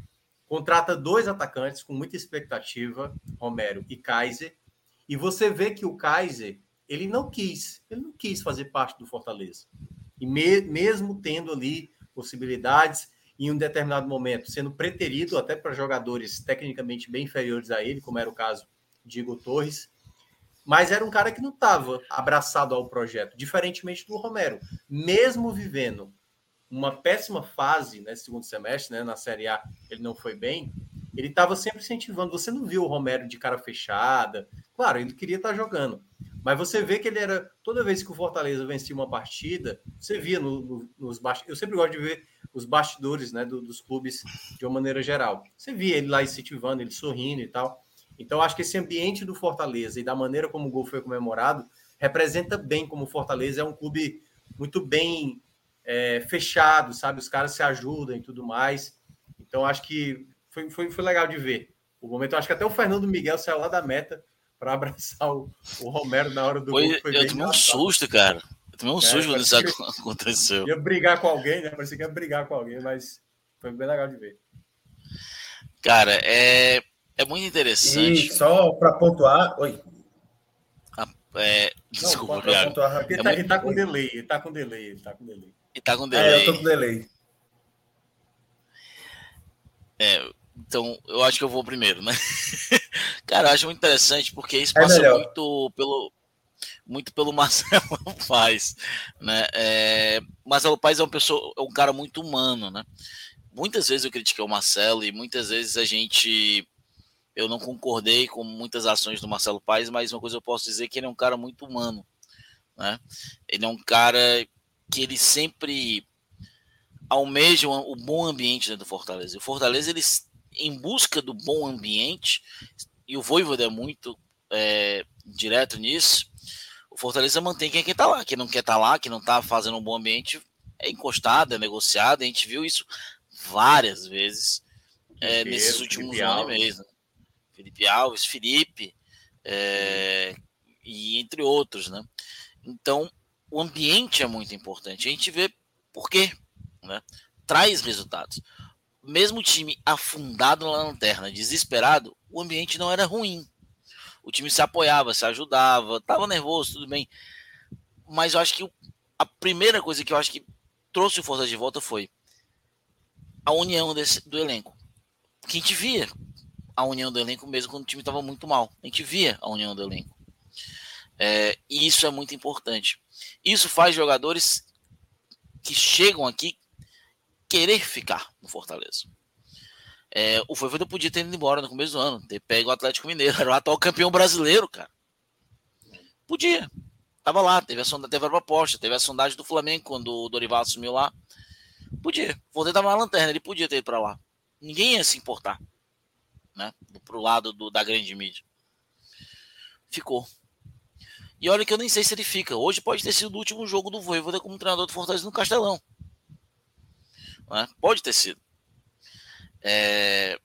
Contrata dois atacantes com muita expectativa, Romero e Kaiser, e você vê que o Kaiser, ele não quis, ele não quis fazer parte do Fortaleza. E me, mesmo tendo ali possibilidades, em um determinado momento, sendo preterido até para jogadores tecnicamente bem inferiores a ele, como era o caso de Igor Torres, mas era um cara que não estava abraçado ao projeto, diferentemente do Romero, mesmo vivendo uma péssima fase nesse né, segundo semestre, né, na Série A, ele não foi bem, ele estava sempre incentivando. Você não viu o Romero de cara fechada, claro, ele queria estar tá jogando, mas você vê que ele era. Toda vez que o Fortaleza vencia uma partida, você via no, no, nos bastidores. Eu sempre gosto de ver os bastidores né, do, dos clubes de uma maneira geral. Você via ele lá incentivando, ele sorrindo e tal. Então, acho que esse ambiente do Fortaleza e da maneira como o gol foi comemorado representa bem como o Fortaleza é um clube muito bem é, fechado, sabe? Os caras se ajudam e tudo mais. Então, acho que foi, foi, foi legal de ver. O momento, acho que até o Fernando Miguel saiu lá da meta para abraçar o, o, Romero na hora do foi, gol. Foi eu tomei um susto, cara. Eu tomei um é, susto quando isso <laughs> aconteceu. Ia brigar com alguém, né? Parecia que ia brigar com alguém, mas foi bem legal de ver. Cara, é, é muito interessante. E só para pontuar. Oi. Ah, é, desculpa, Não, pontuar, ele, é tá, muito... ele tá com delay, ele tá com delay, ele tá com delay. Ele tá com delay. É, eu tô com delay. É, então, eu acho que eu vou primeiro, né? <laughs> Cara, eu acho muito interessante porque isso é passa é muito pelo muito pelo <laughs> Marcelo Paz, né? É, Marcelo Paz é uma pessoa, é um cara muito humano, né? Muitas vezes eu critiquei o Marcelo e muitas vezes a gente eu não concordei com muitas ações do Marcelo Paz, mas uma coisa eu posso dizer é que ele é um cara muito humano, né? Ele é um cara que ele sempre almeja o bom ambiente dentro do Fortaleza. O Fortaleza ele em busca do bom ambiente, e o Voivoda é muito é, direto nisso, o Fortaleza mantém quem quer tá lá. Quem não quer estar tá lá, que não está fazendo um bom ambiente, é encostado, é negociado. A gente viu isso várias vezes é, nesses últimos anos mesmo. Felipe Alves, Felipe, é, e entre outros, né? Então, o ambiente é muito importante. A gente vê por quê, né? Traz resultados. Mesmo o time afundado na lanterna, desesperado, o ambiente não era ruim. O time se apoiava, se ajudava, tava nervoso, tudo bem. Mas eu acho que a primeira coisa que eu acho que trouxe o Força de volta foi a união desse, do elenco. Que a gente via a união do elenco mesmo quando o time estava muito mal. A gente via a união do elenco. É, e isso é muito importante. Isso faz jogadores que chegam aqui querer ficar no Fortaleza. É, o Voivoda podia ter ido embora no começo do ano, ter pego o Atlético Mineiro, <laughs> era o atual campeão brasileiro, cara. Podia. Tava lá, teve a, sonda, teve a proposta, teve a sondagem do Flamengo quando o Dorival assumiu lá. Podia. O Voivoda tava na lanterna, ele podia ter ido para lá. Ninguém ia se importar, né? Pro lado do, da grande mídia. Ficou. E olha que eu nem sei se ele fica. Hoje pode ter sido o último jogo do Voivoda como treinador do Fortaleza no Castelão. Né? Pode ter sido. É...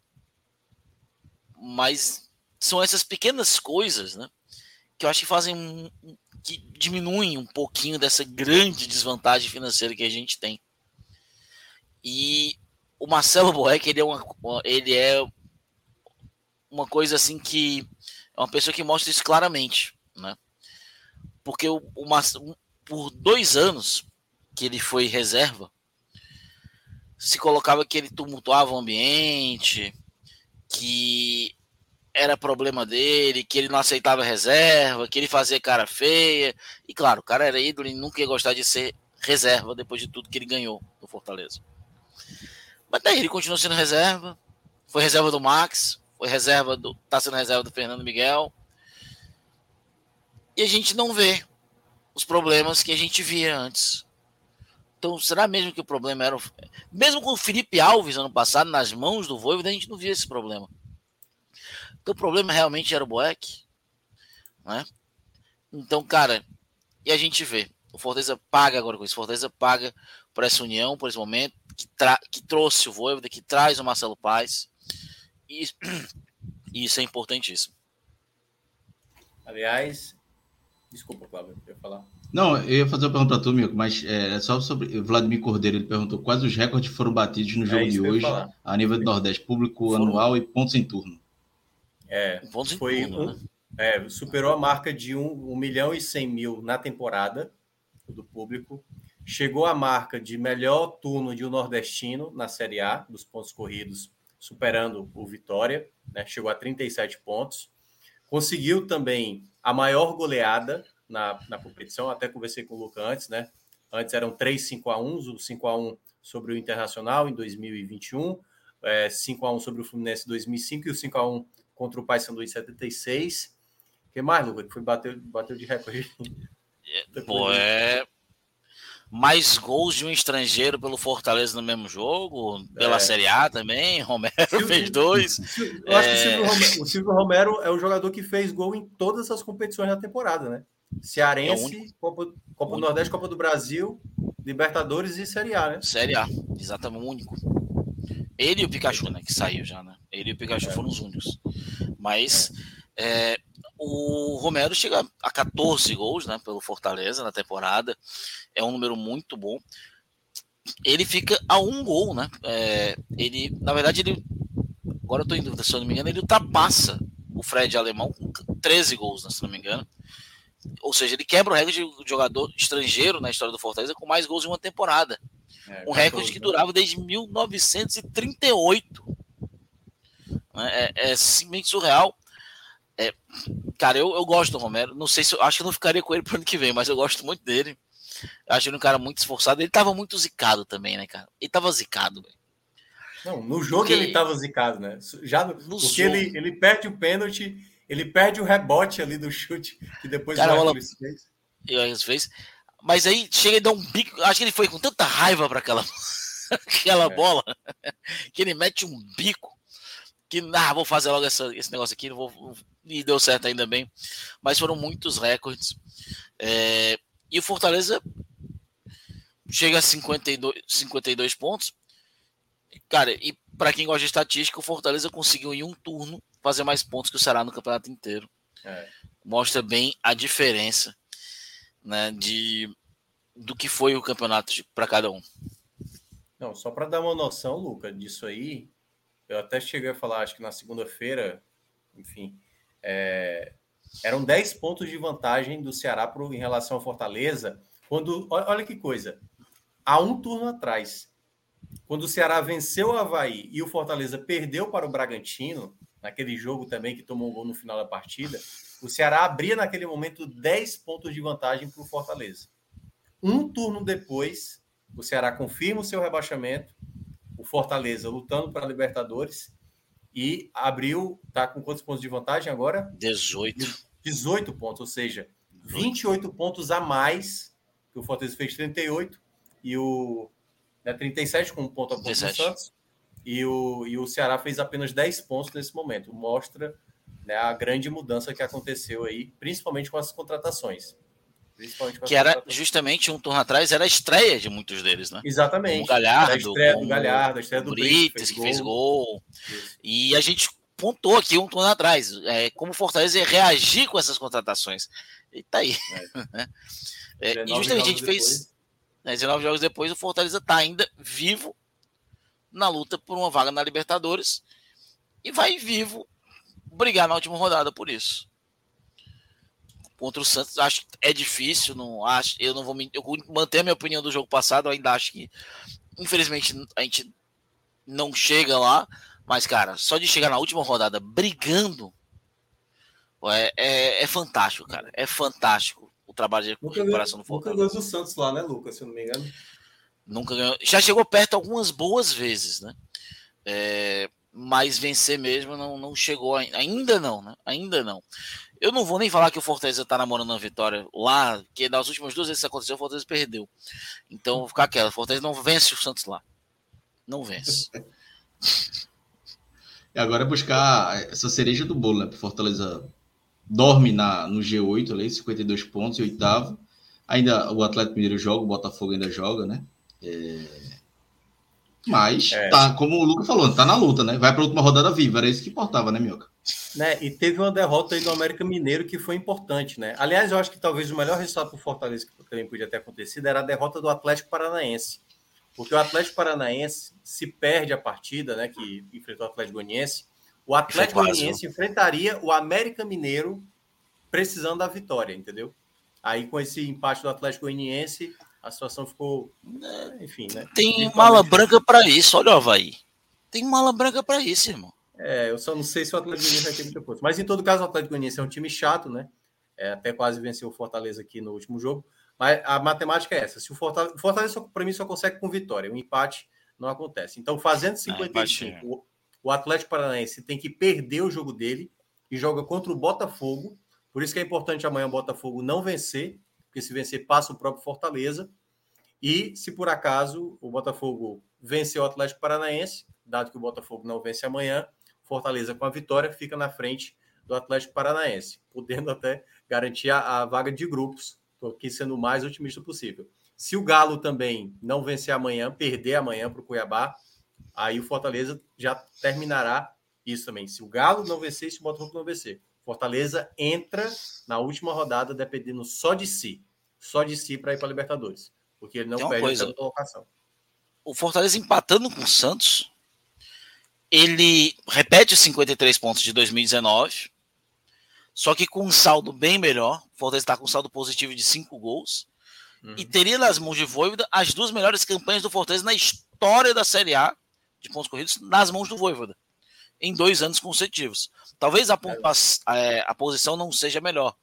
Mas são essas pequenas coisas né, que eu acho que fazem. que diminuem um pouquinho dessa grande desvantagem financeira que a gente tem. E o Marcelo Boeck, ele é uma, ele é uma coisa assim que é uma pessoa que mostra isso claramente, né? porque o, o por dois anos que ele foi reserva, se colocava que ele tumultuava o ambiente, que era problema dele, que ele não aceitava reserva, que ele fazia cara feia. E claro, o cara era ídolo e nunca ia gostar de ser reserva depois de tudo que ele ganhou no Fortaleza. Mas daí ele continuou sendo reserva, foi reserva do Max, foi reserva do. tá sendo reserva do Fernando Miguel e a gente não vê os problemas que a gente via antes. Então, será mesmo que o problema era. O... Mesmo com o Felipe Alves ano passado, nas mãos do Voivoda, a gente não via esse problema. Então, o problema realmente era o Boeck. Né? Então, cara, e a gente vê. O Fortaleza paga agora com isso. O Fortaleza paga por essa união, por esse momento, que, tra... que trouxe o Voivoda, que traz o Marcelo Paz. E, e <clears throat> isso é importantíssimo. Aliás, Desculpa, Cláudio, eu ia falar. Não, eu ia fazer uma pergunta para tu, Mico, mas é só sobre Vladimir Cordeiro. Ele perguntou quais os recordes foram batidos no é jogo é de hoje a nível do Nordeste, público foram... anual e pontos em turno. É, pontos em foi turno, um, né? é, superou a marca de 1 um, um milhão e 100 mil na temporada do público. Chegou a marca de melhor turno de um nordestino na Série A, dos pontos corridos, superando o Vitória, né? chegou a 37 pontos. Conseguiu também a maior goleada na, na competição. Até conversei com o Luca antes, né? Antes eram 3 5 a 1 o 5 a 1 sobre o Internacional em 2021, é, 5 a 1 sobre o Fluminense em 2005 e o 5 a 1 contra o Paysandu em 76. O que mais, Luca, que foi bateu, bateu de recorde? É, <laughs> pô, é mais gols de um estrangeiro pelo Fortaleza no mesmo jogo, pela é. Série A também. <laughs> Romero Silvio, fez dois. <laughs> Eu acho é... que o Silvio, Romero, o Silvio, Romero, é o jogador que fez gol em todas as competições da temporada, né? Cearense, é Copa, Copa do Nordeste, Copa do Brasil, Libertadores e Série A, né? Série A, exatamente, o único. Ele e o Pikachu, né? Que saiu já, né? Ele e o Pikachu é. foram os únicos. Mas é, o Romero chega a 14 gols, né? Pelo Fortaleza na temporada é um número muito bom. Ele fica a um gol, né? É, ele, na verdade, ele. Agora eu tô em dúvida, se eu não me engano, ele ultrapassa o Fred alemão com 13 gols, né, se não me engano. Ou seja, ele quebra o recorde de jogador estrangeiro na história do Fortaleza com mais gols em uma temporada. É, um recorde que durava desde 1938. É, é, é simplesmente surreal. É, cara, eu, eu gosto do Romero. Não sei se eu acho que eu não ficaria com ele pro ano que vem, mas eu gosto muito dele. Eu acho ele um cara muito esforçado. Ele tava muito zicado também, né, cara? Ele tava zicado. Não, no jogo porque... ele tava zicado, né? Já no, no porque ele, ele perde o pênalti, ele perde o rebote ali do chute que depois cara, o fez. E fez. Mas aí chega e dá um bico. Acho que ele foi com tanta raiva para aquela, <laughs> aquela é. bola <laughs> que ele mete um bico. que ah, vou fazer logo essa, esse negócio aqui, não vou, e deu certo ainda bem. Mas foram muitos recordes. É, e o Fortaleza chega a 52, 52 pontos. Cara, e para quem gosta de estatística, o Fortaleza conseguiu em um turno fazer mais pontos que o Ceará no campeonato inteiro. É. Mostra bem a diferença né, de, do que foi o campeonato para cada um. Não, só para dar uma noção, Luca, disso aí, eu até cheguei a falar, acho que na segunda-feira, enfim, é, eram 10 pontos de vantagem do Ceará pro, em relação ao Fortaleza, quando, olha que coisa, há um turno atrás, quando o Ceará venceu o Havaí e o Fortaleza perdeu para o Bragantino, naquele jogo também que tomou um gol no final da partida, o Ceará abria naquele momento 10 pontos de vantagem para o Fortaleza. Um turno depois, o Ceará confirma o seu rebaixamento, o Fortaleza lutando para a Libertadores e abriu, tá com quantos pontos de vantagem agora? 18. 18 pontos, ou seja, 28 pontos a mais, que o Fortaleza fez 38 e o né, 37 com um ponto a ponto do Santos. E o, e o Ceará fez apenas 10 pontos nesse momento. Mostra né, a grande mudança que aconteceu aí, principalmente com as contratações. que era justamente um turno atrás, era a estreia de muitos deles, né? Exatamente. O Galhardo, a estreia do Galhardo, a estreia do Brites, que fez gol. Isso. E a gente pontou aqui um turno atrás, é, como o Fortaleza ia reagir com essas contratações. E tá aí. É. <laughs> é, e justamente a gente depois. fez. Né, 19 jogos depois, o Fortaleza tá ainda vivo na luta por uma vaga na Libertadores e vai vivo brigar na última rodada por isso. Contra o Santos, acho que é difícil, não acho, eu não vou eu manter a minha opinião do jogo passado, eu ainda acho que infelizmente a gente não chega lá, mas cara, só de chegar na última rodada brigando é, é, é fantástico, cara, é fantástico o trabalho de recuperação do Fortaleza. Nunca ganhou o Santos lá, né, Lucas, se eu não me engano. Nunca ganhou. Já chegou perto algumas boas vezes, né? É, mas vencer mesmo não, não chegou ainda não, né? Ainda não. Eu não vou nem falar que o Fortaleza tá namorando a vitória lá, que das últimas duas vezes que aconteceu, o Fortaleza perdeu. Então vou ficar aquela, o Fortaleza não vence o Santos lá. Não vence. <laughs> e agora é buscar essa cereja do bolo, né? Porque Fortaleza dorme na, no G8 ali, 52 pontos, e oitavo. Ainda o Atlético Mineiro joga, o Botafogo ainda joga, né? É... Mas, é. tá, como o Lucas falou, tá na luta, né? Vai para a última rodada viva, era isso que importava, né, Mioca? Né? E teve uma derrota aí do América Mineiro que foi importante, né? Aliás, eu acho que talvez o melhor resultado para o Fortaleza que também podia ter acontecido era a derrota do Atlético Paranaense. Porque o Atlético Paranaense se perde a partida, né? Que enfrentou o Atlético Goianiense. O Atlético Goianiense enfrentaria o América Mineiro precisando da vitória, entendeu? Aí, com esse empate do Atlético Goianiense, a situação ficou. Né, enfim, né? Tem mala branca para isso, olha o Havaí. Tem mala branca para isso, irmão. É, eu só não sei se o Atlético Goianiense vai ter muita coisa. Mas em todo caso, o Atlético Goianiense é um time chato, né? É, até quase venceu o Fortaleza aqui no último jogo. Mas a matemática é essa: se o Fortaleza, o Fortaleza para mim, só consegue com vitória. O empate não acontece. Então, fazendo 55, ah, o, o Atlético Paranaense tem que perder o jogo dele e joga contra o Botafogo. Por isso que é importante amanhã o Botafogo não vencer, porque se vencer, passa o próprio Fortaleza. E se por acaso o Botafogo vencer o Atlético Paranaense, dado que o Botafogo não vence amanhã, Fortaleza com a vitória fica na frente do Atlético Paranaense, podendo até garantir a, a vaga de grupos. Estou aqui sendo o mais otimista possível. Se o Galo também não vencer amanhã, perder amanhã para o Cuiabá, aí o Fortaleza já terminará isso também. Se o Galo não vencer, se o Botafogo não vencer. Fortaleza entra na última rodada dependendo só de si só de si para ir para a Libertadores, porque ele não perde coisa, a colocação. O Fortaleza empatando com o Santos, ele repete os 53 pontos de 2019, só que com um saldo bem melhor. O Fortaleza está com um saldo positivo de 5 gols. Uhum. E teria nas mãos de Voivoda as duas melhores campanhas do Fortaleza na história da Série A de pontos corridos nas mãos do Voivoda em dois anos consecutivos. Talvez a, a, é, a posição não seja melhor,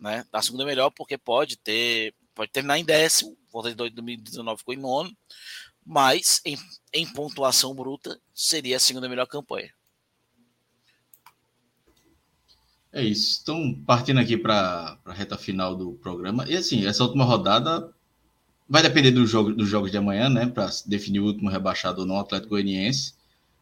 né? A segunda é melhor porque pode ter, pode terminar em décimo. Fortaleza de 2019 ficou em nono, mas em, em pontuação bruta seria a segunda melhor campanha. É isso. Então, partindo aqui para a reta final do programa. E assim, essa última rodada vai depender do jogo, dos jogos de amanhã, né? Para definir o último rebaixado ou não, Atlético Goianiense.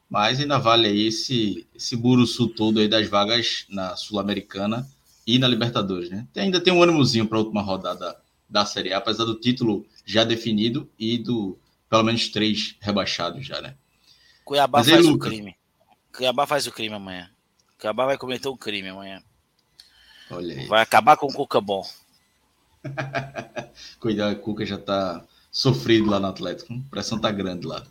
Mas ainda vale aí esse, esse buruçu todo aí das vagas na Sul-Americana e na Libertadores, né? Ainda tem um ânimozinho para a última rodada da Série A, apesar do título já definido e do pelo menos três rebaixados já, né? Cuiabá Mas faz o crime. Cuiabá faz o crime amanhã. Cuiabá vai cometer um crime amanhã. Olha aí. Vai acabar com o Cuca bom. <laughs> Cuidado, o Cuca já tá sofrido lá no Atlético. A pressão tá grande lá.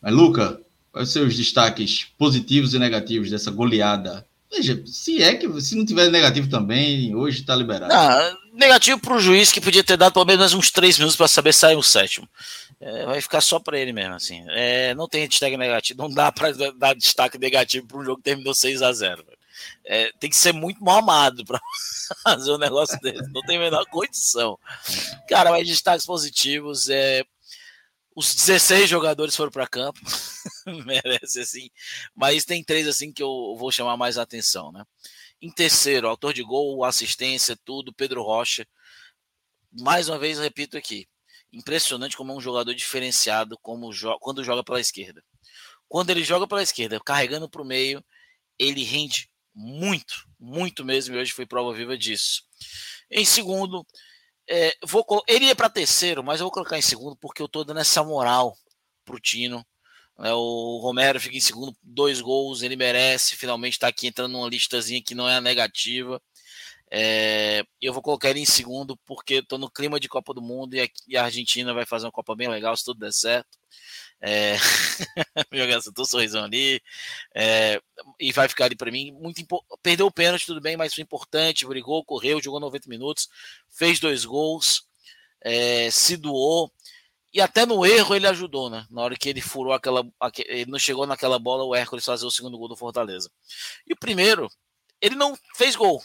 Mas, Luca, quais são os destaques positivos e negativos dessa goleada? Veja, se é que se não tiver negativo também, hoje tá liberado. Não, negativo pro juiz que podia ter dado pelo menos uns três minutos para saber sair o sétimo. É, vai ficar só para ele mesmo, assim. É, não tem destaque negativo, não dá para dar destaque negativo para um jogo que terminou 6 a 0 é, tem que ser muito mal amado para <laughs> fazer um negócio desse. Não tem a menor condição. Cara, mas destaques positivos. É, os 16 jogadores foram para campo. <laughs> Merece assim. Mas tem três assim que eu vou chamar mais atenção, né? Em terceiro, autor de gol, assistência, tudo, Pedro Rocha. Mais uma vez, repito aqui. Impressionante como é um jogador diferenciado como jo quando joga pela esquerda. Quando ele joga pela esquerda, carregando para o meio, ele rende muito, muito mesmo, e hoje foi prova viva disso. Em segundo, é, vou, ele ia para terceiro, mas eu vou colocar em segundo porque eu estou dando essa moral pro Tino. É, o Romero fica em segundo, dois gols, ele merece finalmente estar tá aqui entrando numa listazinha que não é negativa. É, eu vou colocar ele em segundo porque estou no clima de Copa do Mundo a, e a Argentina vai fazer uma Copa bem legal se tudo der certo. É, <laughs> jogando tô sorrisão ali. É, e vai ficar ali para mim. Muito Perdeu o pênalti, tudo bem, mas foi importante. Brigou, correu, jogou 90 minutos, fez dois gols, é, se doou. E até no erro ele ajudou, né? Na hora que ele furou aquela. Ele não chegou naquela bola, o Hércules fazer o segundo gol do Fortaleza. E o primeiro, ele não fez gol.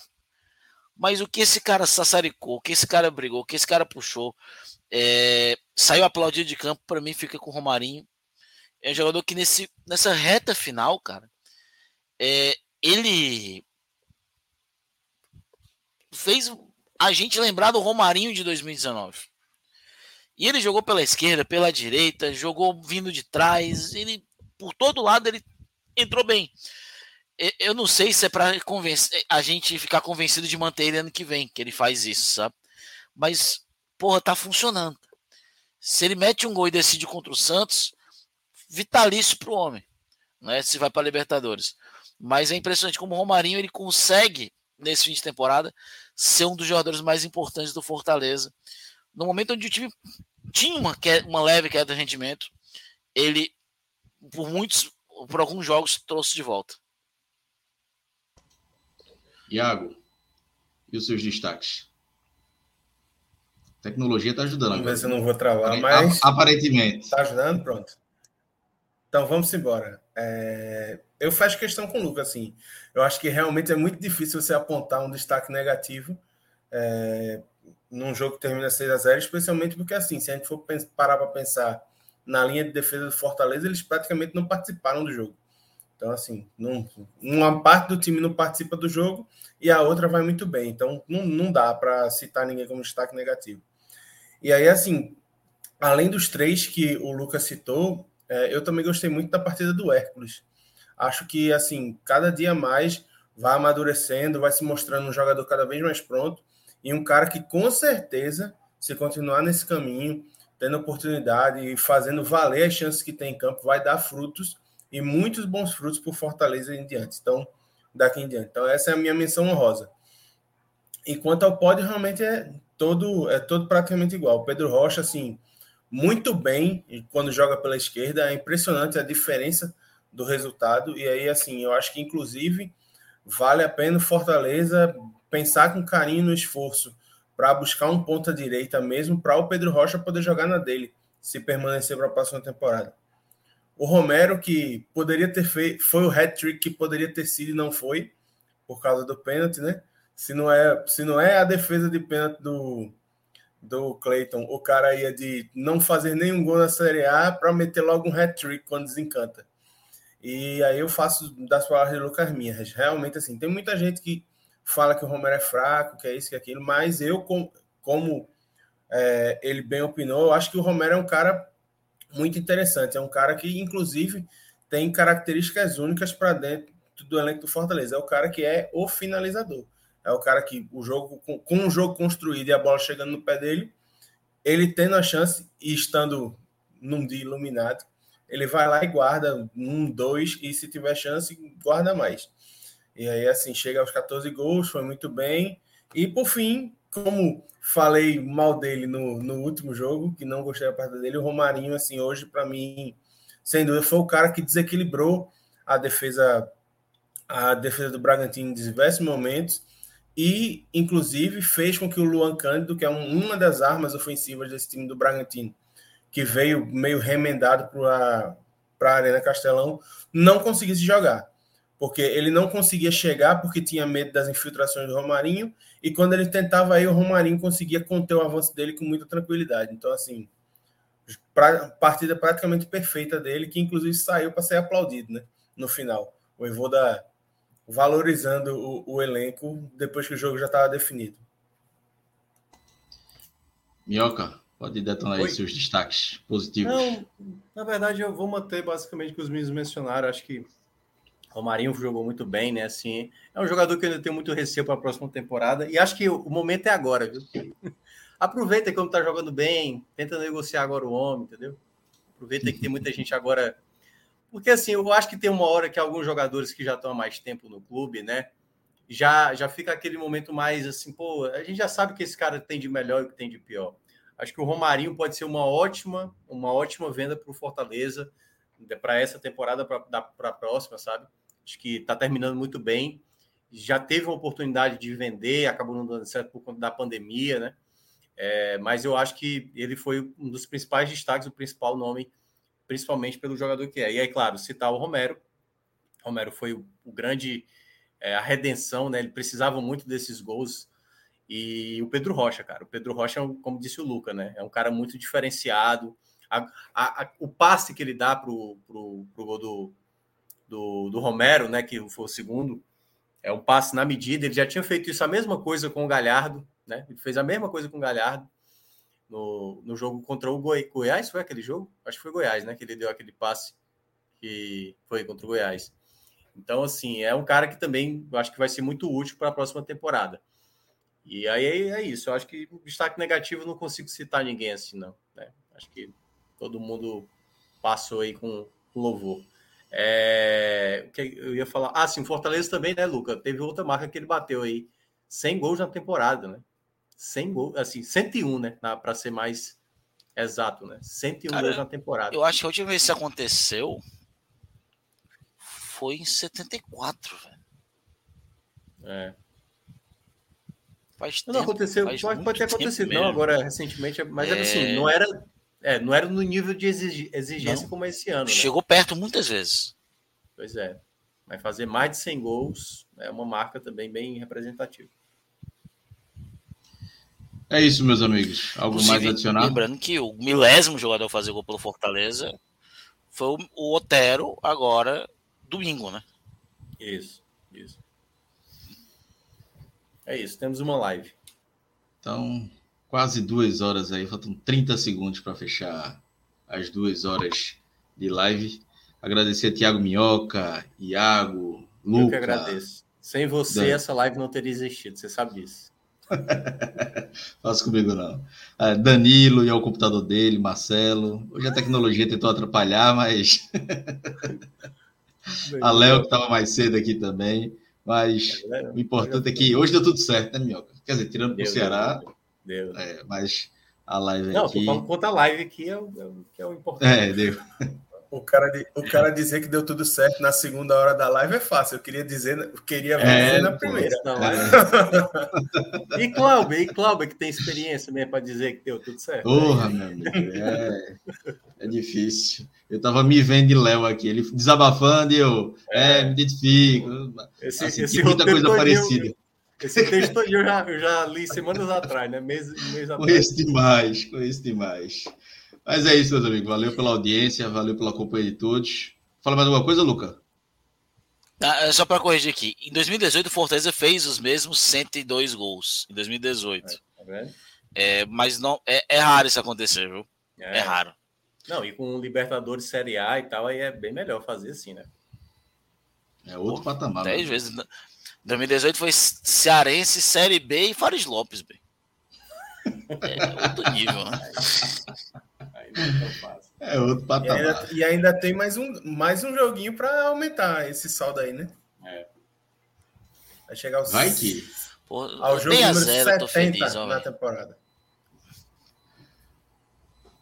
Mas o que esse cara sassaricou, o que esse cara brigou, o que esse cara puxou, é, saiu aplaudido de campo, para mim fica com o Romarinho. É um jogador que nesse, nessa reta final, cara, é, ele fez a gente lembrar do Romarinho de 2019. E ele jogou pela esquerda, pela direita, jogou vindo de trás, ele por todo lado ele entrou bem. Eu não sei se é para a gente ficar convencido de manter ele ano que vem, que ele faz isso, sabe? Mas porra, tá funcionando. Se ele mete um gol e decide contra o Santos, vitalício pro homem, né? Se vai para Libertadores. Mas é impressionante como o Romarinho ele consegue nesse fim de temporada ser um dos jogadores mais importantes do Fortaleza. No momento onde o time tinha uma, uma leve queda de rendimento, ele por muitos, por alguns jogos trouxe de volta. Iago, e os seus destaques? Tecnologia está ajudando. Vamos ver se eu não vou travar, mas. Aparentemente. Está ajudando, pronto. Então vamos embora. É... Eu faço questão com o Lucas, assim. Eu acho que realmente é muito difícil você apontar um destaque negativo é... num jogo que termina 6 a 0 especialmente porque, assim, se a gente for parar para pensar na linha de defesa do Fortaleza, eles praticamente não participaram do jogo. Então, assim, não, uma parte do time não participa do jogo e a outra vai muito bem. Então, não, não dá para citar ninguém como destaque negativo. E aí, assim, além dos três que o Lucas citou, é, eu também gostei muito da partida do Hércules. Acho que, assim, cada dia mais vai amadurecendo, vai se mostrando um jogador cada vez mais pronto e um cara que, com certeza, se continuar nesse caminho, tendo oportunidade e fazendo valer as chances que tem em campo, vai dar frutos e muitos bons frutos por Fortaleza em diante. Então, daqui em diante. Então, essa é a minha menção honrosa. Enquanto ao pódio, realmente é todo é todo praticamente igual. Pedro Rocha, assim, muito bem quando joga pela esquerda, é impressionante a diferença do resultado. E aí, assim, eu acho que inclusive vale a pena Fortaleza pensar com carinho no esforço para buscar um ponta direita mesmo, para o Pedro Rocha poder jogar na dele, se permanecer para a próxima temporada. O Romero, que poderia ter feito, foi o hat-trick que poderia ter sido e não foi, por causa do pênalti, né? Se não é, se não é a defesa de pênalti do, do Clayton, o cara ia de não fazer nenhum gol na Série A para meter logo um hat-trick quando desencanta. E aí eu faço das palavras de Lucas minhas. Realmente, assim, tem muita gente que fala que o Romero é fraco, que é isso, que é aquilo, mas eu, como, como é, ele bem opinou, acho que o Romero é um cara muito interessante. É um cara que, inclusive, tem características únicas para dentro do elenco do Fortaleza. É o cara que é o finalizador. É o cara que o jogo com, com o jogo construído e a bola chegando no pé dele, ele tendo a chance e estando num dia iluminado, ele vai lá e guarda um, dois e se tiver chance guarda mais. E aí assim chega aos 14 gols, foi muito bem. E por fim, como falei mal dele no, no último jogo, que não gostei da partida dele, o Romarinho, assim, hoje, para mim, sem dúvida, foi o cara que desequilibrou a defesa a defesa do Bragantino em diversos momentos e, inclusive, fez com que o Luan Cândido, que é um, uma das armas ofensivas desse time do Bragantino, que veio meio remendado para a Arena Castelão, não conseguisse jogar porque ele não conseguia chegar porque tinha medo das infiltrações do Romarinho, e quando ele tentava aí, o Romarinho conseguia conter o avanço dele com muita tranquilidade. Então, assim, pra, partida praticamente perfeita dele, que inclusive saiu para ser aplaudido né, no final. O Evoda valorizando o, o elenco depois que o jogo já estava definido. Minhoca, pode detonar aí seus destaques positivos. Não, na verdade, eu vou manter basicamente o que os meninos mencionaram. Acho que o Marinho jogou muito bem, né? Assim, é um jogador que eu ainda tenho muito receio para a próxima temporada. E acho que o momento é agora, viu? <laughs> Aproveita que está jogando bem, tenta negociar agora o homem, entendeu? Aproveita que tem muita gente agora. Porque assim, eu acho que tem uma hora que alguns jogadores que já estão há mais tempo no clube, né? Já, já fica aquele momento mais assim, pô, a gente já sabe que esse cara tem de melhor e o que tem de pior. Acho que o Romarinho pode ser uma ótima, uma ótima venda para o Fortaleza para essa temporada, para a próxima, sabe? Acho que está terminando muito bem. Já teve uma oportunidade de vender, acabou não dando certo por conta da pandemia, né? É, mas eu acho que ele foi um dos principais destaques, o principal nome, principalmente pelo jogador que é. E aí, claro, citar o Romero. Romero foi o, o grande é, a redenção, né? Ele precisava muito desses gols. E o Pedro Rocha, cara. O Pedro Rocha, é como disse o Luca, né? É um cara muito diferenciado. A, a, a, o passe que ele dá pro, pro, pro gol do, do, do Romero, né, que foi o segundo, é um passe na medida. Ele já tinha feito isso a mesma coisa com o Galhardo, né? Ele fez a mesma coisa com o Galhardo no, no jogo contra o Goi Goiás. Foi aquele jogo? Acho que foi Goiás, né? Que ele deu aquele passe que foi contra o Goiás. Então, assim, é um cara que também acho que vai ser muito útil para a próxima temporada. E aí é isso. Eu acho que destaque negativo não consigo citar ninguém assim, não. Né? Acho que todo mundo passou aí com louvor. É, que eu ia falar. Ah, sim, Fortaleza também, né, Luca? Teve outra marca que ele bateu aí. 100 gols na temporada, né? 100 gols, assim, 101, né? Para ser mais exato, né? 101 Cara, gols na temporada. Eu acho que a última vez que isso aconteceu foi em 74, velho. É. Faz tempo, não aconteceu, faz pode, pode ter acontecido, não, agora recentemente, mas é... assim, não era é, não era no nível de exigência não. como esse ano. Né? Chegou perto muitas vezes. Pois é. Mas fazer mais de 100 gols é uma marca também bem representativa. É isso, meus amigos. Algo Inclusive, mais adicionado? Lembrando que o milésimo jogador a fazer gol pelo Fortaleza foi o Otero, agora domingo, né? Isso, isso. É isso, temos uma live. Então, quase duas horas aí, faltam 30 segundos para fechar as duas horas de live. Agradecer a Tiago Minhoca, Iago, Luca. Eu que agradeço. Sem você, Dan... essa live não teria existido, você sabe disso. <laughs> Faça comigo não. Ah, Danilo e ao computador dele, Marcelo. Hoje a tecnologia tentou atrapalhar, mas. <laughs> a Léo, que estava mais cedo aqui também. Mas é, o importante é que hoje deu tudo certo, né, Minhoca? Quer dizer, tirando para o Ceará, Deu. É, mas a live Não, aqui... Não, tô falando quanto a live aqui é o, é o, que é o importante. É, deu. O cara, o cara dizer que deu tudo certo na segunda hora da live é fácil. Eu queria dizer, eu queria ver é, na primeira. Não, é. <laughs> e Cláudio, e Cláudio que tem experiência mesmo para dizer que deu tudo certo. Porra, meu amigo, é, é difícil. Eu tava me vendo de Léo aqui, ele desabafando e eu, é, é me identifico. Esse, assim, esse muita coisa parecida. Esse texto eu já, eu já li semanas atrás, né? Mês, mês atrás. Conheço demais, conheço demais. Mas é isso, meus amigos. Valeu pela audiência, valeu pela companhia de todos. Fala mais alguma coisa, Luca? Ah, é só para corrigir aqui. Em 2018, o Fortaleza fez os mesmos 102 gols. Em 2018. É, tá é, mas não é, é, raro isso acontecer, viu? É, é raro. Não, e com Libertadores Série A e tal, aí é bem melhor fazer assim, né? É outro Pô, patamar. Dez né? vezes. 2018 foi Cearense, Série B e Fares Lopes, bem. É outro nível, né? <laughs> É outro patamar. E ainda, e ainda, tem mais um, mais um joguinho para aumentar esse saldo aí, né? É. Vai chegar aos, Vai que. Pô, ao jogo número zero, 70 feliz, na temporada.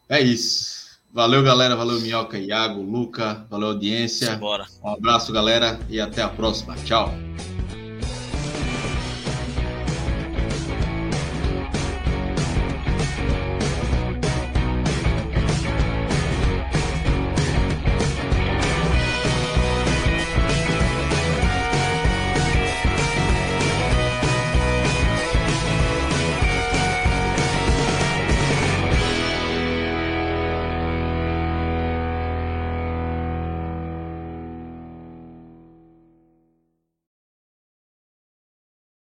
É isso. Valeu, galera. Valeu, Minhoca, Iago, Luca. Valeu, audiência. Bora. Um abraço, galera, e até a próxima. Tchau.